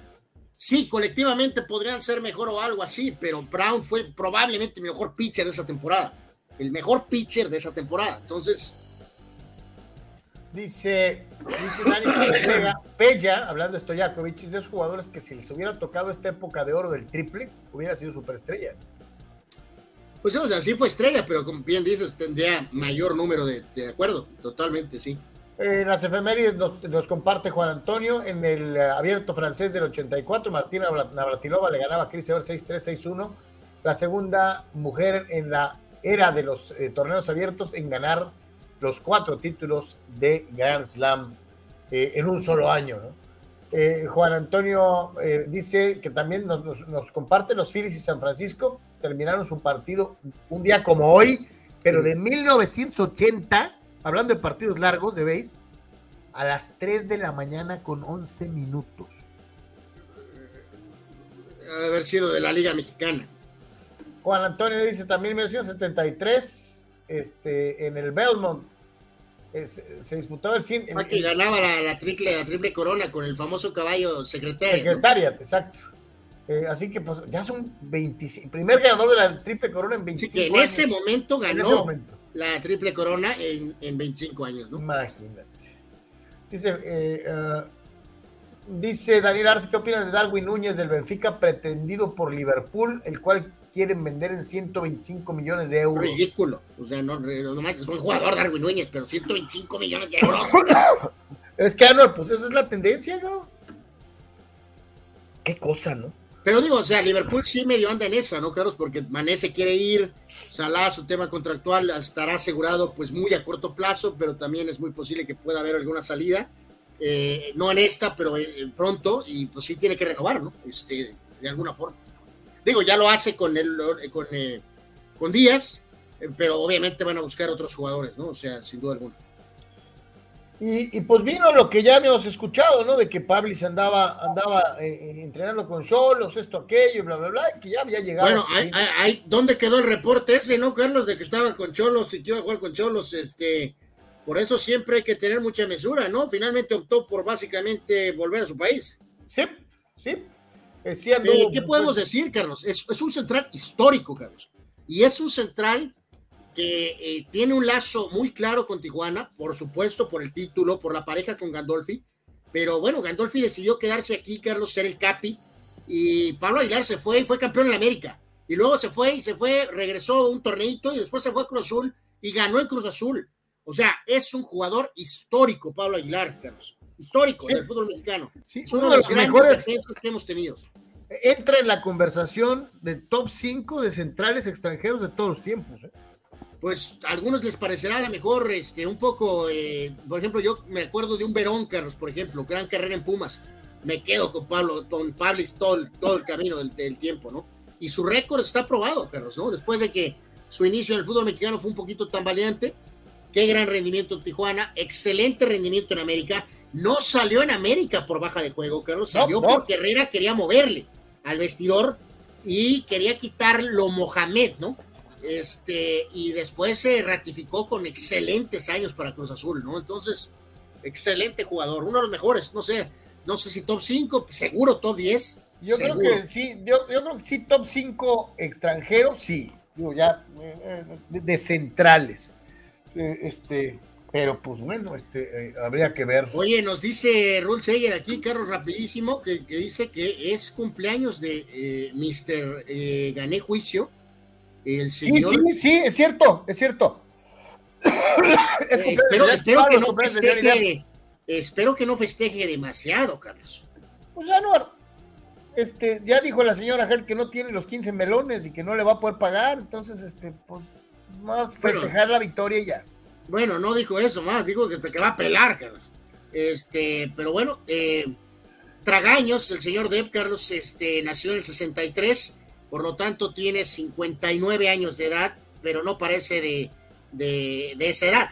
sí, colectivamente podrían ser mejor o algo así, pero Brown fue probablemente el mejor pitcher de esa temporada. El mejor pitcher de esa temporada. Entonces, Dice, dice Dani Pella, hablando de Stojakovic, es de esos jugadores que si les hubiera tocado esta época de oro del triple, hubiera sido superestrella. Pues o sea, sí fue estrella, pero como bien dices, tendría mayor número de, de acuerdo, totalmente, sí. En las efemérides nos, nos, comparte Juan Antonio en el abierto francés del 84. Martina Navratilova le ganaba a Chris Ever 6-3, 6-1. La segunda mujer en la era de los eh, torneos abiertos en ganar los cuatro títulos de Grand Slam eh, en un solo año. Eh, Juan Antonio eh, dice que también nos, comparte los Phillies y San Francisco terminaron su partido un día como hoy, pero de 1980, hablando de partidos largos de base, a las 3 de la mañana con 11 minutos. Debe haber sido de la Liga Mexicana. Juan Antonio dice también 1973, este, en el Belmont. es- se disputaba el 100. en- Ah, que en- ganaba la, la triple, la triple corona con el famoso caballo secretario. ¿no? Secretariat, exacto. Eh, así que pues ya son 25, primer ganador de la triple corona en Así 25 que en años. ese momento En ganó ese momento. la triple corona en, en 25 años, ¿no? Imagínate. Dice, eh, ah, dice Daniel Arce, ¿qué opinas de Darwin Núñez del Benfica pretendido por Liverpool, el cual quieren vender en 125 millones de euros? Ridículo. O sea, no, no manches, es buen jugador Darwin Núñez, pero 125 millones de euros. Es que, Anual, pues esa es la tendencia, ¿no? Qué cosa, ¿no? Pero digo, o sea, Liverpool sí medio anda en esa, ¿no, Carlos? Porque Mané se quiere ir, Salah, su tema contractual estará asegurado pues muy a corto plazo, pero también es muy posible que pueda haber alguna salida. Eh, no en esta, pero eh, pronto, y pues sí tiene que renovar, ¿no? Este, de alguna forma. Digo, ya lo hace con el, con, eh, con Díaz, eh, pero obviamente van a buscar otros jugadores, ¿no? O sea, sin duda alguna. Y, y, pues vino lo que ya habíamos escuchado, ¿no? De que Pablis andaba, andaba eh, entrenando con Cholos, esto, aquello, bla, bla, bla, y que ya había llegado. Bueno, hay, hay, hay, ¿dónde quedó el reporte ese, no, Carlos? De que estaba con Cholos y que iba a jugar con Cholos, este. Por eso siempre hay que tener mucha mesura, ¿no? Finalmente optó por básicamente volver a su país. Sí, sí. Sí anduvo, eh, ¿Qué podemos decir, Carlos? Es, es, un central histórico, Carlos. Y es un central que eh, tiene un lazo muy claro con Tijuana, por supuesto, por el título, por la pareja con Gandolfi. Pero bueno, Gandolfi decidió quedarse aquí, Carlos, ser el capi. Y Pablo Aguilar se fue y fue campeón en América. Y luego se fue y se fue, regresó a un torneito y después se fue a Cruz Azul y ganó en Cruz Azul. O sea, es un jugador histórico, Pablo Aguilar, Carlos. Histórico sí. del fútbol mexicano. Sí, es uno, uno de los, grandes mejores defensas que hemos tenido. Entra en la conversación de top 5 de centrales extranjeros de todos los tiempos. ¿eh? Pues a algunos les parecerá a lo mejor este, un poco, eh, por ejemplo, yo me acuerdo de un Verón, Carlos, por ejemplo, gran carrera en Pumas. Me quedo con Pablo, con Pablis todo el, todo el camino del, del tiempo, ¿no? Y su récord está probado, Carlos, ¿no? Después de que su inicio en el fútbol mexicano fue un poquito tambaleante, qué gran rendimiento en Tijuana, excelente rendimiento en América. No salió en América por baja de juego, Carlos, salió no, no. porque Herrera quería moverle al vestidor y quería quitarlo Mohamed, ¿no? Este, y después se ratificó con excelentes años para Cruz Azul, ¿no? Entonces, excelente jugador, uno de los mejores, no sé, no sé si top 5, seguro top 10. Yo seguro. creo que sí, yo, yo, creo que sí, top 5 extranjeros, sí, digo, ya eh, de, de centrales. Eh, este, pero pues bueno, este, eh, habría que ver. Oye, nos dice Rul Seyer aquí, Carlos, rapidísimo, que, que, dice que es cumpleaños de eh, Mr. Eh, Gané Juicio. El señor... Sí, sí, sí, es cierto, es cierto. es espero, espero que no festeje, espero que no festeje demasiado, Carlos. Pues ya no, este, ya dijo la señora Gel que no tiene los 15 melones y que no le va a poder pagar, entonces, este, pues, más festejar bueno, la victoria y ya. Bueno, no dijo eso más, dijo que, que va a pelar, Carlos. Este, pero bueno, eh, Tragaños, el señor Depp, Carlos, este, nació en el 63, por lo tanto tiene 59 años de edad, pero no parece de, de, de esa edad.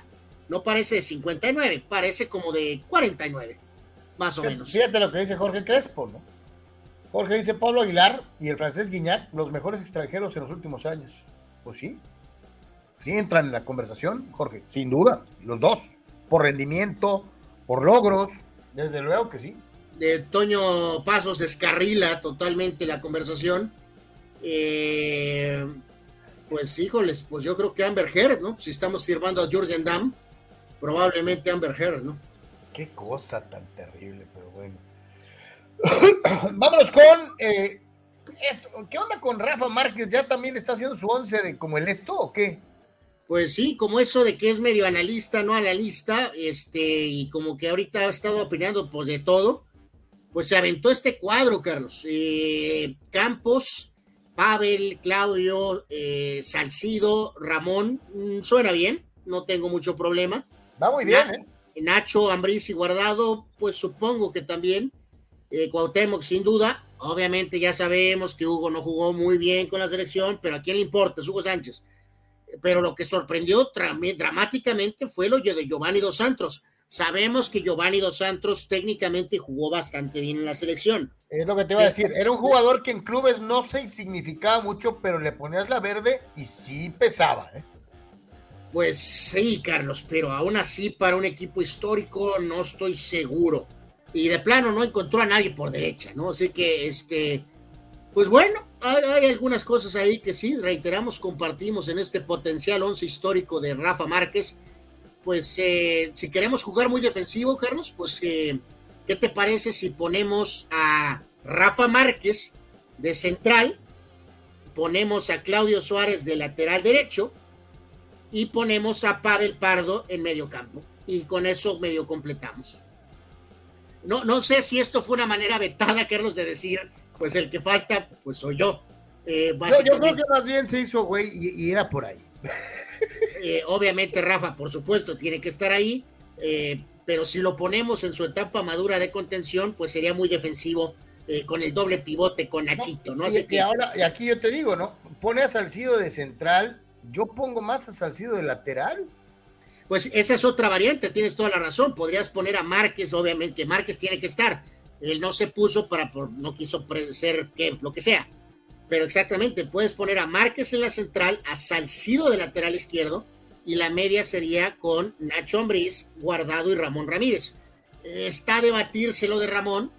No parece de 59, parece como de 49, más o Fíjate menos. Fíjate lo que dice Jorge Crespo, ¿no? Jorge dice Pablo Aguilar y el francés Guignac, los mejores extranjeros en los últimos años. Pues sí, sí entran en la conversación, Jorge, sin duda, los dos, por rendimiento, por logros, desde luego que sí. De Toño Pasos descarrila totalmente la conversación. Eh, pues híjoles, pues yo creo que Amber Heard, ¿no? Si estamos firmando a Jürgen Damm, probablemente Amber Heard, ¿no? Qué cosa tan terrible, pero bueno. Vámonos con eh, esto. ¿Qué onda con Rafa Márquez? ¿Ya también está haciendo su once de como el esto o qué? Pues sí, como eso de que es medio analista, no analista, este, y como que ahorita ha estado opinando pues de todo, pues se aventó este cuadro, Carlos. Eh, Campos, Pavel, Claudio, eh, Salcido, Ramón, mmm, suena bien, no tengo mucho problema. Va muy bien, ¿eh? Nacho, Ambriz y Guardado, pues supongo que también. Eh, Cuauhtémoc, sin duda. Obviamente ya sabemos que Hugo no jugó muy bien con la selección, pero ¿a quién le importa? Es Hugo Sánchez. Pero lo que sorprendió dramáticamente fue lo de Giovanni Dos Santos. Sabemos que Giovanni Dos Santos técnicamente jugó bastante bien en la selección. Es lo que te iba a decir. Era un jugador que en clubes no se significaba mucho, pero le ponías la verde y sí pesaba. ¿eh? Pues sí, Carlos, pero aún así para un equipo histórico no estoy seguro. Y de plano no encontró a nadie por derecha, ¿no? Así que, este, pues bueno, hay, algunas cosas ahí que sí, reiteramos, compartimos en este potencial once histórico de Rafa Márquez. Pues eh, si queremos jugar muy defensivo, Carlos, pues eh, ¿qué te parece si ponemos a Rafa Márquez de central, ponemos a Claudio Suárez de lateral derecho y ponemos a Pavel Pardo en medio campo? Y con eso medio completamos. No, no sé si esto fue una manera vetada, Carlos, de decir pues el que falta, pues soy yo. Eh, yo creo que más bien se hizo, güey, y, era por ahí. Eh, obviamente, Rafa, por supuesto, tiene que estar ahí, eh, pero si lo ponemos en su etapa madura de contención, pues sería muy defensivo con el doble pivote con Nachito, ¿no? Así que ahora, y aquí yo te digo, ¿no? Pone a Salcido de central, yo pongo más a Salcido de lateral. Pues esa es otra variante, tienes toda la razón. Podrías poner a Márquez, obviamente, Márquez tiene que estar él no se puso para, no quiso ser lo que sea. Pero exactamente, puedes poner a Márquez en la central, a Salcido de lateral izquierdo, y la media sería con Nacho Ambriz, Guardado y Ramón Ramírez. Está a debatirse lo de Ramón.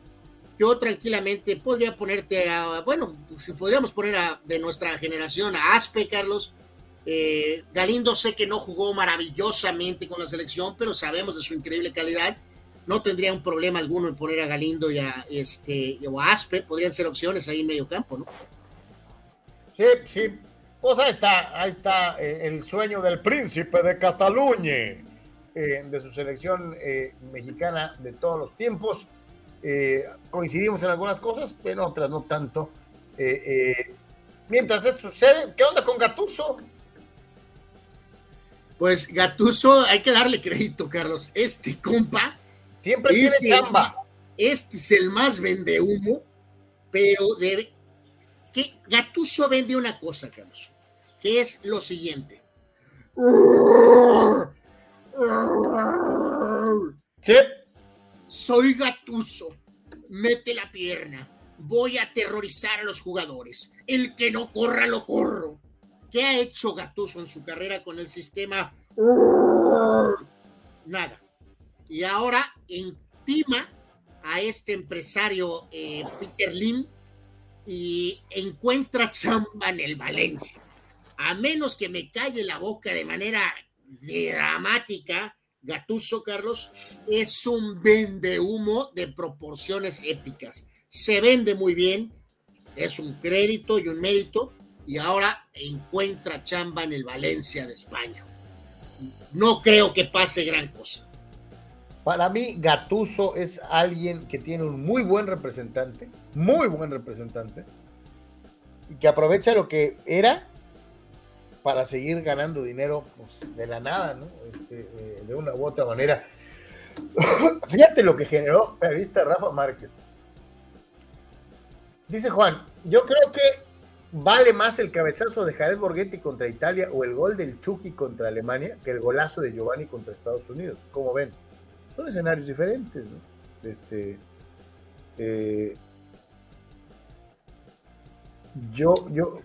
Yo tranquilamente podría ponerte a, bueno, si podríamos poner a, de nuestra generación a Aspe, Carlos. Eh, Galindo sé que no jugó maravillosamente con la selección, pero sabemos de su increíble calidad no tendría un problema alguno en poner a Galindo y a, este, o a Aspe, podrían ser opciones ahí en medio campo, ¿no? Sí, sí. Pues ahí está, ahí está eh, el sueño del príncipe de Cataluña, eh, de su selección eh, mexicana de todos los tiempos. coincidimos en algunas cosas, pero en otras no tanto. mientras esto sucede, ¿qué onda con Gatuso? Pues Gatuso, hay que darle crédito, Carlos. Este compa Siempre tiene chamba. Este es el más vende humo, pero debe. Que Gatuso vende una cosa, Carlos, que es lo siguiente. Sí. Soy Gatuso. Mete la pierna. Voy a aterrorizar a los jugadores. El que no corra, lo corro. ¿Qué ha hecho Gatuso en su carrera con el sistema? Nada y ahora intima a este empresario eh, Peter Lim y encuentra chamba en el Valencia. A menos que me calle la boca de manera dramática, Gatuso Carlos es un vende humo de proporciones épicas. Se vende muy bien, es un crédito y un mérito, y ahora encuentra chamba en el Valencia de España. No creo que pase gran cosa. Para mí, Gatuso es alguien que tiene un muy buen representante, muy buen representante, y que aprovecha lo que era para seguir ganando dinero pues, de la nada, ¿no? Este, eh, de una u otra manera. Fíjate lo que generó la revista Rafa Márquez. Dice Juan, yo creo que vale más el cabezazo de Jared Borghetti contra Italia o el gol del Chucky contra Alemania que el golazo de Giovanni contra Estados Unidos. ¿Cómo ven? Son escenarios diferentes, ¿no? Este, eh, yo, yo,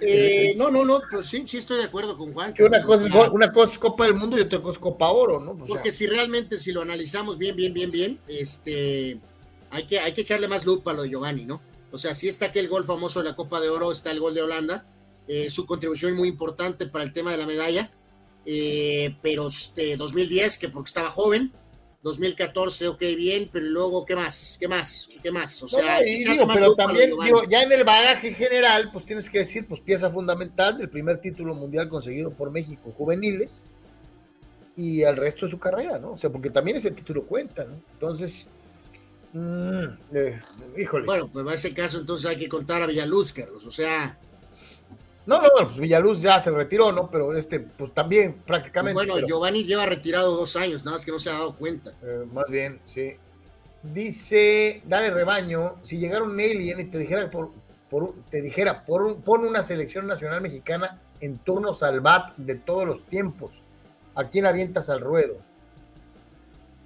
eh, no, no, no, pues sí, sí estoy de acuerdo con Juan. Que una, cosa, es, una cosa es Copa del Mundo y otra cosa es Copa Oro, ¿no? porque si realmente, si lo analizamos bien, bien, bien, bien, este, hay que, hay que echarle más lupa a lo de Giovanni, ¿no? O sea, sí está aquel gol famoso de la Copa de Oro, está el gol de Holanda, eh, su contribución muy importante para el tema de la medalla, pero este 2010, que porque estaba joven, 2014, ok, bien, pero luego, ¿qué más? ¿Qué más? ¿Qué más? O sea, pero también, ya en el bagaje general, pues tienes que decir, pues pieza fundamental del primer título mundial conseguido por México juveniles y al resto de su carrera, ¿no? O sea, porque también ese título cuenta, ¿no? Entonces, mmm, híjole. Bueno, pues en ese caso entonces hay que contar a Villaluz, Carlos, o sea, no, no, pues Villaluz ya se retiró, ¿no? Pero este, pues también prácticamente. Bueno, Giovanni lleva retirado dos años, nada más que no se ha dado cuenta. Eh, más bien, sí. Dice, dale rebaño, si llegara un alien y te dijera por, por te dijera, por pon una selección nacional mexicana en turnos al bat de todos los tiempos. ¿A quién avientas al ruedo?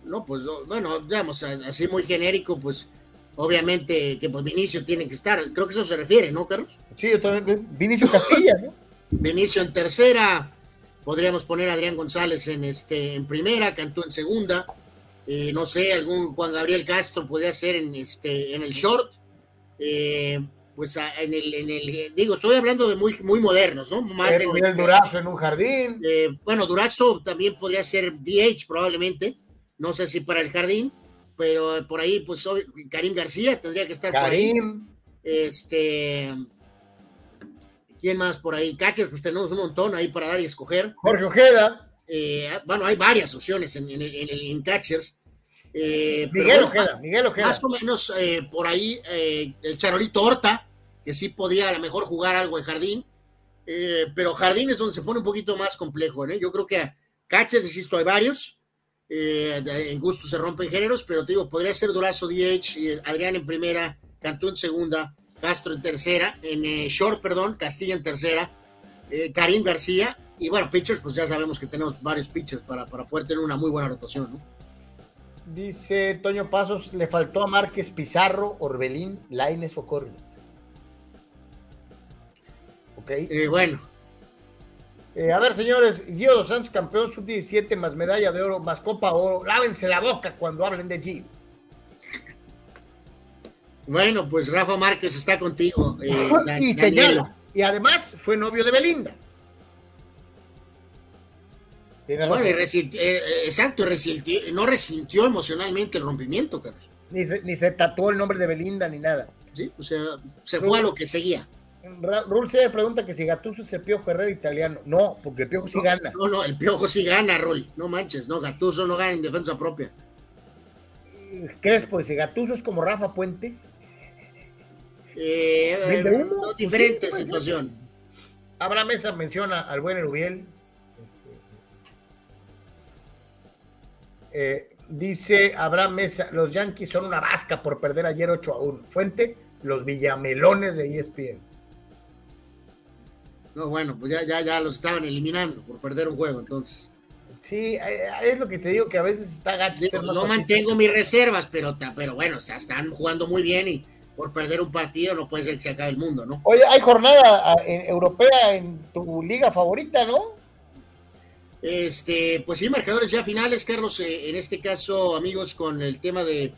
No, pues bueno, digamos, así muy genérico, pues obviamente que pues Vinicio tiene que estar. Creo que eso se refiere, ¿no, Carlos? Sí, yo también. Vinicio Castilla, ¿no? Vinicio en tercera. Podríamos poner a Adrián González en, este, en primera, Cantú en segunda. Eh, no sé, algún Juan Gabriel Castro podría ser en, este, en el short. Eh, pues en el, en el, digo, estoy hablando de muy, muy modernos, ¿no? Más en el Durazo en un jardín. Eh, bueno, Durazo también podría ser DH probablemente, no sé si para el jardín, pero por ahí, pues Karim García tendría que estar Karim. por ahí. Este, ¿quién más por ahí? Catchers, pues tenemos un montón ahí para dar y escoger. Jorge Ojeda. Eh, bueno, hay varias opciones en, en, en, catchers. Eh, Miguel, Ojeda, Miguel Ojeda. Más o menos eh, por ahí el Charolito Horta, que sí podía a lo mejor jugar algo en jardín, pero jardín es donde se pone un poquito más complejo. Yo creo que catchers, insisto, hay varios. En gusto se rompen géneros, pero te digo, podría ser Durazo DH, Adrián en primera, Cantú en segunda, Castro en tercera, en short, perdón, Castilla en tercera, Karim García y bueno, pitchers, pues ya sabemos que tenemos varios pitchers para, para poder tener una muy buena rotación, ¿no? Dice Toño Pasos, le faltó a Márquez Pizarro, Orbelín, Laines o Corri. Ok. Eh, bueno. Eh, a ver, señores, Guido dos Santos, campeón sub-17, más medalla de oro, más copa oro. Lávense la boca cuando hablen de Gio. Bueno, pues Rafa Márquez está contigo. Eh, y señala. Y además fue novio de Belinda. Eh, eh, exacto, no resintió emocionalmente el rompimiento, Carlos. Ni se, ni se tatuó el nombre de Belinda ni nada. Sí, o sea, se fue a lo que seguía. Rul se pregunta que si Gatuso es el Piojo Herrera italiano. No, porque el Piojo sí gana. No, no, el Piojo sí gana, Rul. No manches, no, Gatuso no gana en defensa propia. Crespo dice, Gatuso es como Rafa Puente. Eh, diferente situación. Abraham Mesa menciona al buen Erubiel. Eh, dice Abraham Mesa, los Yankees son una vasca por perder ayer 8 a 1. Fuente, los Villamelones de ESPN. No, bueno, pues ya, ya, ya los estaban eliminando por perder un juego, entonces. Sí, eh, es lo que te digo, que a veces está gacho. no mantengo mis reservas, pero, pero bueno, o sea, están jugando muy bien y por perder un partido no puede ser que se acabe el mundo, ¿no? Oye, hay jornada ah, europea en tu liga favorita, ¿no? Este, pues sí, marcadores ya finales, Carlos. Eh, en este caso, amigos, con el tema de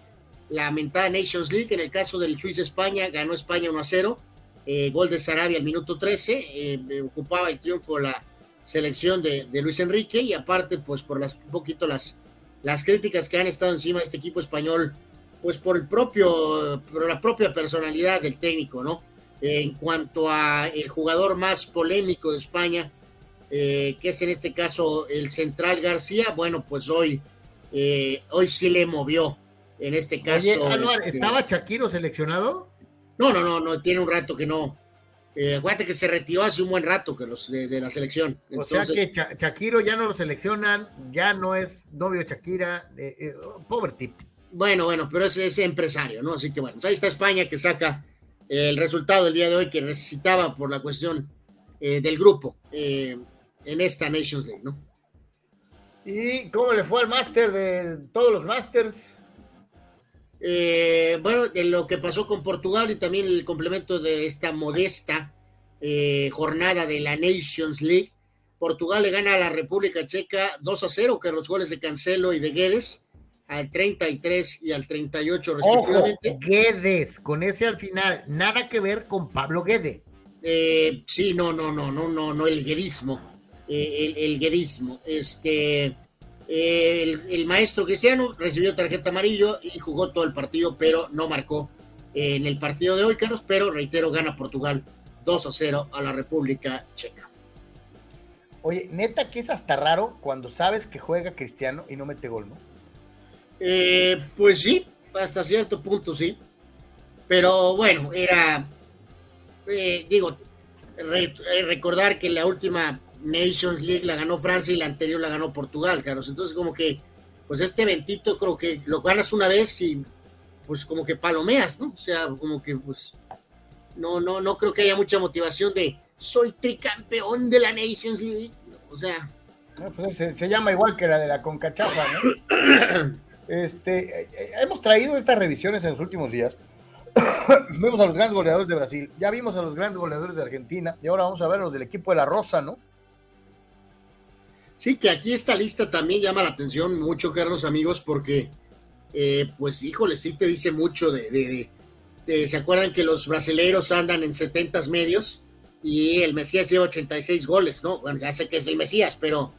la mentada Nations League. En el caso del Suiza España, ganó España 1 a 0. Eh, gol de Sarabia al minuto 13. Eh, ocupaba el triunfo la selección de, Luis Enrique. Y aparte, pues por las, un poquito las, las críticas que han estado encima de este equipo español, pues por el propio, por la propia personalidad del técnico, ¿no? en cuanto a el jugador más polémico de España, eh, que es en este caso el central García, bueno, pues hoy, hoy sí le movió. En este caso. Este ¿Estaba Shakiro seleccionado? No, no, no, no, tiene un rato que no. Eh, acuérdate que se retiró hace un buen rato que los de, la selección. o sea que Shakiro ya no lo seleccionan, ya no es novio Shakira, pobre tipo. Bueno, bueno, pero es, ese empresario, ¿no? Así que bueno, pues ahí está España que saca el resultado el día de hoy que necesitaba por la cuestión del grupo en esta Nations League, ¿no? ¿Y cómo le fue al máster de todos los másters? Eh, bueno, de lo que pasó con Portugal y también el complemento de esta modesta eh, jornada de la Nations League. Portugal le gana a la República Checa 2 a 0, que los goles de Cancelo y de Guedes al 33 y al 38 respectivamente. Ojo, Guedes, con ese al final, nada que ver con Pablo Guede. Eh, sí, no, no, no, no, no, no, el guedismo. Eh, el, el guerismo. Este, el, maestro Cristiano recibió tarjeta amarillo y jugó todo el partido, pero no marcó en el partido de hoy, Carlos. Pero reitero, gana Portugal 2 a 0 a la República Checa. Oye, neta que es hasta raro cuando sabes que juega Cristiano y no mete gol, ¿no? Eh, pues sí, hasta cierto punto sí. Pero bueno, era, eh, digo, recordar que la última Nations League la ganó Francia y la anterior la ganó Portugal, Carlos. Entonces, como que, pues este eventito creo que lo ganas una vez y pues como que palomeas, ¿no? O sea, como que pues no, no, no creo que haya mucha motivación de soy tricampeón de la Nations League. O sea. Pues se, llama igual que la de la Concachafa, ¿no? este, eh, eh, hemos traído estas revisiones en los últimos días. vimos a los grandes goleadores de Brasil, ya vimos a los grandes goleadores de Argentina y ahora vamos a ver a los del equipo de la Rosa, ¿no? Sí, que aquí esta lista también llama la atención mucho, Carlos, amigos, porque, eh, pues, híjole, sí te dice mucho de, ¿Se acuerdan que los brasileños andan en 70 medios? Y el Mesías lleva 86 goles, ¿no? Bueno, ya sé que es el Mesías, pero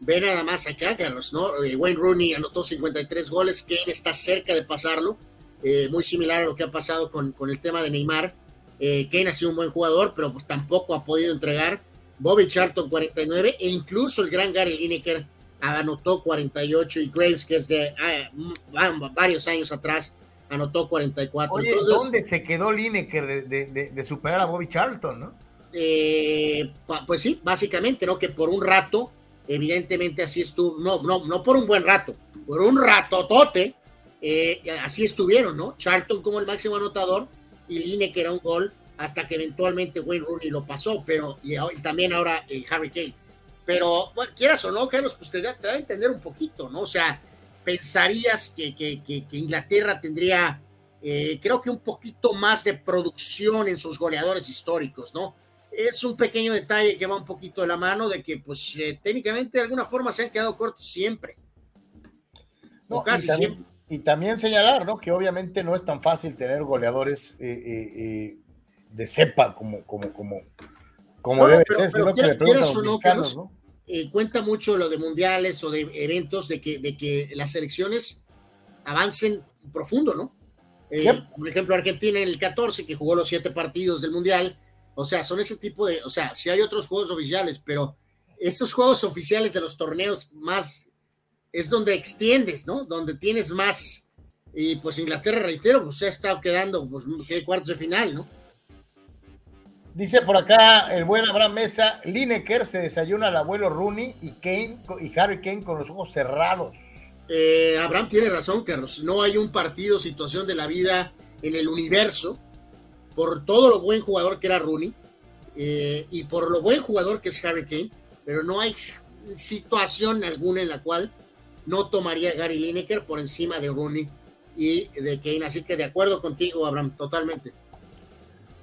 ve nada más acá, Carlos, ¿no? Eh, Wayne Rooney anotó 53 goles, Kane está cerca de pasarlo, eh, muy similar a lo que ha pasado con, con el tema de Neymar. Kane ha sido un buen jugador, pero pues tampoco ha podido entregar. Bobby Charlton 49 e incluso el gran Gary Lineker anotó 48 y Graves, que es de ah, varios años atrás, anotó 44. Oye, ¿dónde se quedó Lineker de, superar a Bobby Charlton, no? Eh, pues sí, básicamente, ¿no? Que por un rato, evidentemente así estuvo, no, no, no por un buen rato, por un ratotote, eh, así estuvieron, ¿no? Charlton como el máximo anotador y Lineker era un gol hasta que eventualmente Wayne Rooney lo pasó, pero y, también ahora eh, Harry Kane. Pero, bueno, quieras o no, Carlos, pues te da, a entender un poquito, ¿no? O sea, pensarías que, que, que, Inglaterra tendría, eh, creo que un poquito más de producción en sus goleadores históricos, ¿no? Es un pequeño detalle que va un poquito de la mano de que, pues, eh, técnicamente de alguna forma se han quedado cortos siempre. No, casi siempre. Y también señalar, ¿no? Que obviamente no es tan fácil tener goleadores eh, de cepa como, como, como, como debe ser, sino que le ¿no? Eh, cuenta mucho lo de mundiales o de eventos de que, de que las selecciones avancen profundo, ¿no? Eh, por ejemplo, Argentina en el 14, que jugó los siete partidos del mundial, o sea, son ese tipo de, o sea, si hay otros juegos oficiales, pero esos juegos oficiales de los torneos más es donde extiendes, ¿no? Donde tienes más. Y pues Inglaterra, reitero, pues se ha estado quedando, pues, que cuartos de final, ¿no? Dice por acá el buen Abraham Mesa, Lineker se desayuna al abuelo Rooney y Kane y Harry Kane con los ojos cerrados. Eh, Abraham tiene razón, Carlos. No hay un partido, situación de la vida en el universo, por todo lo buen jugador que era Rooney eh, y por lo buen jugador que es Harry Kane, pero no hay situación alguna en la cual no tomaría Gary Lineker por encima de Rooney y de Kane. Así que de acuerdo contigo, Abraham, totalmente.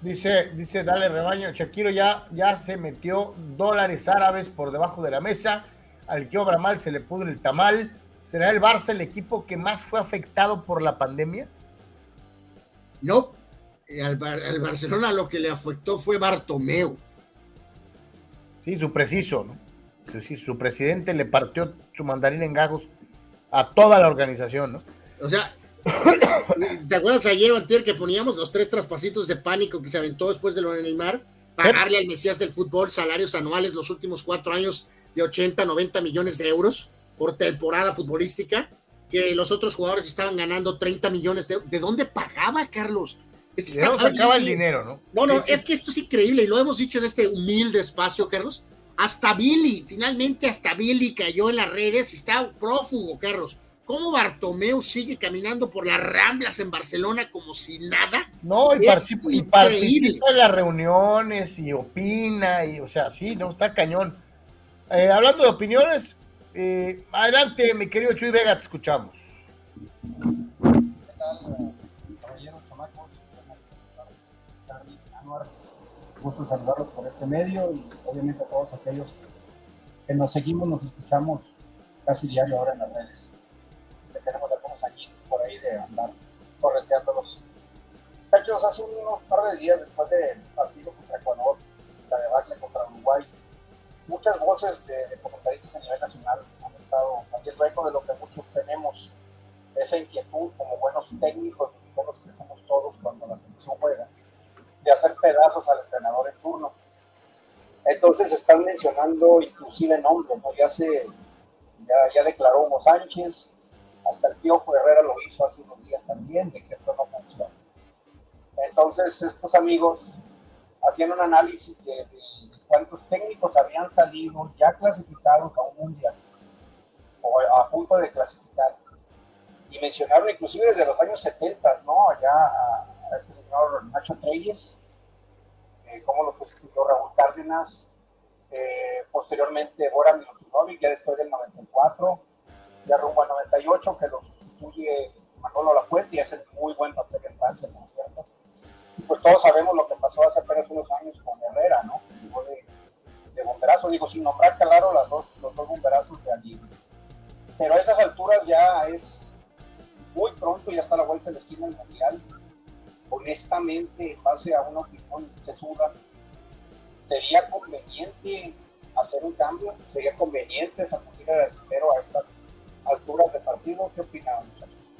Dice, dice, dale rebaño, Shakiro ya, ya se metió dólares árabes por debajo de la mesa, al que obra mal se le pudre el tamal. ¿Será el Barça el equipo que más fue afectado por la pandemia? No, al, Barcelona lo que le afectó fue Bartomeu. Sí, su preciso, ¿no? Sí, su presidente le partió su mandarín en gajos a toda la organización, ¿no? O sea, ¿Te acuerdas ayer o anterior que poníamos los tres traspasitos de pánico que se aventó después de lo de Neymar? Pagarle al Mesías del fútbol salarios anuales los últimos cuatro años de 80, 90 millones de euros por temporada futbolística, que los otros jugadores estaban ganando 30 millones de ¿De dónde pagaba, Carlos? Este ¿De sacaba el dinero, no? No, no, es que esto es increíble y lo hemos dicho en este humilde espacio, Carlos. Hasta Billy, finalmente hasta Billy cayó en las redes y está prófugo, Carlos cómo Bartomeu sigue caminando por las ramblas en Barcelona como si nada. No, y, participa, en las reuniones y opina, y o sea, sí, no, está cañón. Eh, hablando de opiniones, eh, adelante, mi querido Chuy Vega, te escuchamos. ¿Qué tal, caballeros, chamacos? Gusto saludarlos por este medio y obviamente a todos aquellos que nos seguimos, nos escuchamos casi diario ahora en las redes tenemos algunos añitos por ahí de andar correteándolos. Muchachos, hace unos par de días después del partido contra Ecuador, la debacle contra Uruguay, muchas voces de, comentaristas a nivel nacional han estado haciendo eco de lo que muchos tenemos, esa inquietud como buenos técnicos, buenos que somos todos cuando la selección juega, de hacer pedazos al entrenador en turno. Entonces están mencionando inclusive nombres, ¿no? Ya se, ya, ya declaró Hugo Sánchez, hasta el Piojo Herrera lo hizo hace unos días también, de que esto no funciona. Entonces, estos amigos hacían un análisis de, cuántos técnicos habían salido ya clasificados a un mundial o a punto de clasificar. Y mencionaron inclusive desde los años 70, ¿no? Allá a, este señor Nacho Treyes, eh, cómo lo sustituyó Raúl Cárdenas, eh, posteriormente Bora Milutinovic, ya después del 94, ya rumbo al 98, que lo sustituye Manolo Lafuente y hace muy buen papel en Francia, ¿no es cierto? Pues todos sabemos lo que pasó hace apenas unos años con Herrera, ¿no? de, de bomberazo, digo, sin nombrar claro las dos, los dos bomberazos de allí. Pero a esas alturas ya es muy pronto, ya está la vuelta de la esquina del Mundial. Honestamente, en base a una opinión sesuda, ¿sería conveniente hacer un cambio? ¿Sería conveniente sacudir el dinero a estas alturas de partido? ¿Qué opinan, muchachos?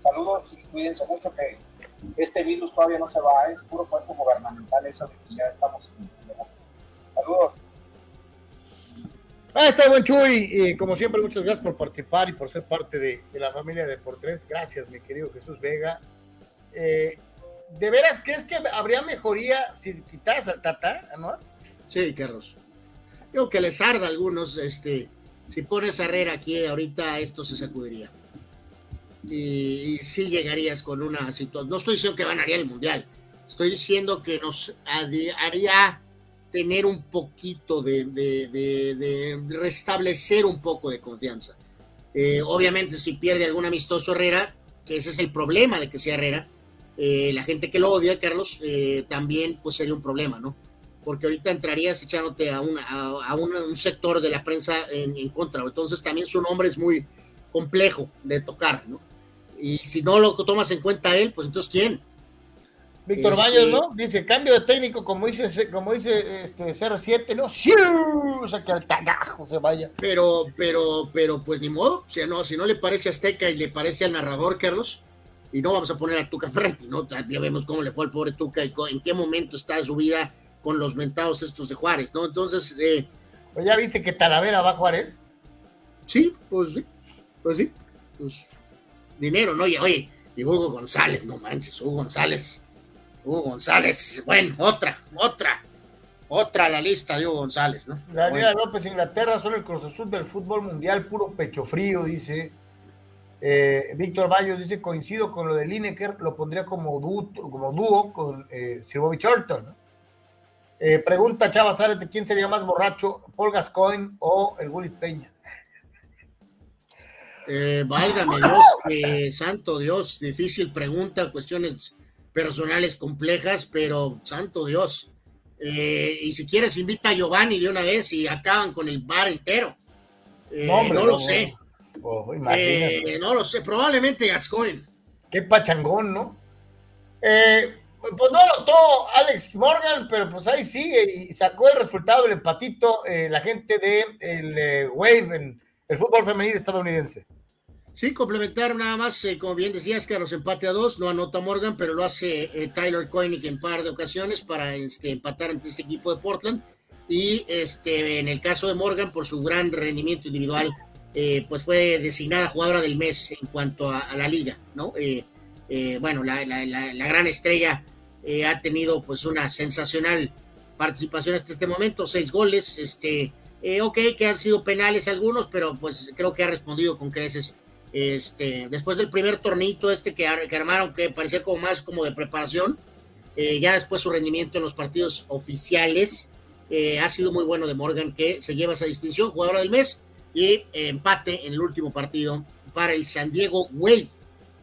Saludos y cuídense mucho que este virus todavía no se va, es puro cuerpo gubernamental eso de que ya estamos en Saludos. Ah, está buen Chuy. Y como siempre, muchas gracias por participar y por ser parte de, de la familia de por tres. Gracias, mi querido Jesús Vega. Eh, ¿De veras crees que habría mejoría si quitaras al Tata, Anuar? Sí, Carlos. Yo que les arda a algunos, este, si pones a Herrera aquí, ahorita esto se sacudiría. Y, y sí llegarías con una situación. No estoy diciendo que ganaría el Mundial. Estoy diciendo que nos haría tener un poquito de, restablecer un poco de confianza. Eh, obviamente, si pierde algún amistoso Herrera, que ese es el problema de que sea Herrera, eh, la gente que lo odia, Carlos, eh, también pues sería un problema, ¿no? Porque ahorita entrarías echándote a, una, a, a una, un sector de la prensa en, en, contra. Entonces también su nombre es muy complejo de tocar, ¿no? Y si no lo tomas en cuenta él, pues entonces ¿quién? Víctor este... Baños, ¿no? Dice, cambio de técnico, como dice, como dice este CR7, ¿no? ¡Shiu! O sea, que al tagajo se vaya. Pero, pero, pero, pues ni modo. O sea, no, si no le parece a Azteca y le parece al narrador, Carlos, y no vamos a poner a Tuca frente, ¿no? Ya vemos cómo le fue al pobre Tuca y en qué momento está su vida con los mentados estos de Juárez, ¿no? Entonces, eh, pues ya viste que Talavera va a Juárez. Sí, pues sí, pues sí. Pues dinero, ¿no? Y oye, y Hugo González, no manches, Hugo González Hugo González, bueno, otra, otra, otra a la lista de Hugo González, ¿no? Daniela bueno. López, Inglaterra, son el Cruz Azul del fútbol mundial, puro pecho frío, dice. Eh, Víctor Baños dice, coincido con lo de Lineker, lo pondría como, dúo, como dúo con eh, Sir Bobby Charlton. ¿no? Eh, pregunta Chava Zárate, ¿quién sería más borracho, Paul Gascoigne o el Gullit Peña? Eh, válgame Dios, santo Dios, difícil pregunta, cuestiones personales complejas, pero santo Dios. Eh, y si quieres, invita a Giovanni de una vez y acaban con el bar entero. Eh, no, hombre, no, lo sé. Oh, eh, no lo sé, probablemente Gascoigne. Qué pachangón, ¿no? Eh, pues no anotó Alex Morgan, pero pues ahí sigue y sacó el resultado del empatito la gente de el Wave en el fútbol femenil estadounidense. Sí, complementar nada más, eh, como bien decías, que los empate a dos, no anota Morgan, pero lo hace eh, Tyler Koenig en par de ocasiones para este, empatar ante este equipo de Portland. Y este, en el caso de Morgan, por su gran rendimiento individual, eh, pues fue designada jugadora del mes en cuanto a, a la liga, ¿no? Bueno, la, la, la, la, gran estrella ha tenido pues una sensacional participación hasta este momento, seis goles, este, ok, que han sido penales algunos, pero pues creo que ha respondido con creces este, después del primer tornito este que, que, armaron, que parecía como más como de preparación, eh, ya después su rendimiento en los partidos oficiales eh, ha sido muy bueno de Morgan, que se lleva esa distinción, jugadora del mes, y eh, empate en el último partido para el San Diego Wave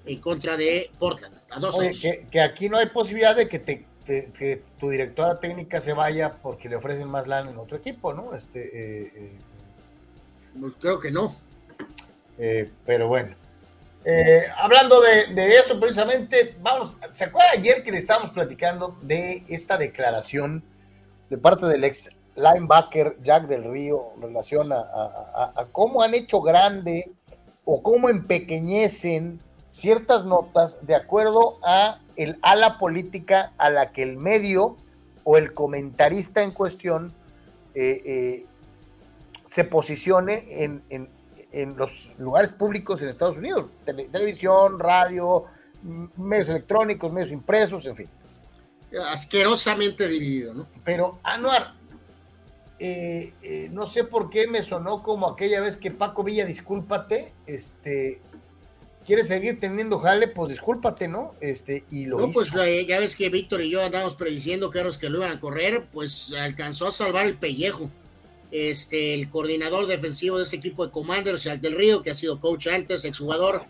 en contra de Portland. A dos Oye, que, que, aquí no hay posibilidad de que, te, te, que tu directora técnica se vaya porque le ofrecen más lana en otro equipo, ¿no? Este, pues creo que no. Eh, pero bueno. Eh, hablando de, de, eso precisamente, vamos, ¿se acuerda ayer que le estábamos platicando de esta declaración de parte del ex linebacker Jack del Río en relación a, a, a, a cómo han hecho grande o cómo empequeñecen ciertas notas de acuerdo a el ala política a la que el medio o el comentarista en cuestión eh, eh, se posicione en, en, en los lugares públicos en Estados Unidos, Tele, televisión, radio, medios electrónicos, medios impresos, en fin. Asquerosamente dividido, ¿no? Pero, Anuar, eh, eh, no sé por qué me sonó como aquella vez que Paco Villa, discúlpate, este, quieres seguir teniendo jale, pues discúlpate, ¿no? Este, y lo No, hizo. pues eh, ya ves que Víctor y yo andábamos prediciendo, Carlos, que lo iban a correr, pues alcanzó a salvar el pellejo. Este, el coordinador defensivo de este equipo de Commanders, Jack del Río, que ha sido coach antes, exjugador,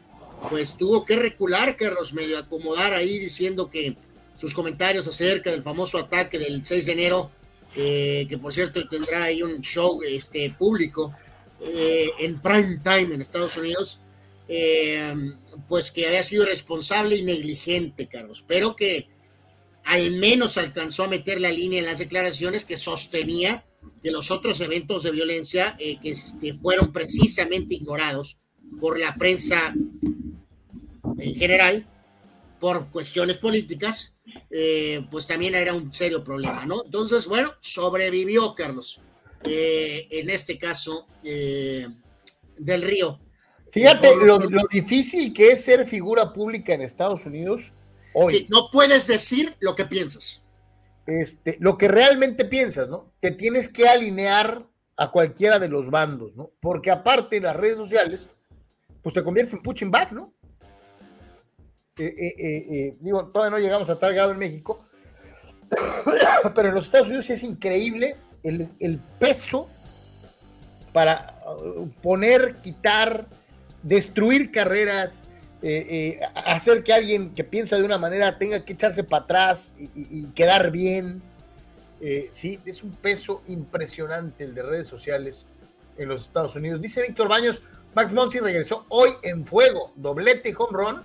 pues tuvo que recular, Carlos, medio acomodar ahí diciendo que sus comentarios acerca del famoso ataque del 6 de enero, eh, que por cierto tendrá ahí un show este, público eh, en prime time en Estados Unidos, eh, pues que había sido responsable y negligente, Carlos, pero que al menos alcanzó a meter la línea en las declaraciones que sostenía que los otros eventos de violencia eh, que, que fueron precisamente ignorados por la prensa en general, por cuestiones políticas, eh, pues también era un serio problema, ¿no? Entonces, bueno, sobrevivió Carlos, eh, en este caso, del río. Fíjate lo, lo, difícil que es ser figura pública en Estados Unidos hoy. Sí, no puedes decir lo que piensas. Este, lo que realmente piensas, ¿no? Te tienes que alinear a cualquiera de los bandos, ¿no? Porque aparte las redes sociales, pues te conviertes en punching back, ¿no? Eh, eh, eh, digo, todavía no llegamos a tal grado en México, pero en los Estados Unidos es increíble el, el peso para uh, poner, quitar, destruir carreras, eh, eh, hacer que alguien que piensa de una manera tenga que echarse para atrás y, quedar bien. Eh, sí, es un peso impresionante el de redes sociales en los Estados Unidos. Dice Víctor Baños, Max Monsi regresó hoy en fuego, doblete y home run,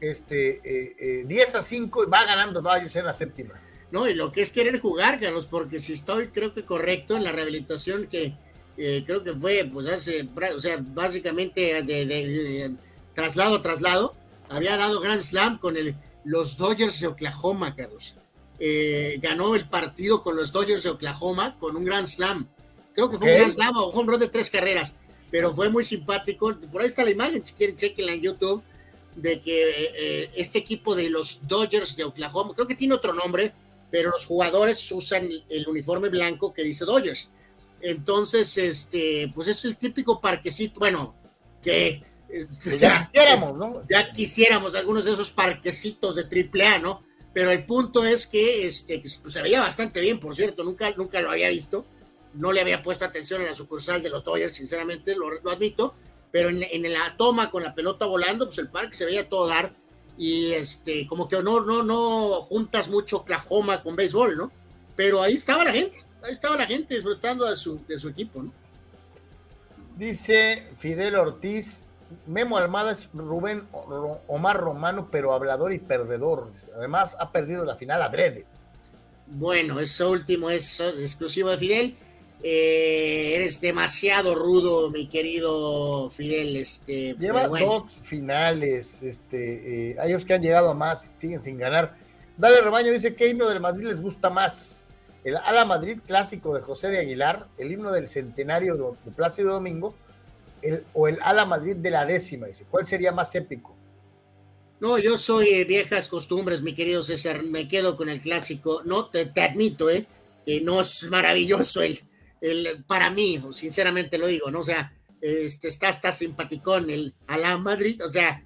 este, 10 a 5 y va ganando Dodgers en la séptima. No, y lo que es querer jugar, Carlos, porque si estoy, creo que correcto en la rehabilitación que eh, creo que fue, pues hace, o sea, básicamente de, de, de, traslado a traslado, había dado Grand Slam con el, los Dodgers de Oklahoma, Carlos. Eh, ganó el partido con los Dodgers de Oklahoma con un Grand Slam. Creo que fue un Grand Slam o un run de tres carreras, pero fue muy simpático. Por ahí está la imagen, si quieren, chequenla en YouTube, de que eh, este equipo de los Dodgers de Oklahoma, creo que tiene otro nombre, pero los jugadores usan el uniforme blanco que dice Dodgers. Entonces, este, pues es el típico parquecito, bueno, que o sea, ya quisiéramos, ¿no? Ya quisiéramos algunos de esos parquecitos de triple A, ¿no? Pero el punto es que, este, pues, se veía bastante bien, por cierto, nunca, nunca lo había visto, no le había puesto atención en la sucursal de los Dodgers, sinceramente, lo, lo admito, pero en, en, la toma con la pelota volando, pues el parque se veía todo dar, y este, como que no, no, no juntas mucho Oklahoma con béisbol, ¿no? Pero ahí estaba la gente, ahí estaba la gente disfrutando de su, de su equipo, ¿no? Dice Fidel Ortiz, Memo Almada es Rubén Omar Romano, pero hablador y perdedor. Además, ha perdido la final adrede. Bueno, eso último es exclusivo de Fidel. Eh, eres demasiado rudo, mi querido Fidel. Este, Lleva bueno. dos finales. Este, eh, hay otros que han llegado a más, siguen sin ganar. Dale Rebaño dice: ¿Qué himno del Madrid les gusta más? El Ala Madrid clásico de José de Aguilar, el himno del centenario de, Plácido Domingo el, o el Ala Madrid de la décima, dice, ¿cuál sería más épico? No, yo soy eh, viejas costumbres, mi querido César, me quedo con el clásico, no, te, te admito, eh, que no es maravilloso el, el, para mí, sinceramente lo digo, ¿no? O sea, este, está, está simpaticón el Ala Madrid, o sea,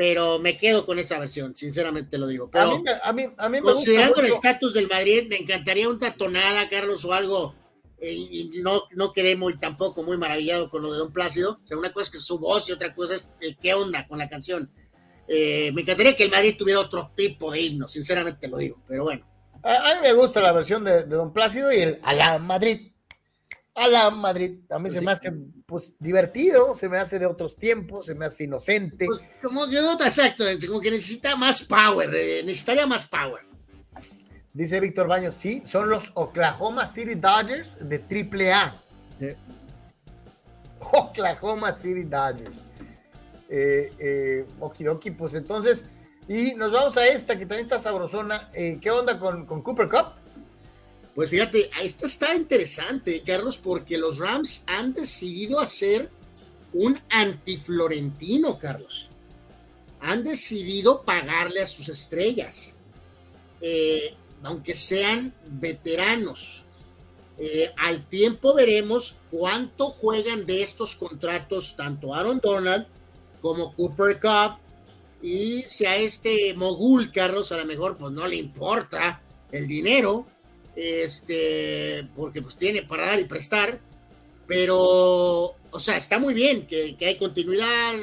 pero me quedo con esa versión, sinceramente lo digo. Pero a mí, a mí, a mí considerando el estatus del Madrid, me encantaría una tonada, Carlos, o algo y no, no quedé muy tampoco muy maravillado con lo de Don Plácido. O sea, una cosa es que su voz y otra cosa es eh, qué onda con la canción. Eh, me encantaría que el Madrid tuviera otro tipo de himno, sinceramente lo digo, pero bueno. A, a mí me gusta la versión de, de, Don Plácido y el a la Madrid. A la Madrid. A mí pues se sí. me hace pues divertido, se me hace de otros tiempos, se me hace inocente. Pues como que no, exacto, como que necesita más power, eh, necesitaría más power. Dice Víctor Baños, sí, son los Oklahoma City Dodgers de AAA. Eh. Oklahoma City Dodgers. Eh, eh, okidoki, pues entonces, y nos vamos a esta que también está sabrosona. Eh, ¿Qué onda con, con, Cooper Cup? Pues fíjate, esta está interesante, Carlos, porque los Rams han decidido hacer un antiflorentino, Carlos. Han decidido pagarle a sus estrellas. Eh, aunque sean veteranos. Eh, al tiempo veremos cuánto juegan de estos contratos tanto Aaron Donald como Cooper Cup, y si a este mogul, Carlos, a lo mejor pues no le importa el dinero, este, porque pues tiene para dar y prestar, pero, o sea, está muy bien que, que hay continuidad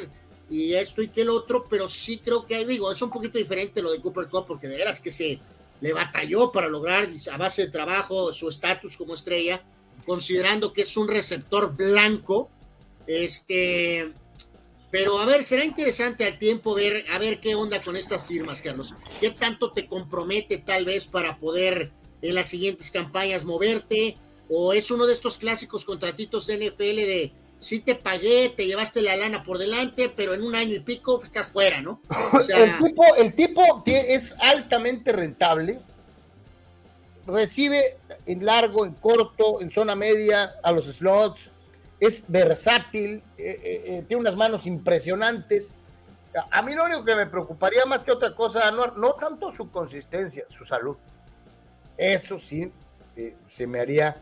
y esto y que el otro, pero sí creo que, digo, es un poquito diferente lo de Cooper Cup, porque de veras que se le batalló para lograr a base de trabajo su estatus como estrella, considerando que es un receptor blanco, este, pero a ver, será interesante al tiempo ver, a ver qué onda con estas firmas, Carlos. ¿Qué tanto te compromete tal vez para poder en las siguientes campañas moverte? ¿O es uno de estos clásicos contratitos de NFL de si te pagué, te llevaste la lana por delante, pero en un año y pico estás fuera, ¿no? el, tipo, el tipo es altamente rentable, recibe en largo, en corto, en zona media, a los slots, es versátil, eh, eh, eh, tiene unas manos impresionantes. A mí lo único que me preocuparía más que otra cosa, no, no tanto su consistencia, su salud. Eso sí, se me haría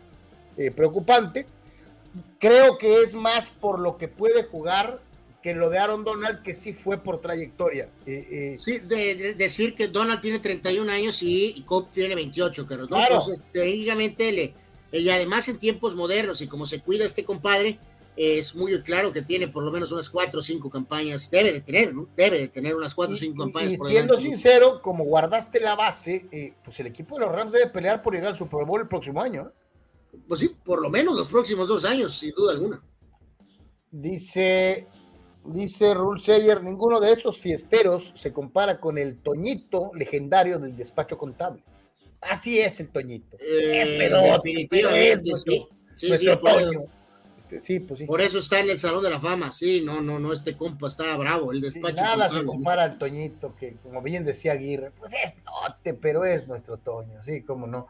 preocupante. Creo que es más por lo que puede jugar que lo de Aaron Donald, que sí fue por trayectoria. sí, de, decir que Donald tiene 31 años y, Cobb tiene 28, pero ¿no? Entonces, técnicamente le y además en tiempos modernos y como se cuida este compadre, es muy claro que tiene por lo menos unas cuatro o cinco campañas, debe de tener, ¿no? Debe de tener unas cuatro o cinco campañas. Y, siendo sincero, como guardaste la base, eh, pues el equipo de los Rams debe pelear por llegar al Super Bowl el próximo año. ¿eh? Pues sí, por lo menos los próximos dos años, sin duda alguna. Dice, dice Rule Sayer, ninguno de esos fiesteros se compara con el Toñito legendario del despacho contable. Así es el Toñito. Eh, definitivamente, sí. Sí, sí, este, sí, pues sí. Por eso está en el Salón de la Fama. Sí, no, no, no, este compa está bravo. El despacho. nada se compara al Toñito, que como bien decía Aguirre, pues es tote, pero es nuestro Toño, sí, cómo no.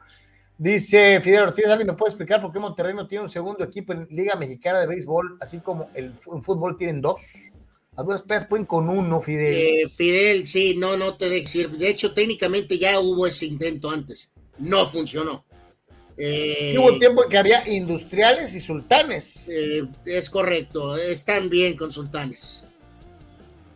Dice Fidel Ortiz, ¿alguien me puede explicar por qué Monterrey no tiene un segundo equipo en Liga Mexicana de Béisbol, así como el, en fútbol tienen dos? A duras pedas pueden con uno, Fidel. Eh, Fidel, sí, no, no te de decir. De hecho, técnicamente ya hubo ese intento antes. No funcionó. Eh, hubo tiempo que había industriales y sultanes. Eh, es correcto, están bien con sultanes.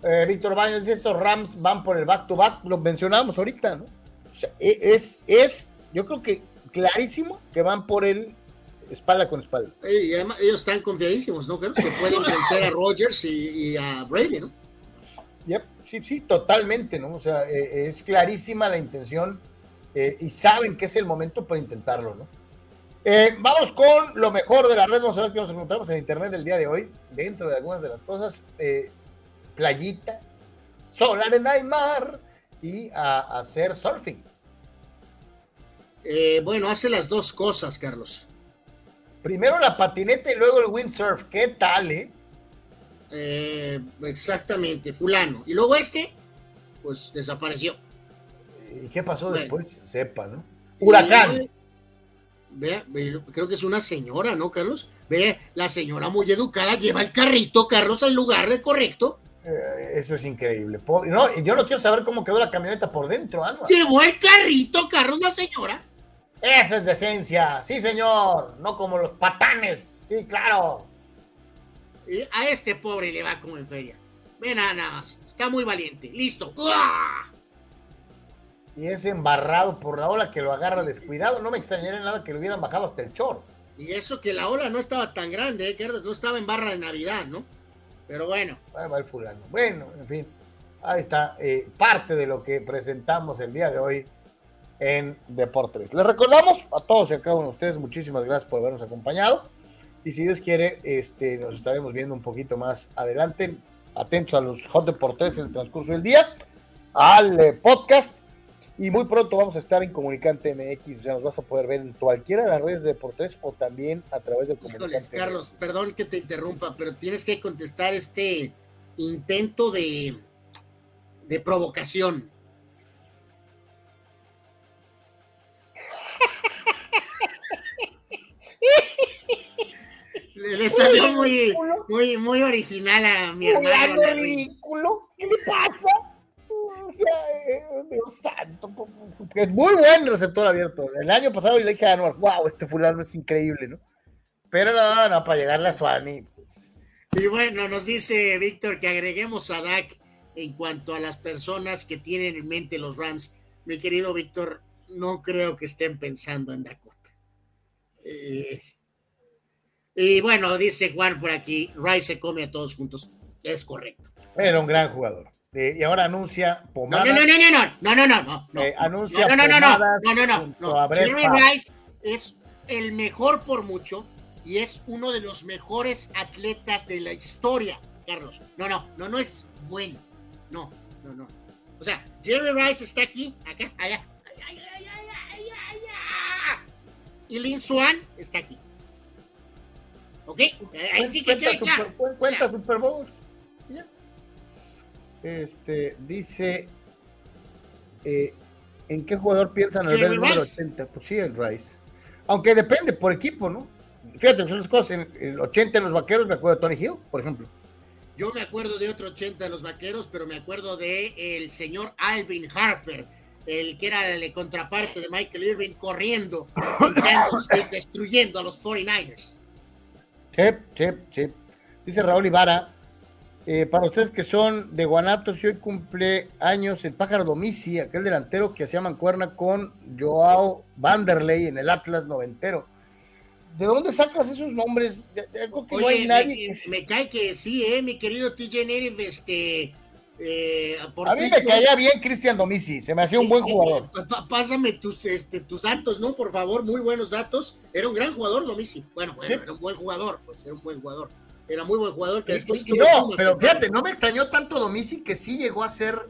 Eh, Víctor Baños dice, esos Rams van por el back-to-back, lo mencionamos ahorita, ¿no? O sea, e, es, es, yo creo que clarísimo que van por el espalda con espalda. Y además ellos están confiadísimos, ¿no? Creo que pueden vencer a Rogers y, a Brady, ¿no? Yep, sí, sí, totalmente, ¿no? O sea, eh, es clarísima la intención eh, y saben que es el momento para intentarlo, ¿no? Eh, vamos con lo mejor de la red, vamos a ver qué nos encontramos en internet el día de hoy, dentro de algunas de las cosas, playita, sol, arena y mar, y a, hacer surfing. bueno, hace las dos cosas, Carlos. Primero la patineta y luego el windsurf. ¿Qué tal, eh? eh? exactamente, fulano. Y luego este, pues desapareció. ¿Y qué pasó después? Sepa, ¿no? Huracán. Vea, creo que es una señora, ¿no, Carlos? Ve, la señora muy educada lleva el carrito, Carlos, al lugar de correcto. Eh, eso es increíble. Pobre. No, yo no quiero saber cómo quedó la camioneta por dentro, ¿no? Llevó el carrito, Carlos, la señora. Esa es decencia, sí señor, no como los patanes, sí, claro. Y a este pobre le va como en feria. Ven nada más, está muy valiente, listo. Y es embarrado por la ola que lo agarra descuidado, no me extrañaría nada que lo hubieran bajado hasta el chor. Y eso que la ola no estaba tan grande, ¿eh? que no estaba en barra de Navidad, ¿no? Pero bueno. va el fulano. Bueno, en fin, ahí está eh, parte de lo que presentamos el día de hoy en Deportes. Les recordamos a todos y a cada uno de ustedes, muchísimas gracias por habernos acompañado. Y si Dios quiere, este, nos estaremos viendo un poquito más adelante. Atentos a los Hot Deportes en el transcurso del día, al eh, podcast. Y muy pronto vamos a estar en Comunicante MX. O sea, nos vas a poder ver en cualquiera de las redes de Deportes o también a través de Comunicante. Carlos, perdón que te interrumpa, pero tienes que contestar este intento de, de provocación. Le, salió muy, muy, muy original a mi hermano. ridículo? ¿Qué le pasa? Dios santo, es muy buen receptor abierto. El año pasado le dije a Anuar, wow, este fulano es increíble, ¿no? Pero no, no, para llegarle a Suani. Y bueno, nos dice Víctor que agreguemos a Dak en cuanto a las personas que tienen en mente los Rams. Mi querido Víctor, no creo que estén pensando en Dakota. Eh, y bueno, dice Juan por aquí, Rice se come a todos juntos. Es correcto. Era un gran jugador. Eh, y ahora anuncia pomadas. No, no, no, no, no, no, no, no, no. Eh, anuncia no, no, no, no, no, no, no, no. Brett Jerry. Rice es el mejor por mucho y es uno de los mejores atletas de la historia, Carlos. No, no, no, no es bueno. No, no, no. O sea, Jerry Rice está aquí, acá, allá. allá, allá, allá. Y Lin Swan está aquí. ¿Ok? Ahí sí que quede claro. Cuenta Super Bowls. Este, dice, eh, ¿en qué jugador piensan al ver el número Rice. 80? Pues sí, el Rice. Aunque depende por equipo, ¿no? Fíjate, son las cosas. En el 80 en los vaqueros me acuerdo de Tony Hill, por ejemplo. Yo me acuerdo de otro 80 de los vaqueros, pero me acuerdo de el señor Alvin Harper, el que era el contraparte de Michael Irving corriendo destruyendo a los 49ers. Sí, sí, sí. Dice Raúl Ibarra, eh, para ustedes que son de Guanatos y hoy cumple años el pájaro Domisi, aquel delantero que hacía mancuerna con Joao Vanderlei en el Atlas noventero. ¿De dónde sacas esos nombres? No hay nadie me, que se- me cae que sí, eh, mi querido TJ Nery, este... eh, A mí me caía bien Cristian Domisi, se me hacía un buen jugador. Pásame tus, este, tus datos, ¿no? Por favor, muy buenos datos. Era un gran jugador, Domisi. Bueno, bueno, Sí. era un buen jugador, pues era un buen jugador. Era muy buen jugador que después Y- y no, pero fíjate, no me extrañó tanto Domisi que sí llegó a ser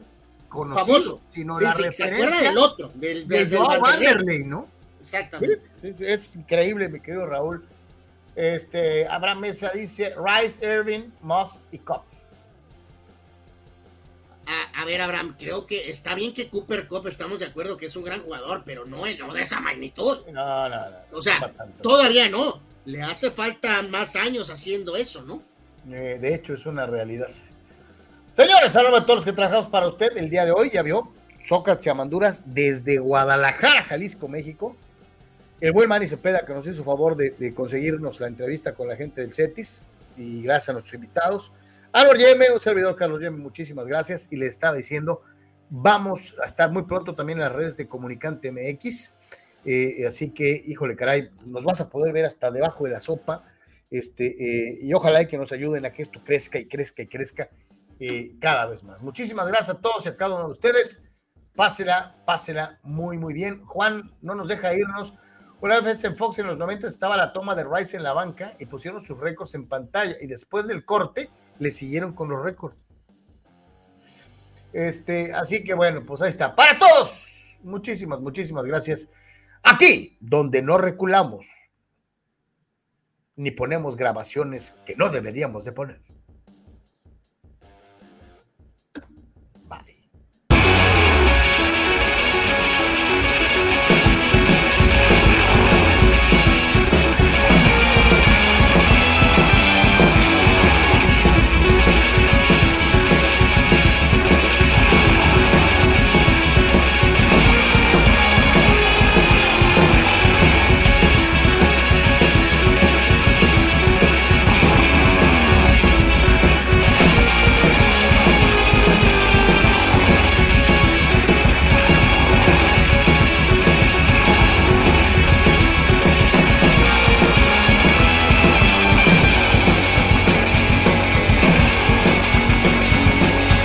conocido, famoso. sino Sí, la sí, ¿Se acuerda referencia del otro? Del, de del, del Joao Vanderlei. ¿no? Exactamente. Sí, es increíble, mi querido Raúl. Este, Abraham Mesa dice Rice, Irving, Moss y Cup. A, a ver, Abraham, creo que está bien que Cooper Cup estamos de acuerdo que es un gran jugador, pero no, no de esa magnitud. No, no, no. O sea. Todavía no. Le hace falta más años haciendo eso, ¿no? Eh, de hecho, es una realidad. Señores, saludos a todos los que trabajamos para usted el día de hoy. Ya vio, Sócrates y Amanduras desde Guadalajara, Jalisco, México. El buen Manny Cepeda que nos hizo favor de, conseguirnos la entrevista con la gente del CETIS. Y gracias a nuestros invitados. Álvaro Yeme, un servidor Carlos Yeme, muchísimas gracias. Y le estaba diciendo, vamos a estar muy pronto también en las redes de Comunicante MX. Eh, así que, híjole, caray, nos vas a poder ver hasta debajo de la sopa. Este, eh, y ojalá y que nos ayuden a que esto crezca y crezca y crezca eh, cada vez más. Muchísimas gracias a todos y a cada uno de ustedes. Pásela, pásela muy, muy bien. Juan no nos deja irnos. Una vez en Fox en los 90 estaba la toma de Rice en la banca y pusieron sus récords en pantalla y después del corte le siguieron con los récords. Este, así que bueno, pues ahí está. Para todos, muchísimas, muchísimas gracias. Aquí, donde no reculamos, ni ponemos grabaciones que no deberíamos de poner.